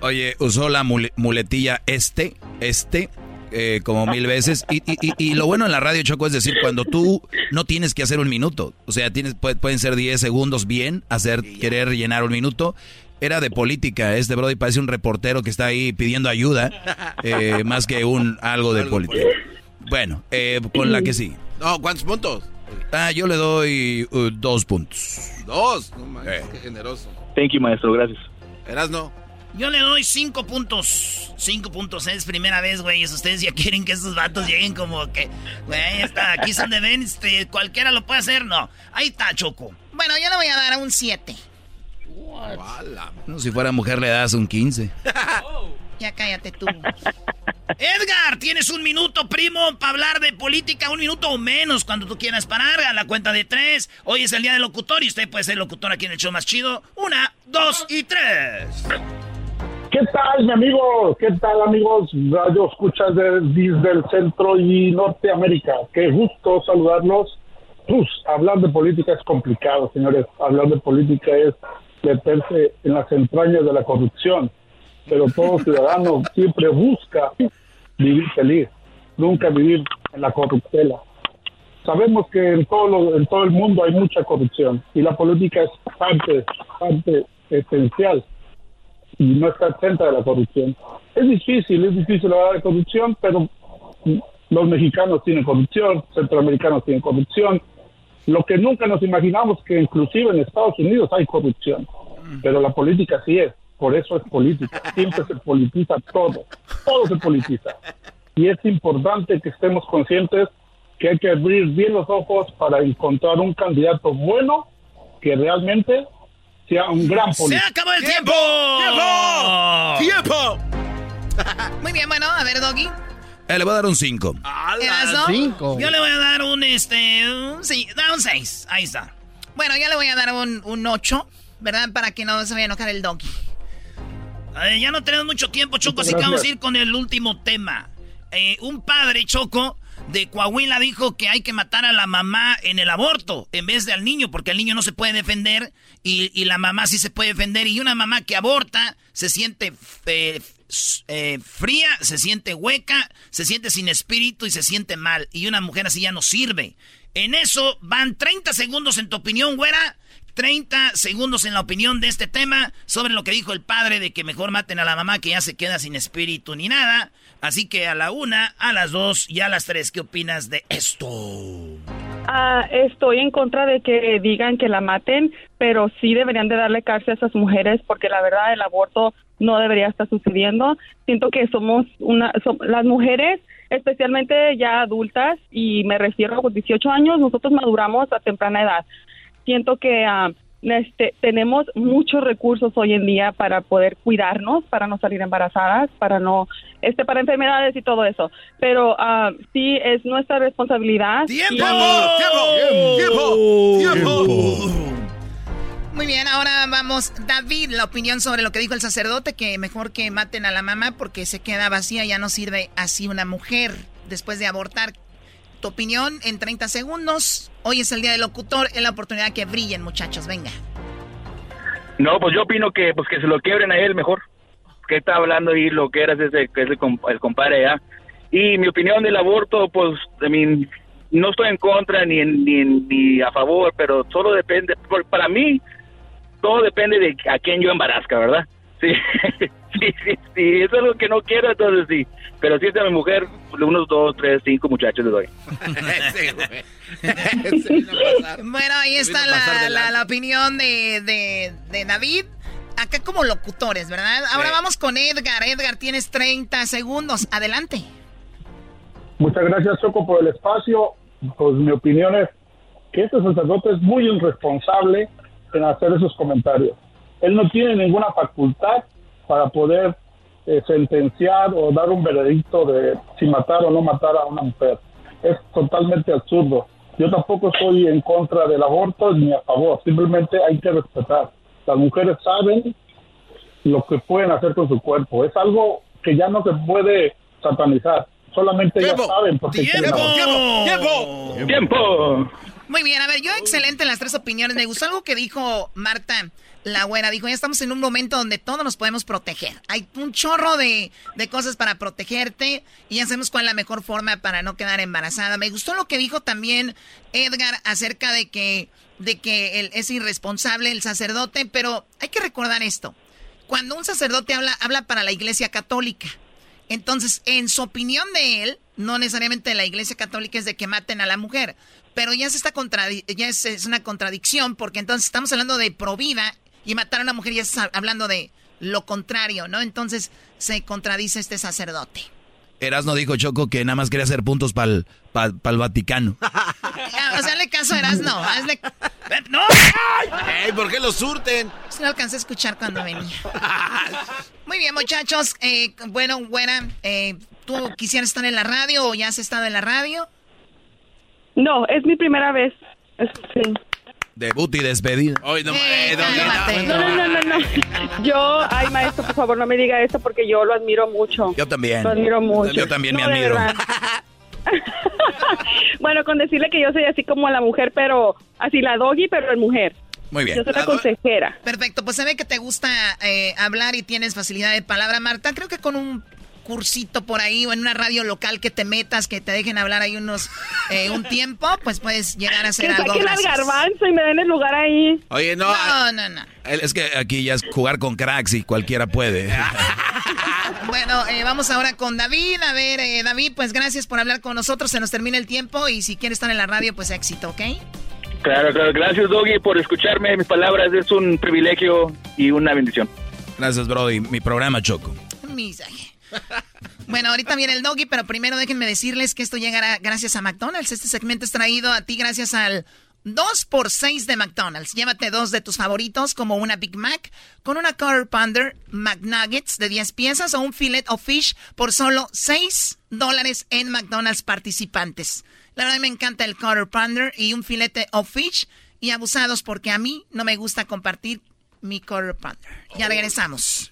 Oye, usó la mule- muletilla este, este, eh, como mil veces. Y, y- y- y lo bueno en la radio, Choco, es decir, cuando tú no tienes que hacer un minuto. O sea, tienes, puede- pueden ser 10 segundos bien, hacer, querer llenar un minuto. Era de política, este Brody parece un reportero que está ahí pidiendo ayuda, eh, más que un algo de política. Bueno, eh, con la que sí. No, ¿cuántos puntos? Ah, yo le doy uh, dos puntos. Dos. No manches, qué generoso. thank you maestro gracias Eras no. Yo le doy cinco puntos. Cinco puntos. Es primera vez, güey. Ustedes ya quieren que estos vatos lleguen como que, güey, está, aquí son de ven, este, cualquiera lo puede hacer. No. Ahí está, Choco. Bueno, yo le voy a dar un 7. No, si fuera mujer le das un 15. ya cállate tú. Edgar, tienes un minuto, primo, para hablar de política, un minuto o menos cuando tú quieras parar, a la cuenta de tres. Hoy es el día del locutor y usted puede ser locutor aquí en el show más chido. Una, dos y tres. ¿Qué tal, mi amigo? ¿Qué tal, amigos? Radio escuchas de, desde el centro y Norteamérica. Qué gusto saludarlos. Pues, hablar de política es complicado, señores. Hablar de política es meterse en las entrañas de la corrupción. Pero todo ciudadano siempre busca vivir feliz, nunca vivir en la corruptela. Sabemos que en todo, en todo el mundo hay mucha corrupción y la política es parte, parte esencial y no está exenta de la corrupción. Es difícil, es difícil hablar de corrupción, pero los mexicanos tienen corrupción, centroamericanos tienen corrupción. Lo que nunca nos imaginamos que inclusive en Estados Unidos hay corrupción, pero la política sí es, por eso es política, siempre se politiza todo, todo se politiza. Y es importante que estemos conscientes que hay que abrir bien los ojos para encontrar un candidato bueno que realmente sea un gran político. ¡Se acabó el tiempo! ¡Tiempo! Muy bien, bueno, a ver, Doggy. Eh, le voy a dar un 5. ¿Cinco? Yo le voy a dar un, este, un, sí, da un 6. Ahí está. Bueno, yo le voy a dar un, un 8, ¿verdad? Para que no se vaya a enojar el Doggy. Eh, ya no tenemos mucho tiempo, Choco, así que vamos a ir con el último tema. Eh, un padre, Choco, de Coahuila dijo que hay que matar a la mamá en el aborto en vez de al niño, porque el niño no se puede defender y, y la mamá sí se puede defender. Y una mamá que aborta se siente eh, eh, fría, se siente hueca, se siente sin espíritu y se siente mal. Y una mujer así ya no sirve. En eso van 30 segundos en tu opinión, güera. 30 segundos en la opinión de este tema sobre lo que dijo el padre de que mejor maten a la mamá que ya se queda sin espíritu ni nada. Así que a la una, a las dos y a las tres, ¿qué opinas de esto? Ah, estoy en contra de que digan que la maten, pero sí deberían de darle cárcel a esas mujeres porque la verdad el aborto no debería estar sucediendo. Siento que somos una, som- las mujeres, especialmente ya adultas, y me refiero a los 18 años, nosotros maduramos a temprana edad. Siento que ah, este, tenemos muchos recursos hoy en día para poder cuidarnos, para no salir embarazadas, para no, este, para enfermedades y todo eso. Pero ah, sí es nuestra responsabilidad. ¡Tiempo! Y- ¡Tiempo! ¡Tiempo! Muy bien, ahora vamos, David, la opinión sobre lo que dijo el sacerdote, que mejor que maten a la mamá porque se queda vacía, ya no sirve así una mujer después de abortar. Tu opinión en 30 segundos. Hoy es el día del locutor, es la oportunidad que brillen, muchachos, venga. No, pues yo opino que pues que se lo quiebren a él mejor. Que está hablando ahí lo que eras ese que es el, el compadre ya. Y mi opinión del aborto, pues, I mean, no estoy en contra ni, ni, a favor, pero solo depende. para mí, todo depende de a quién yo embarazca, ¿verdad? Sí, sí, sí, es lo que no quiero, entonces sí. Pero si es de mi mujer, unos dos, tres, cinco muchachos le doy. Bueno, ahí está a la, la opinión de, de- de David. Acá como locutores, ¿verdad? Ahora vamos con Edgar. Edgar, tienes 30 segundos. Adelante. Muchas gracias, Choco, por el espacio. Pues mi opinión es que este sacerdote es muy irresponsable en hacer esos comentarios. Él no tiene ninguna facultad para poder eh, sentenciar o dar un veredicto de si matar o no matar a una mujer. Es totalmente absurdo. Yo tampoco estoy en contra del aborto ni a favor. Simplemente hay que respetar. Las mujeres saben lo que pueden hacer con su cuerpo. Es algo que ya no se puede satanizar. Solamente ellas saben porque quieren abortar. ¡Tiempo! Muy bien, a ver, yo excelente en las tres opiniones. Me gustó algo que dijo Marta, la güera. Dijo, ya estamos en un momento donde todos nos podemos proteger. Hay un chorro de, de cosas para protegerte y ya sabemos cuál es la mejor forma para no quedar embarazada. Me gustó lo que dijo también Edgar acerca de que, de que él es irresponsable el sacerdote, pero hay que recordar esto. Cuando un sacerdote habla, habla para la iglesia católica. Entonces, en su opinión de él, no necesariamente la iglesia católica es de que maten a la mujer, pero ya, se está ya es, es una contradicción porque entonces estamos hablando de provida y matar a una mujer ya está hablando de lo contrario, ¿no? Entonces se contradice este sacerdote. Erasno dijo Choco que nada más quería hacer puntos para el Vaticano. Ah, o sea, le caso a Erasno. Hazle... ¡No! Ey, ¿Por qué lo surten? Se lo alcancé a escuchar cuando venía. Muy bien, muchachos. Eh, bueno, buena. Eh, ¿Tú quisieras estar en la radio o ya has estado en la radio? No, es mi primera vez. Sí. Debut y despedida. Hoy no, Eh, cálmate. No, no, no, no, no. Yo, ay, maestro, por favor, no me diga eso porque yo lo admiro mucho. Yo también. Lo admiro mucho. Yo también me No, admiro. bueno, con decirle que yo soy así como la mujer, pero así la doggy, pero en mujer. Muy bien. Yo soy la consejera. Perfecto, pues se ve que te gusta eh, hablar y tienes facilidad de palabra, Marta. Creo que con un cursito por ahí o en una radio local que te metas, que te dejen hablar ahí unos eh, un tiempo, pues puedes llegar a hacer Que algo. al gracias. garbanzo y me den el lugar ahí. Oye, no. No, no, no. Es que aquí ya es jugar con cracks y cualquiera puede. Bueno, eh, vamos ahora con David. A ver, eh, David, pues gracias por hablar con nosotros. Se nos termina el tiempo y si quieres estar en la radio, pues éxito, ¿ok? Claro, claro. Gracias, Doggy, por escucharme. Mis palabras es un privilegio y una bendición. Gracias, Brody. Mi programa, Choco. Misaje. Bueno, ahorita viene el doggy, pero primero déjenme decirles que esto llegará gracias a McDonald's. Este segmento es traído a ti gracias al 2x6 de McDonald's. Llévate dos de tus favoritos, como una Big Mac, con una Quarter Pounder McNuggets de 10 piezas o un Filet of Fish por solo 6 dólares en McDonald's participantes. La verdad me encanta el Quarter Pounder y un filete of Fish y abusados porque a mí no me gusta compartir mi Quarter Pounder. Ya regresamos.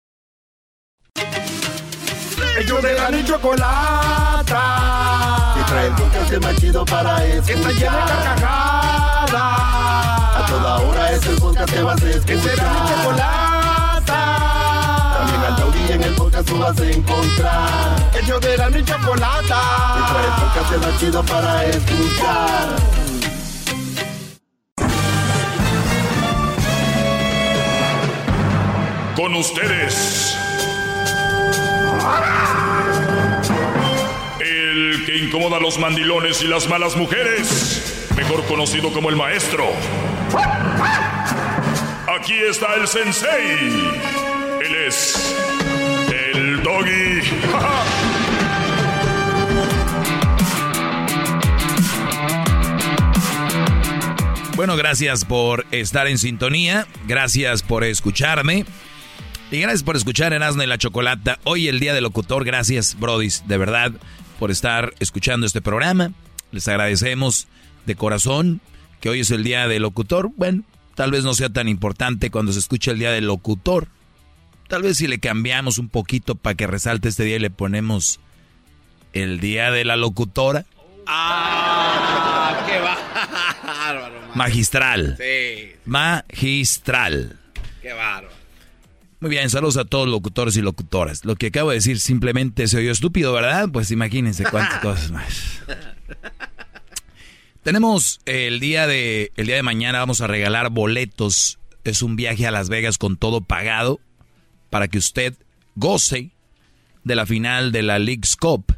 Ellos de la ni chocolata. Que trae el podcast más chido para escuchar. Está llena de carcajadas. A toda hora es el podcast que vas a escuchar. Que será mi chocolata. También al taurí en el podcast tú vas a encontrar. Ellos de la ni chocolata. Que trae el podcast más chido para escuchar. Con ustedes. El que incomoda a los mandilones y las malas mujeres. Mejor conocido como el maestro. Aquí está el sensei. Él es. El doggy. Bueno, gracias por estar en sintonía. Gracias por escucharme. Y gracias por escuchar Erasmo y la Chocolata. Hoy el día del locutor. Gracias, Brodis, de verdad, por estar escuchando este programa. Les agradecemos de corazón que hoy es el día del locutor. Bueno, tal vez no sea tan importante cuando se escucha el día del locutor. Tal vez si le cambiamos un poquito para que resalte este día y le ponemos el día de la locutora. ¡Ah! ¡Qué bárbaro! Magistral. Sí, Magistral. qué bárbaro. Muy bien, saludos a todos los locutores y locutoras. Lo que acabo de decir simplemente se oyó estúpido, ¿verdad? Pues imagínense cuántas cosas más. Tenemos el día de el día de mañana vamos a regalar boletos. Es un viaje a Las Vegas con todo pagado para que usted goce de la final de la League's Cup.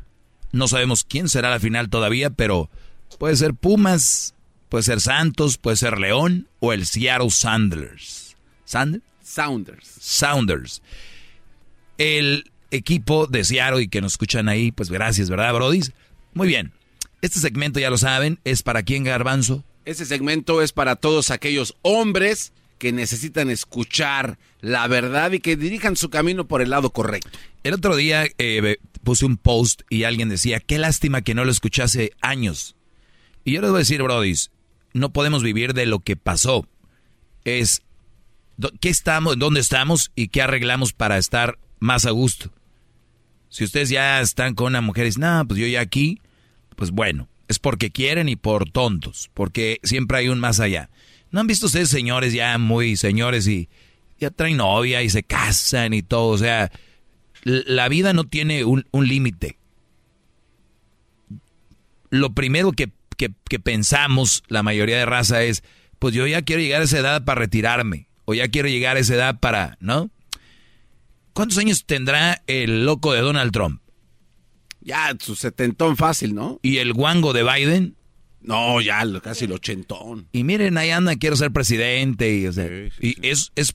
No sabemos quién será la final todavía, pero puede ser Pumas, puede ser Santos, puede ser León o el Seattle Sounders. ¿Sanders? Sounders. Sounders. El equipo de Seattle y que nos escuchan ahí, pues gracias, ¿verdad, Brody? Muy bien. Este segmento, ya lo saben, es para quién, Garbanzo. Este segmento es para todos aquellos hombres que necesitan escuchar la verdad y que dirijan su camino por el lado correcto. El otro día eh, puse un post y alguien decía, qué lástima que no lo escuchase años. Y yo les voy a decir, Brody, no podemos vivir de lo que pasó. Es qué estamos, dónde estamos y qué arreglamos para estar más a gusto. Si ustedes ya están con una mujer y dicen, no, pues yo ya aquí, pues bueno, es porque quieren y por tontos, porque siempre hay un más allá. ¿No han visto ustedes señores ya muy señores y ya traen novia y se casan y todo? O sea, la vida no tiene un, límite. Lo primero que que, que pensamos la mayoría de raza es, pues yo ya quiero llegar a esa edad para retirarme, o ya quiero llegar a esa edad para, ¿no? ¿Cuántos años tendrá el loco de Donald Trump? Ya, su setentón fácil, ¿no? ¿Y el guango de Biden? No, ya, casi el ochentón. Y miren, ahí anda, quiero ser presidente. Y, o sea, y es, es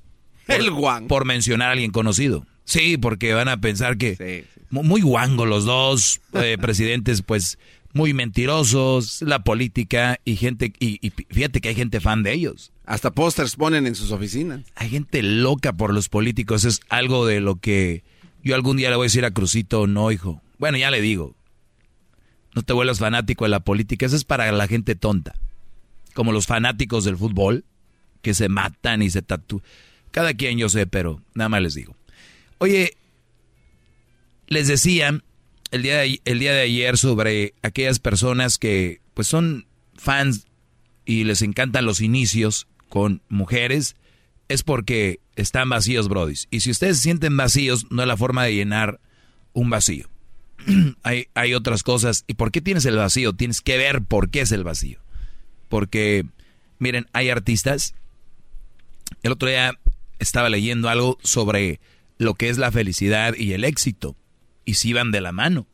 por, El guango. por mencionar a alguien conocido. Sí, porque van a pensar que mu- muy guango los dos eh, presidentes, pues muy mentirosos, la política y gente, y, y fíjate que hay gente fan de ellos. Hasta pósters ponen en sus oficinas. Hay gente loca por los políticos, es algo de lo que yo algún día le voy a decir a Crucito, no, hijo. Bueno, ya le digo, no te vuelvas fanático de la política, eso es para la gente tonta. Como los fanáticos del fútbol, que se matan y se tatúan. Cada quien yo sé, pero nada más les digo. Oye, les decía el día, de, el día de ayer sobre aquellas personas que pues son fans y les encantan los inicios con mujeres, es porque están vacíos, brodis. Y si ustedes se sienten vacíos, no es la forma de llenar un vacío. hay, hay otras cosas. ¿Y por qué tienes el vacío? Tienes que ver por qué es el vacío. Porque, miren, hay artistas. El otro día estaba leyendo algo sobre lo que es la felicidad y el éxito. Y si van de la mano.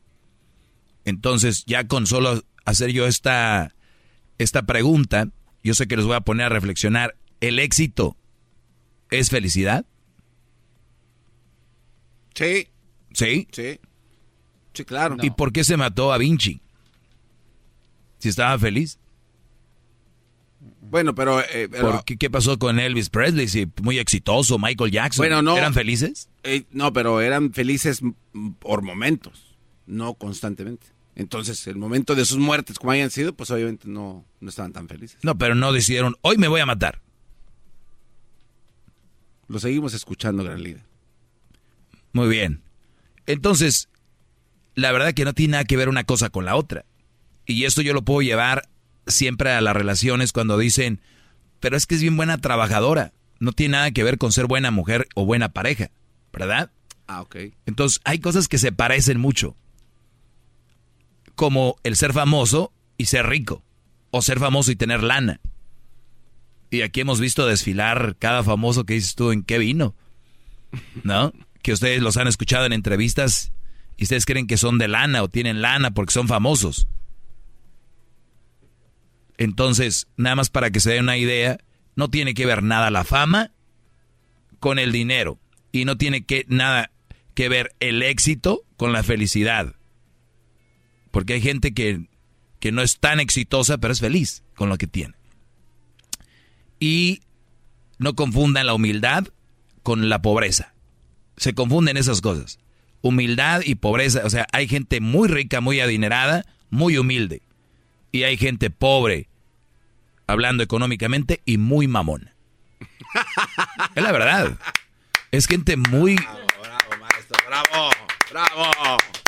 Entonces, ya con solo hacer yo esta, esta pregunta, yo sé que los voy a poner a reflexionar. ¿El éxito es felicidad? Sí. ¿Sí? Sí. Sí, claro. ¿Y por qué se mató a Vinci? Si estaba feliz. Bueno, pero... eh, pero- ¿Por qué, ¿Qué pasó con Elvis Presley? Sí, muy exitoso, Michael Jackson. Bueno, no. ¿Eran felices? eh, no, pero eran felices por momentos, no constantemente. Entonces, el momento de sus muertes, como hayan sido, pues obviamente no, no estaban tan felices. No, pero no decidieron, hoy me voy a matar. Lo seguimos escuchando, gran líder. Muy bien. Entonces, la verdad que no tiene nada que ver una cosa con la otra. Y esto yo lo puedo llevar siempre a las relaciones cuando dicen, pero es que es bien buena trabajadora. No tiene nada que ver con ser buena mujer o buena pareja, ¿verdad? Ah, ok. Entonces, hay cosas que se parecen mucho. Como el ser famoso y ser rico. O ser famoso y tener lana. Y aquí hemos visto desfilar cada famoso que dices tú en qué vino. ¿No? Que ustedes los han escuchado en entrevistas y ustedes creen que son de lana o tienen lana porque son famosos. Entonces, nada más para que se den una idea, no tiene que ver nada la fama con el dinero y no tiene que nada que ver el éxito con la felicidad. Porque hay gente que, que no es tan exitosa, pero es feliz con lo que tiene. Y no confundan la humildad con la pobreza. Se confunden esas cosas. Humildad y pobreza. O sea, hay gente muy rica, muy adinerada, muy humilde. Y hay gente pobre, hablando económicamente, y muy mamona. es la verdad. Es gente muy... ¡Bravo! ¡Bravo!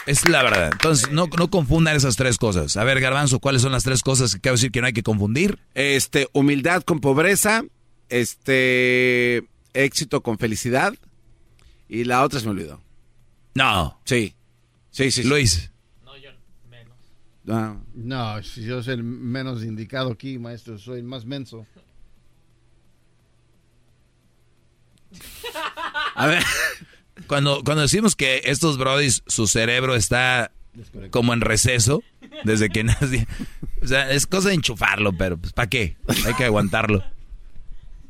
Es la verdad. Entonces, no, no confundan esas tres cosas. A ver, Garbanzo, ¿cuáles son las tres cosas que quiero decir que no hay que confundir? Este, humildad con pobreza, este, éxito con felicidad, y la otra se me olvidó. No. Sí. Sí, sí. sí. Luis. Ah. No, si yo soy el menos indicado aquí, maestro, soy el más menso. A ver. Cuando, cuando decimos que estos brodis, su cerebro está como en receso, desde que nace. O sea, es cosa de enchufarlo, pero pues ¿para qué? Hay que aguantarlo.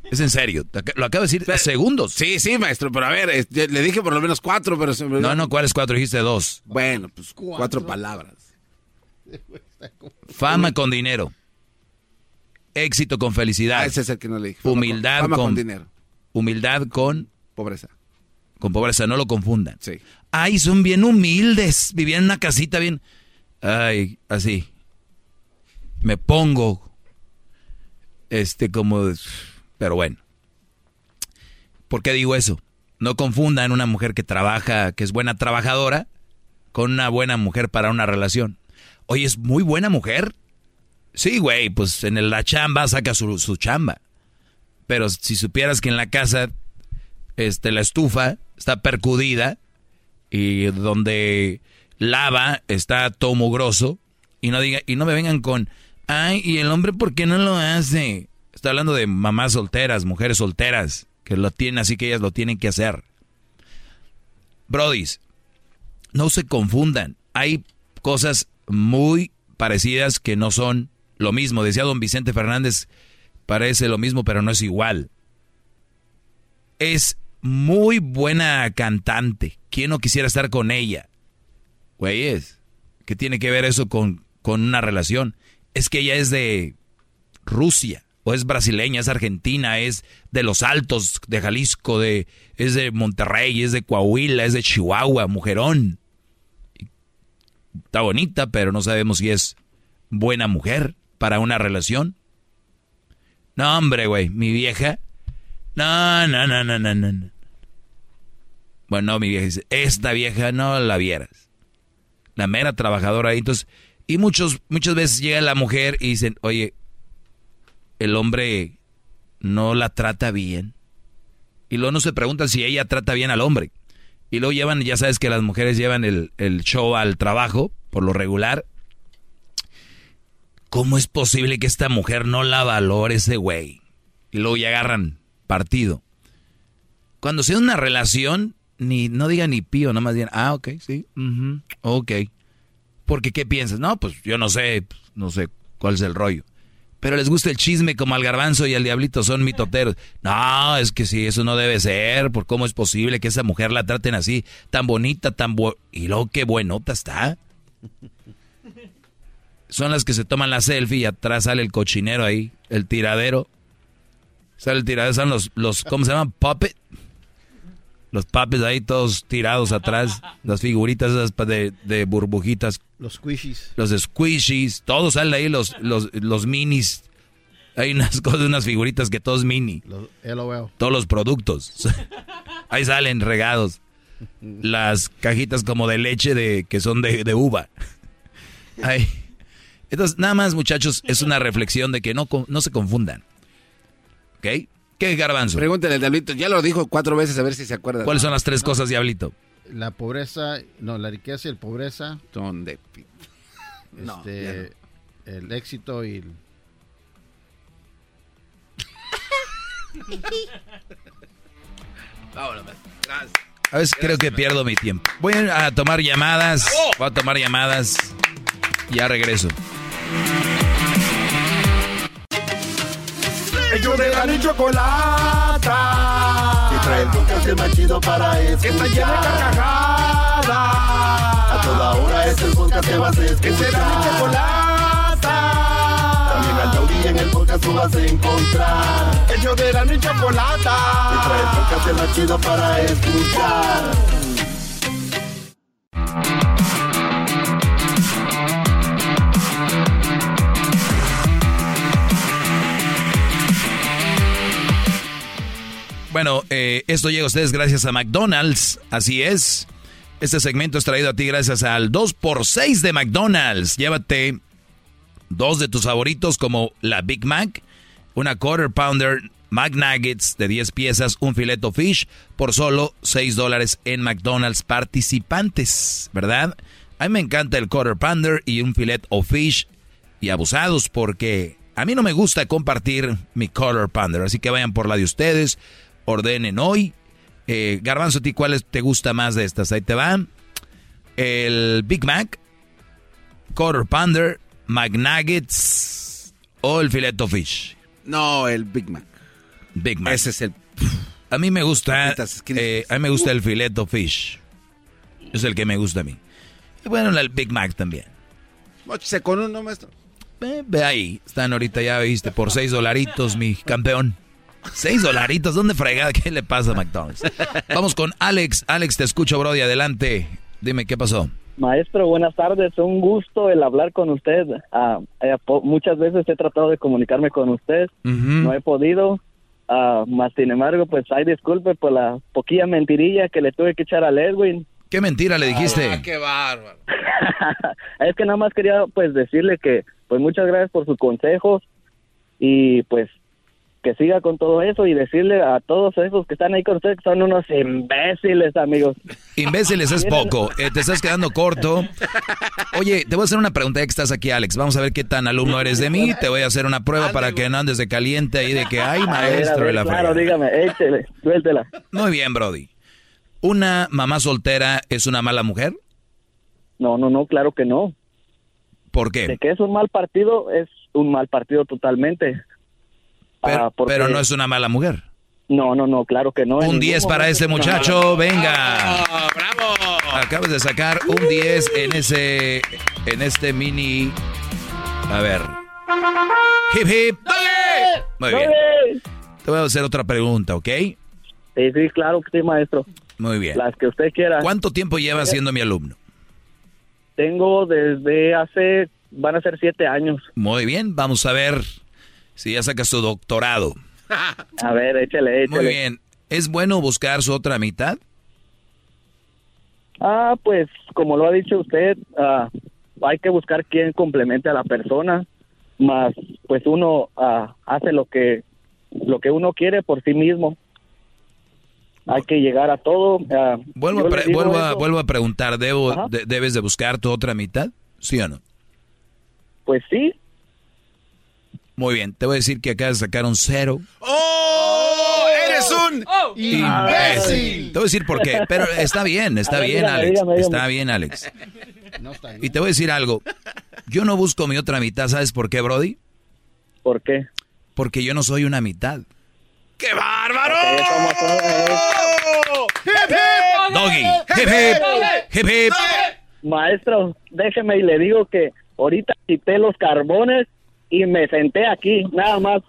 Es en serio, lo acabo de decir segundos. Sí, sí, maestro, pero a ver, es- le dije por lo menos cuatro, pero se me. No, no, ¿cuáles cuatro? Dijiste dos. Bueno, pues cuatro, palabras. Fama con dinero. Éxito con felicidad. Ah, ese es el que no le dije. Fama Humildad con- fama con, con dinero. Humildad con Pobreza. Con pobreza, no lo confundan. Sí. Ay, son bien humildes, vivían en una casita bien. Ay, así. Me pongo. Este, como. Pero bueno. ¿Por qué digo eso? No confundan una mujer que trabaja, que es buena trabajadora, con una buena mujer para una relación. Oye, es muy buena mujer. Sí, güey, pues en la chamba saca su, su chamba. Pero si supieras que en la casa, este, la estufa está percudida y donde lava está todo mugroso y no diga y no me vengan con Ay, ¿y el hombre por qué no lo hace? Está hablando de mamás solteras, mujeres solteras, que lo tienen así que ellas lo tienen que hacer. Brodis, no se confundan. Hay cosas muy parecidas que no son lo mismo. Decía don Vicente Fernández, parece lo mismo, pero no es igual. Es muy buena cantante. ¿Quién no quisiera estar con ella? Güeyes, ¿qué tiene que ver eso con, con una relación? Es que ella es de Rusia, o es brasileña, es argentina, es de los Altos, de Jalisco, de, es de Monterrey, es de Coahuila, es de Chihuahua, mujerón. Está bonita, pero no sabemos si es buena mujer para una relación. No, hombre, güey, mi vieja. No, no, no, no, no, no. Bueno, mi vieja dice, esta vieja no la vieras. La mera trabajadora ahí. Entonces, y muchos, muchas veces llega la mujer y dicen, oye, el hombre no la trata bien. Y luego no se preguntan si ella trata bien al hombre. Y luego llevan, ya sabes que las mujeres llevan el, el show al trabajo, por lo regular. ¿Cómo es posible que esta mujer no la valore ese güey? Y luego ya agarran partido. Cuando sea una relación, ni no diga ni pío, nomás digan, ah, ok, sí, ok. Porque, ¿qué piensas? No, pues yo no sé, no sé cuál es el rollo. Pero les gusta el chisme como al garbanzo y al diablito son mitoteros. No, es que sí, eso no debe ser. ¿Por cómo es posible que esa mujer la traten así, tan bonita, tan bu y luego qué buenota está? Son las que se toman la selfie y atrás sale el cochinero ahí, el tiradero. Sale el tiradero, son los, los ¿cómo se llaman? Puppet. Los papes ahí todos tirados atrás, las figuritas esas de, de burbujitas. Los squishies. Los squishies, todos salen ahí, los, los, los minis. Hay unas cosas, unas figuritas que todos mini. Los LOL. Todos los productos. ahí salen regados. Las cajitas como de leche de que son de, de uva. Ahí. Entonces, nada más, muchachos, es una reflexión de que no, no se confundan. ¿Ok? ¿Qué garbanzo? Pregúntale al diablito, ya lo dijo cuatro veces a ver si se acuerda. ¿Cuáles son las tres cosas, diablito? La pobreza, no, la riqueza y el pobreza. Son de... Este, el éxito y... El... Vámonos, gracias. A veces creo que pierdo mi tiempo. Voy a tomar llamadas. Voy a tomar llamadas. Ya regreso. Ellos de la y chocolata. Que trae el podcast más chido para escuchar. Que está llena de carcajadas. A toda hora es el podcast que vas a escuchar. Que será mi chocolata. También al taurí en el podcast tú vas a encontrar. Ellos de la y chocolata. Que trae el podcast más chido para escuchar. Bueno, eh, esto llega a ustedes gracias a McDonald's, así es. Este segmento es traído a ti gracias al 2x6 de McDonald's. Llévate dos de tus favoritos como la Big Mac, una Quarter Pounder McNuggets de 10 piezas, un fileto fish por solo 6 dólares en McDonald's participantes, ¿verdad? A mí me encanta el Quarter Pounder y un filet o fish y abusados porque a mí no me gusta compartir mi Quarter Pounder, así que vayan por la de ustedes ordenen hoy. Eh, Garbanzo, ¿ti cuáles te gusta más de estas? Ahí te van. El Big Mac, Quarter Pounder, McNuggets o el Fileto Fish. No, el Big Mac. Big Mac. Ese es el... A mí me gusta, eh, a mí me gusta el Fileto Fish. Es el que me gusta a mí. Y bueno, el Big Mac también. Mochese con uno, maestro. Ve, ve ahí, están ahorita ya, viste, por seis dolaritos, mi campeón. Seis dolaritos, ¿dónde fregada? ¿Qué le pasa a McDonald's? Vamos con Alex. Alex, te escucho, Brody, adelante. Dime, ¿qué pasó? Maestro, buenas tardes. Un gusto el hablar con usted. Ah, eh, muchas veces he tratado de comunicarme con usted. No he podido. Ah, más sin embargo, pues hay disculpe por la poquilla mentirilla que le tuve que echar a Edwin. ¿Qué mentira le dijiste? Ah, qué bárbaro. es que nada más quería pues decirle que pues muchas gracias por sus consejos y pues que siga con todo eso y decirle a todos esos que están ahí con ustedes que son unos imbéciles, amigos. Imbéciles es poco, eh, te estás quedando corto. Oye, te voy a hacer una pregunta ya que estás aquí, Alex. Vamos a ver qué tan alumno eres de mí. Te voy a hacer una prueba para que no andes de caliente ahí de que hay maestro de la Claro, dígame, échele, suéltela. Muy bien, Brody. ¿Una mamá soltera es una mala mujer? No, no, no, claro que no. ¿Por qué? De que es un mal partido, es un mal partido totalmente. Pero, Ah, porque- pero no es una mala mujer. No, no, no, claro que no. Un ningún 10 para ese muchacho, mala- venga. Acabas de sacar un 10 en ese en este mini A ver. Hip hip. Muy bien. Te voy a hacer otra pregunta, ¿ok? Sí, sí, claro que sí, maestro. Muy bien. Las que usted quiera. ¿Cuánto tiempo llevas siendo mi alumno? Tengo desde hace, van a ser siete años. Muy bien, vamos a ver si ya sacas tu doctorado. A ver, échale, échale. Muy bien. ¿Es bueno buscar su otra mitad? Ah, pues como lo ha dicho usted, ah, hay que buscar quien complemente a la persona, más pues uno ah, hace lo que lo que uno quiere por sí mismo. Hay que llegar a todo. ah, Vuelvo, a, vuelvo, a, eso, vuelvo a preguntar, ¿debo, de- ¿debes de buscar tu otra mitad? ¿Sí o no? Pues sí. Muy bien, te voy a decir que acabas de sacar un cero. ¡Oh! ¡Eres un Imbécil. Te voy a decir por qué, pero está bien, está A ver, bien, dígame, Alex. dígame, dígame. Está bien, Alex. Y te voy a decir algo. Yo no busco mi otra mitad, ¿sabes por qué, Brody? ¿Por qué? Porque yo no soy una mitad. ¡Qué bárbaro! Doggy, hip hip, hip hip. Maestro, déjeme y le digo que ahorita quité los carbones y me senté aquí, nada más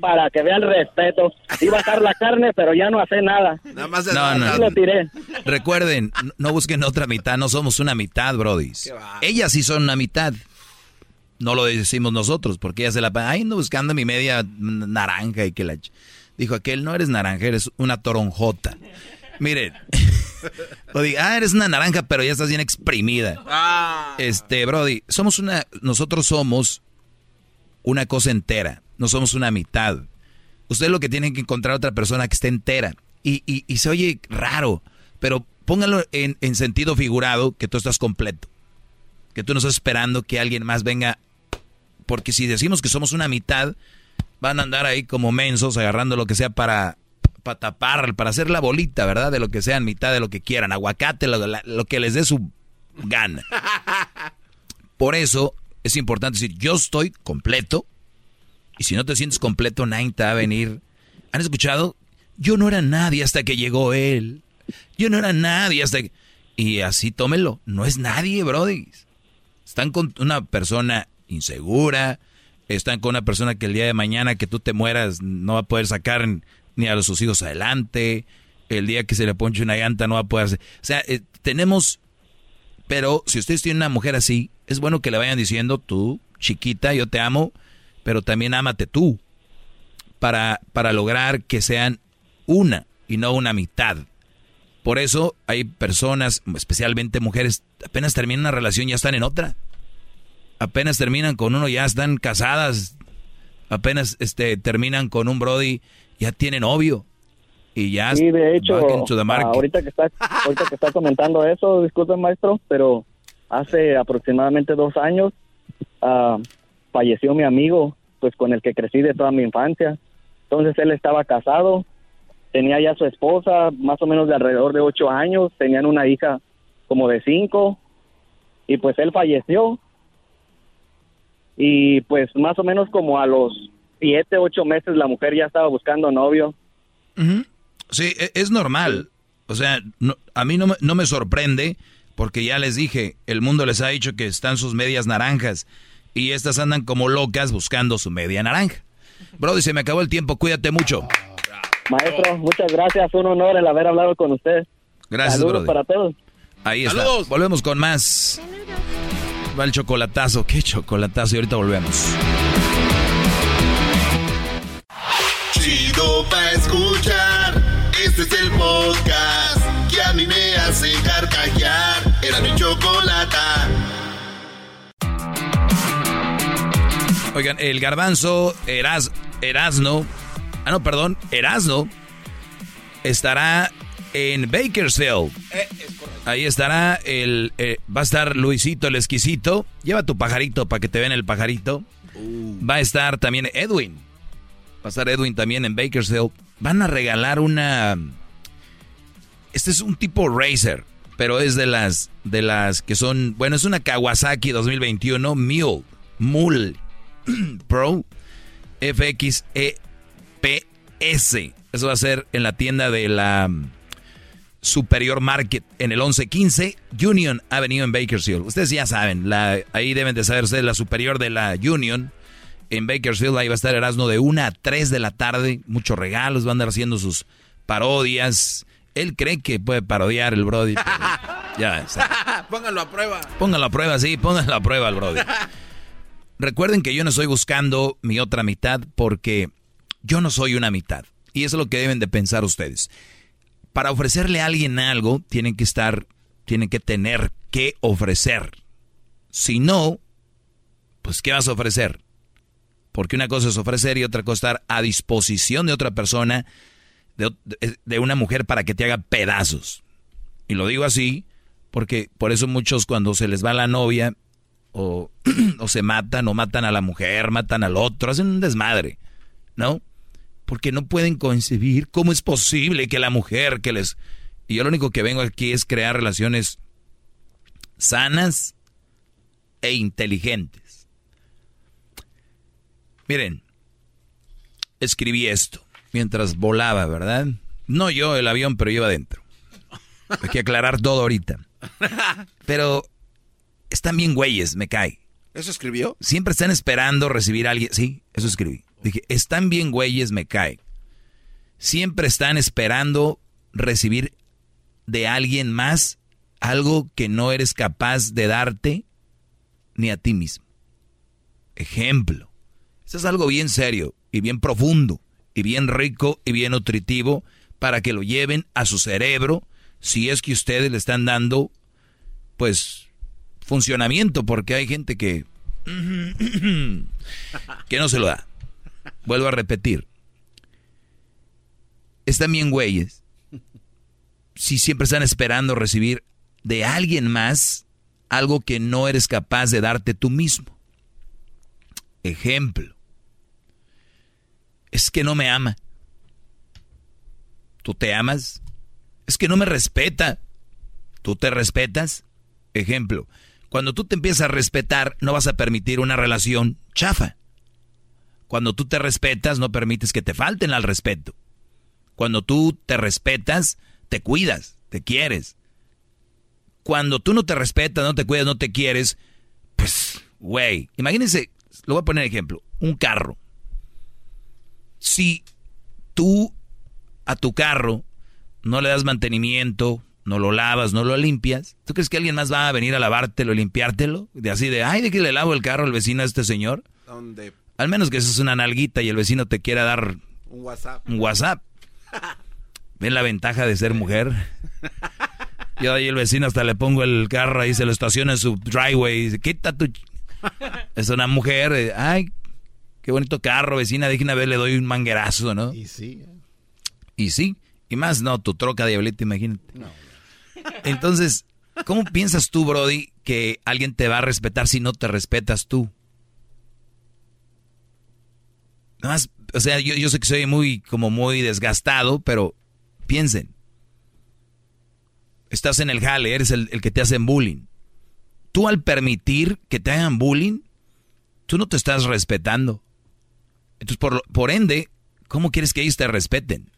para que vea el respeto. Iba a estar la carne, pero ya no hace nada. Nada más No, no. Así lo tiré. Recuerden, no- busquen otra mitad, no somos una mitad, Brody. Ellas sí son una mitad. No lo decimos nosotros, porque ellas se la Ay, ando buscando mi media naranja y que la... ch-". Dijo aquel, no eres naranja, eres una toronjota. Miren. o diga, ah, eres una naranja, pero ya estás bien exprimida. Este, Brody, somos una... Nosotros somos una cosa entera, no somos una mitad. Usted lo que tiene que encontrar otra persona que esté entera. Y, y- y se oye raro, pero póngalo en, en sentido figurado que tú estás completo. Que tú no estás esperando que alguien más venga. Porque si decimos que somos una mitad, van a andar ahí como mensos agarrando lo que sea para, para tapar, para hacer la bolita, ¿verdad? De lo que sean, mitad de lo que quieran. Aguacate, lo, lo que les dé su gana. Por eso es importante decir, yo estoy completo. Y si no te sientes completo, nadie te va a venir. ¿Han escuchado? Yo no era nadie hasta que llegó él. Yo no era nadie hasta que... Y así tómelo. No es nadie, Brody. Están con una persona insegura. Están con una persona que el día de mañana que tú te mueras no va a poder sacar ni a sus hijos adelante. El día que se le ponche una llanta no va a poder. O sea, eh, tenemos... Pero si ustedes tienen una mujer así, es bueno que le vayan diciendo, tú, chiquita, yo te amo, pero también ámate tú. Para, para lograr que sean una y no una mitad. Por eso hay personas, especialmente mujeres, apenas terminan una relación ya están en otra. Apenas terminan con uno, ya están casadas. Apenas este, terminan con un Brody, ya tienen novio. Y ya Sí, de hecho, ah, ahorita que está ahorita que está comentando eso, disculpe maestro, pero hace aproximadamente dos años ah, falleció mi amigo, pues con el que crecí de toda mi infancia. Entonces él estaba casado, tenía ya su esposa, más o menos de alrededor de ocho años, tenían una hija como de cinco, y pues él falleció. Y pues más o menos como a los siete, ocho meses la mujer ya estaba buscando novio. Sí, e- es normal. O sea, no- a mí no me, no me sorprende porque ya les dije, el mundo les ha dicho que están sus medias naranjas y estas andan como locas buscando su media naranja. Brody, se me acabó el tiempo, cuídate mucho. Maestro, muchas gracias, un honor el haber hablado con usted. Gracias, Saludos Brody. para todos. Ahí está. Volvemos con más. Va el chocolatazo. ¿Qué chocolatazo? Y ahorita volvemos. Chido pa' escuchar. Este es el podcast que a mí me hace carcajear. Era mi chocolata. Oigan, el garbanzo Eras, Erasno Ah, no, perdón, Erasno estará en Bakersfield. Eh, Ahí estará el. eh, va a estar Luisito el exquisito. Lleva tu pajarito para que te vean el pajarito. Uh. Va a estar también Edwin. Va a estar Edwin también en Bakersfield. Van a regalar una. Este es un tipo Racer, pero es de las de las que son, bueno, es una Kawasaki 2021 Mule, Mule Pro FXEPS. Eso va a ser en la tienda de la mm, Superior Market en el 1115 Union Avenue en Bakersfield. Ustedes ya saben, la, ahí deben de saber ustedes la superior de la Union en Bakersfield. Ahí va a estar Erasmo de 1 a 3 de la tarde. Muchos regalos, van a andar haciendo sus parodias. Él cree que puede parodiar el Brody. ya, está. Pónganlo a prueba. Pónganlo a prueba, sí, pónganlo a prueba al Brody. Recuerden que yo no estoy buscando mi otra mitad porque yo no soy una mitad. Y eso es lo que deben de pensar ustedes. Para ofrecerle a alguien algo, tienen que estar, tienen que tener que ofrecer. Si no, pues ¿qué vas a ofrecer? Porque una cosa es ofrecer y otra cosa estar a disposición de otra persona, de, una mujer para que te haga pedazos. Y lo digo así porque por eso muchos cuando se les va la novia o, o se matan o matan a la mujer, matan al otro, hacen un desmadre, ¿no? Porque no pueden concebir cómo es posible que la mujer que les... Y yo lo único que vengo aquí es crear relaciones sanas e inteligentes. Miren, escribí esto mientras volaba, ¿verdad? No yo el avión, pero yo adentro. Hay que aclarar todo ahorita. Pero están bien güeyes, me cae. ¿Eso escribió? Siempre están esperando recibir a alguien. Sí, eso escribí. Dije, están bien güeyes, me cae. Siempre están esperando recibir de alguien más algo que no eres capaz de darte ni a ti mismo. Ejemplo. Esto es algo bien serio y bien profundo y bien rico y bien nutritivo para que lo lleven a su cerebro si es que ustedes le están dando, pues, funcionamiento, porque hay gente que, que no se lo da. Vuelvo a repetir. Están bien güeyes. Si siempre están esperando recibir de alguien más algo que no eres capaz de darte tú mismo. Ejemplo. Es que no me ama. ¿Tú te amas? Es que no me respeta. ¿Tú te respetas? Ejemplo. Cuando tú te empiezas a respetar, no vas a permitir una relación chafa. Cuando tú te respetas, no permites que te falten al respeto. Cuando tú te respetas, te cuidas, te quieres. Cuando tú no te respetas, no te cuidas, no te quieres, pues, güey, imagínense, lo voy a poner ejemplo, un carro. Si tú a tu carro no le das mantenimiento, no lo lavas, no lo limpias, ¿tú crees que alguien más va a venir a lavártelo y limpiártelo? De así de, ay, ¿de qué le lavo el carro al vecino a este señor? ¿Dónde? Al menos que eso es una nalguita y el vecino te quiera dar Un WhatsApp. un WhatsApp. ¿Ven la ventaja de ser mujer? Yo ahí el vecino hasta le pongo el carro ahí, se lo estaciona en su driveway y dice, quita tu... ch-". Es una mujer, eh, ay, qué bonito carro, vecina, déjame ver, le doy un manguerazo, ¿no? Y sí. Y sí, y más no, tu troca diablita, imagínate. Entonces, ¿cómo piensas tú, Brody, que alguien te va a respetar si no te respetas tú? Nada más, o sea, yo, yo sé que soy muy, como muy desgastado, pero piensen. Estás en el jale, eres el, el que te hacen bullying. Tú al permitir que te hagan bullying, tú no te estás respetando. Entonces, por, por ende, ¿cómo quieres que ellos te respeten?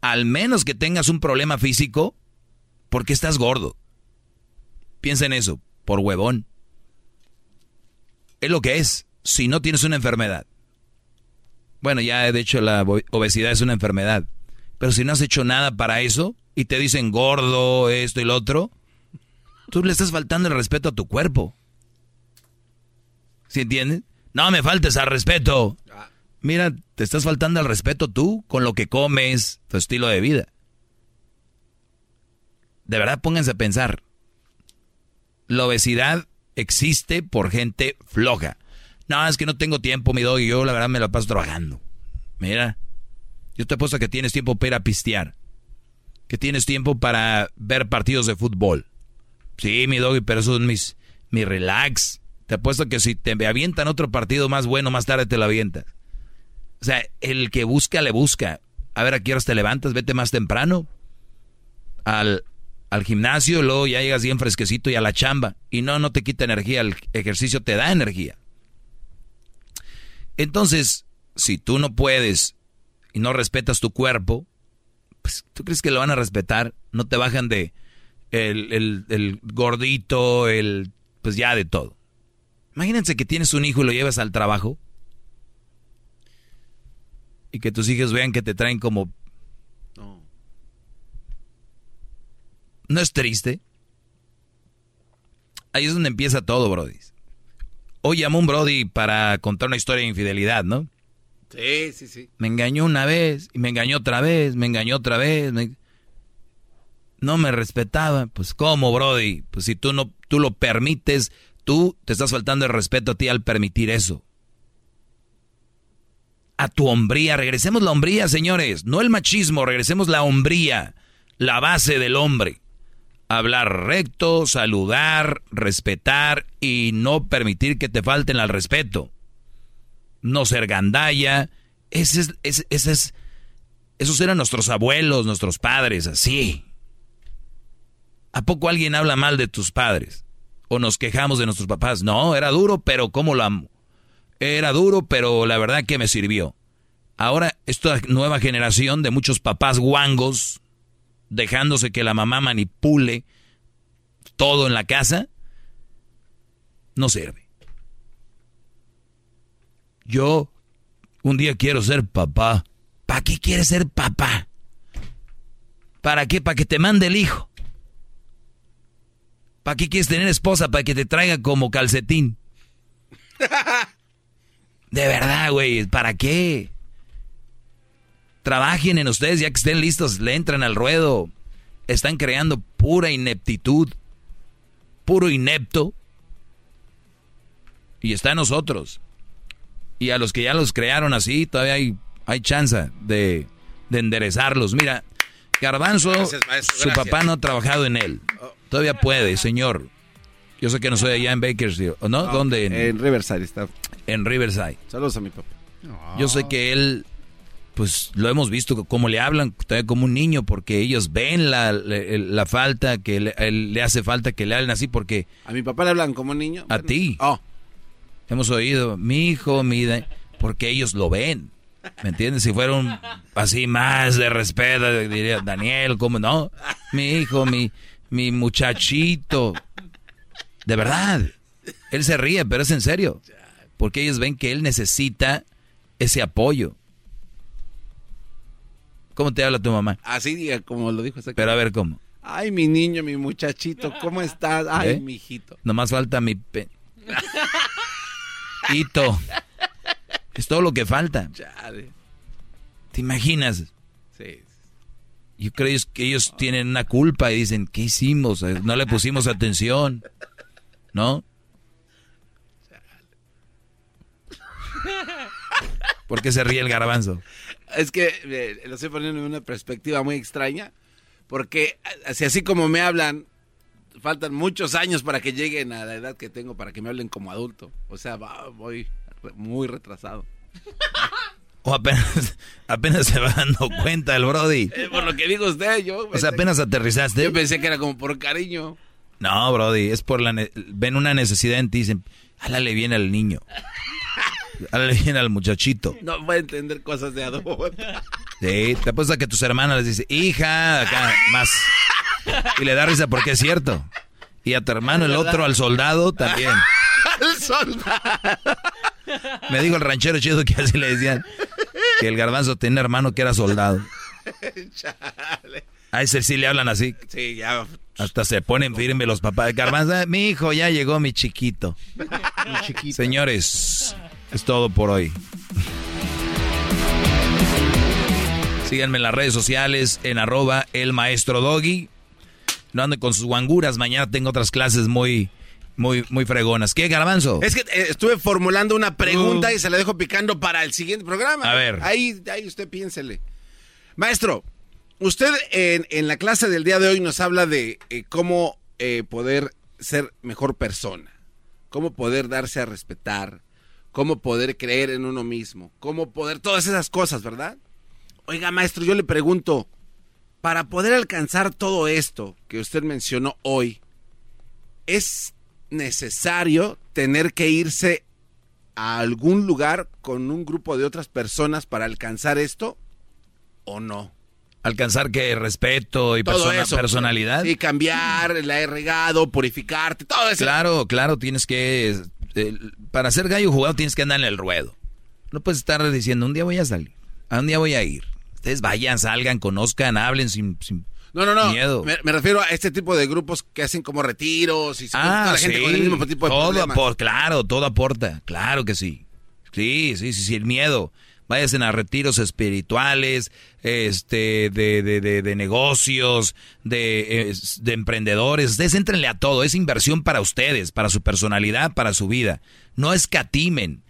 Al menos que tengas un problema físico, porque estás gordo. Piensa en eso, por huevón. Es lo que es, si no tienes una enfermedad. Bueno, ya de hecho la obesidad es una enfermedad. Pero si no has hecho nada para eso y te dicen gordo, esto y lo otro, tú le estás faltando el respeto a tu cuerpo. ¿Sí entiendes? No me faltes al respeto. Mira, te estás faltando al respeto tú con lo que comes, tu estilo de vida. De verdad, pónganse a pensar. La obesidad existe por gente floja. No, es que no tengo tiempo, mi dog, y yo la verdad me la paso trabajando. Mira, yo te apuesto que tienes tiempo para ir a pistear. Que tienes tiempo para ver partidos de fútbol. Sí, mi doggy, pero eso es mis, mi relax. Te apuesto que si te avientan otro partido más bueno, más tarde te lo avientas. O sea, el que busca, le busca. A ver, ¿a qué te levantas? Vete más temprano al, al gimnasio, luego ya llegas bien fresquecito y a la chamba. Y no, no te quita energía, el ejercicio te da energía. Entonces, si tú no puedes y no respetas tu cuerpo, pues tú crees que lo van a respetar, no te bajan de el, gordito, el pues ya de todo. Imagínense que tienes un hijo y lo llevas al trabajo y que tus hijos vean que te traen como... No. ¿No es triste? Ahí es donde empieza todo, Brody. Hoy llamó un Brody para contar una historia de infidelidad, ¿no? Sí, sí, sí. Me engañó una vez, y me engañó otra vez, me engañó otra vez. No me respetaba. Pues, ¿cómo, Brody? Pues si tú no, tú lo permites, tú te estás faltando el respeto a ti al permitir eso. A tu hombría, regresemos la hombría, señores. No el machismo, regresemos la hombría, la base del hombre. Hablar recto, saludar, respetar y no permitir que te falten al respeto no ser gandalla. Ese es, ese, es, esos eran nuestros abuelos, nuestros padres, así. ¿A poco alguien habla mal de tus padres? ¿O nos quejamos de nuestros papás? No, era duro, pero ¿cómo lo amo? Era duro, pero la verdad que me sirvió. Ahora, esta nueva generación de muchos papás guangos, dejándose que la mamá manipule todo en la casa, no sirve. Yo un día quiero ser papá. ¿Para qué quieres ser papá? ¿Para qué? Para que te mande el hijo. ¿Para qué quieres tener esposa? Para que te traiga como calcetín. De verdad, güey, ¿para qué? Trabajen en ustedes ya que estén listos, le entran al ruedo. Están creando pura ineptitud, puro inepto. Y está en nosotros. Y a los que ya los crearon así, todavía hay, hay chance de, enderezarlos. Mira, Garbanzo, su papá no ha trabajado en él. Todavía puede, señor. Yo sé que no soy allá en Bakersfield, ¿no? ¿Dónde? En, Riverside está. En Riverside. Saludos a mi papá. Yo sé que él, pues lo hemos visto como le hablan, todavía como un niño, porque ellos ven la, la, falta, que le, le, hace falta que le hablen así, porque... ¿A mi papá le hablan como un niño? A ti. Oh hemos oído, mi hijo, mi... Porque ellos lo ven. ¿Me entiendes? Si fueron así más de respeto, diría Daniel, ¿cómo no? Mi hijo, mi, mi muchachito. De verdad. Él se ríe, pero es en serio. Porque ellos ven que él necesita ese apoyo. ¿Cómo te habla tu mamá? Así, como lo dijo ese Pero a ver cómo. Ay, mi niño, mi muchachito, ¿cómo estás? Ay, ¿Eh? mi hijito. Nomás falta mi... Pe... Hito. Es todo lo que falta. ¿Te imaginas? Sí. Yo creo que ellos tienen una culpa y dicen, ¿qué hicimos? No le pusimos atención. ¿No? ¿Por qué se ríe el garbanzo? Es que eh, lo estoy poniendo en una perspectiva muy extraña. Porque así, así como me hablan, faltan muchos años para que lleguen a la edad que tengo para que me hablen como adulto. O sea, voy muy retrasado. O apenas, apenas se va dando cuenta el Brody. Eh, por lo que digo usted, yo. O sea, apenas aterrizaste. Yo pensé que era como por cariño. No, Brody, es por la. Ven una necesidad en ti y dicen, hálale bien al niño. Hálale bien al muchachito. No va a entender cosas de adulto. Sí, te apuesto a que tus hermanas les dicen, hija, acá, más. Y le da risa porque es cierto. Y a tu hermano, el otro, al soldado, también. ¡Al soldado! Me dijo el ranchero chido que así le decían que el garbanzo tenía hermano que era soldado. A ese sí le hablan así. Sí, ya. Hasta se ponen firmes los papás. Garbanzo, ah, mi hijo, ya llegó mi chiquito. Mi chiquito. Señores, es todo por hoy. Síganme en las redes sociales en arroba el maestro doggy. No anden con sus guanguras. Mañana tengo otras clases muy, muy, muy fregonas. ¿Qué, Garbanzo? Es que eh, estuve formulando una pregunta y se la dejo picando para el siguiente programa. A ver. Ahí, ahí usted piénsele. Maestro, usted en, en la clase del día de hoy nos habla de eh, cómo eh, poder ser mejor persona, cómo poder darse a respetar, cómo poder creer en uno mismo, cómo poder, todas esas cosas, ¿verdad? Oiga, maestro, yo le pregunto, para poder alcanzar todo esto que usted mencionó hoy, ¿es necesario tener que irse a algún lugar con un grupo de otras personas para alcanzar esto o no? Alcanzar que respeto y Todo persona- eso. personalidad. Y cambiar, la he regado, purificarte, todo eso. Claro, claro, tienes que... eh, para ser gallo jugado tienes que andar en el ruedo. No puedes estar diciendo, un día voy a salir, a un día voy a ir. Ustedes vayan, salgan, conozcan, hablen sin, sin No, no, no. miedo. Me, me refiero a este tipo de grupos que hacen como retiros y se Ah, la gente sí. con el mismo tipo de todo problemas. apor- claro, todo aporta. Claro que sí. Sí, sí, sí, sí, el miedo. Váyanse a retiros espirituales, este, de, de, de, de negocios, de, de emprendedores. Ustedes entrenle a todo. Es inversión para ustedes, para su personalidad, para su vida. No escatimen.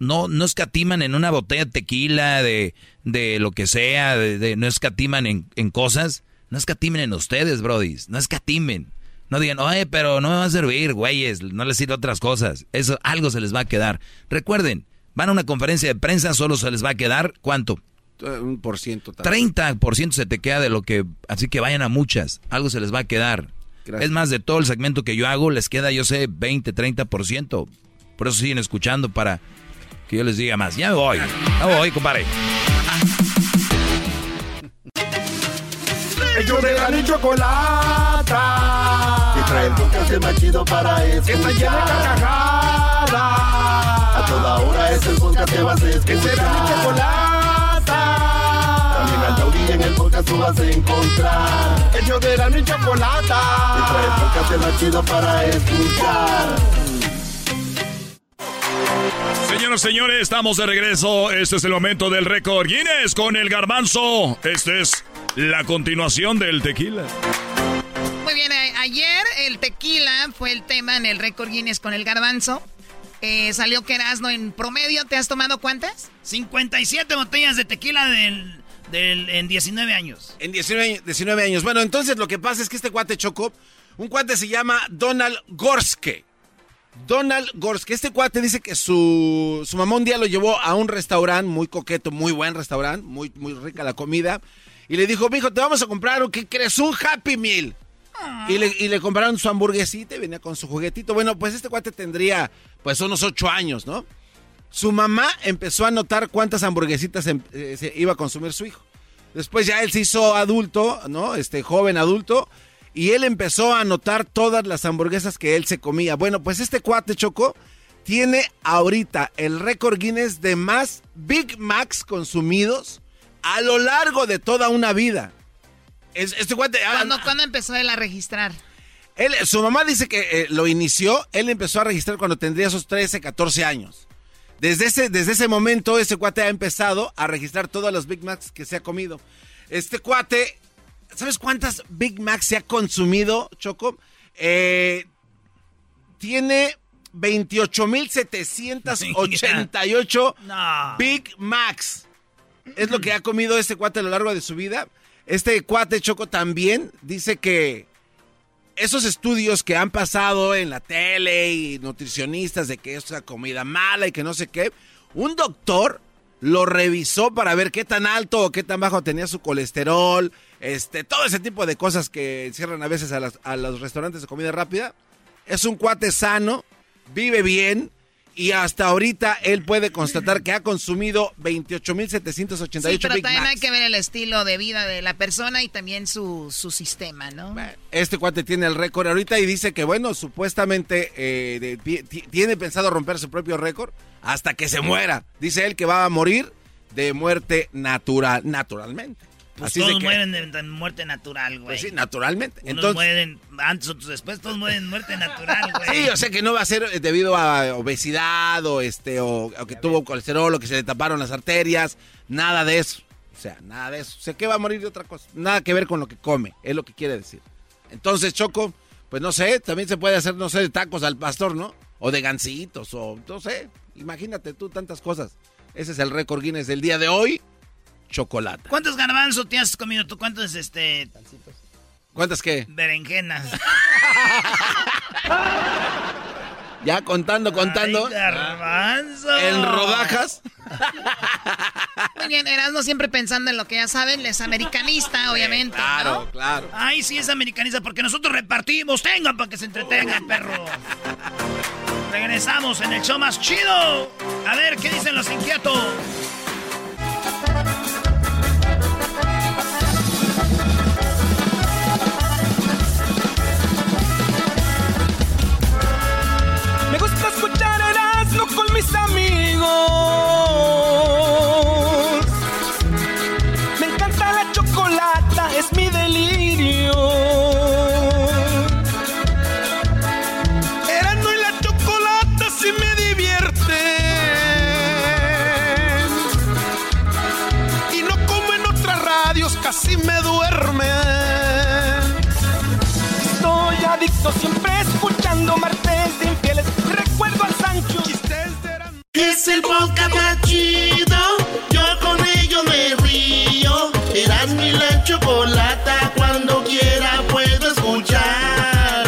No, no escatiman en una botella de tequila, de, de lo que sea, de, de- no escatiman en, en cosas. No escatimen en ustedes, brodis. No escatimen. No digan, oye, pero no me va a servir, güeyes. No les sirve otras cosas. Eso, algo se les va a quedar. Recuerden, van a una conferencia de prensa, solo se les va a quedar, ¿cuánto? Eh, Un por ciento. tal. 30% se te queda de lo que... Así que vayan a muchas. Algo se les va a quedar. Gracias. Es más, de todo el segmento que yo hago, les queda, yo sé, 20, 30%. Por eso siguen escuchando para que yo les diga más. Ya me voy. Ya me voy, compadre. Ellos de la ni chocolata. Y trae el podcast más chido para escuchar. Está llena de carcajadas. A toda hora es el podcast que vas a escuchar. Que será mi chocolata. También al taurí en el podcast tú vas a encontrar. Ellos de la ni chocolata. Y trae el podcast más chido para escuchar. Señoras y señores, estamos de regreso. Este es el momento del récord Guinness con el garbanzo. Este es la continuación del tequila. Muy bien, ayer el tequila fue el tema en el récord Guinness con el garbanzo. Eh, salió que Erasno en promedio, ¿te has tomado cuántas? 57 botellas de tequila del, del- en 19 años. En 19, años- 19 años. Bueno, entonces lo que pasa es que este cuate chocó. Un cuate se llama Donald Gorske. Donald Gorske. Este cuate dice que su, su mamá un día lo llevó a un restaurante muy coqueto, muy buen restaurante, muy, muy rica la comida. Y le dijo, mijo, te vamos a comprar, ¿qué crees? Un Happy Meal. Y le, y le compraron su hamburguesita y venía con su juguetito. Bueno, pues este cuate tendría pues unos ocho años, ¿no? Su mamá empezó a notar cuántas hamburguesitas em- eh, iba a consumir su hijo. Después ya él se hizo adulto, ¿no? Este joven adulto. Y él empezó a anotar todas las hamburguesas que él se comía. Bueno, pues este cuate Choco tiene ahorita el récord Guinness de más Big Macs consumidos a lo largo de toda una vida. Es- este cuate... ah, ¿Cuándo, cuándo empezó él a registrar? él, su mamá dice que eh, lo inició, él empezó a registrar cuando tendría esos 13, 14 años. Desde ese, desde ese momento, ese cuate ha empezado a registrar todos los Big Macs que se ha comido. Este cuate, ¿sabes cuántas Big Macs se ha consumido, Choco? Eh, tiene 28.788 No. Big Macs. Es lo que ha comido este cuate a lo largo de su vida. Este cuate Choco también dice que esos estudios que han pasado en la tele y nutricionistas de que es una comida mala y que no sé qué, un doctor lo revisó para ver qué tan alto o qué tan bajo tenía su colesterol, este, todo ese tipo de cosas que cierran a veces a, a los restaurantes de comida rápida. Es un cuate sano, vive bien y hasta ahorita él puede constatar que ha consumido 28.788 Sí, pero Big también Macs. hay que ver el estilo de vida de la persona y también su, su sistema, ¿no? Este cuate tiene el récord ahorita y dice que, bueno, supuestamente eh, de- tiene pensado romper su propio récord hasta que se muera. Dice él que va a morir de muerte natural, naturalmente. Pues Así todos que- mueren de, de muerte natural, güey. Pues sí, naturalmente. Unos Entonces, mueren antes, otros después, todos mueren de muerte natural, güey. sí, o sea que no va a ser eh, debido a obesidad o este o, o que tuvo colesterol o que se le taparon las arterias, nada de eso. O sea, nada de eso. O sea, que va a morir de otra cosa. Nada que ver con lo que come, es lo que quiere decir. Entonces, Choco, pues no sé, también se puede hacer, no sé, de tacos al pastor, ¿no? O de gancitos, o no sé. Imagínate tú tantas cosas. Ese es el récord Guinness del día de hoy. Chocolate. ¿Cuántos garbanzos te has comido tú? ¿Cuántos, este... ¿Cuántas qué? Berenjenas. ya contando, contando. Ay, garbanzo. En rodajas. Muy bien, Erasmo siempre pensando en lo que ya saben, es americanista, obviamente. claro, ¿no? claro. Ay, sí es americanista porque nosotros repartimos. Tengan para que se entretengan, perro. Regresamos en el show más chido. A ver, ¿qué dicen los inquietos? Me gusta escuchar Erasmo con mis amigos. Casi me duermen. Estoy adicto siempre escuchando martes de infieles. Recuerdo al Sancho. Es el podcast más chido. Yo con ello me río. Eras mi la chocolata. Cuando quiera puedo escuchar.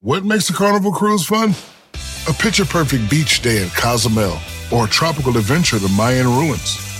What makes a carnival cruise fun? A picture perfect beach day in Cozumel or a tropical adventure to Mayan ruins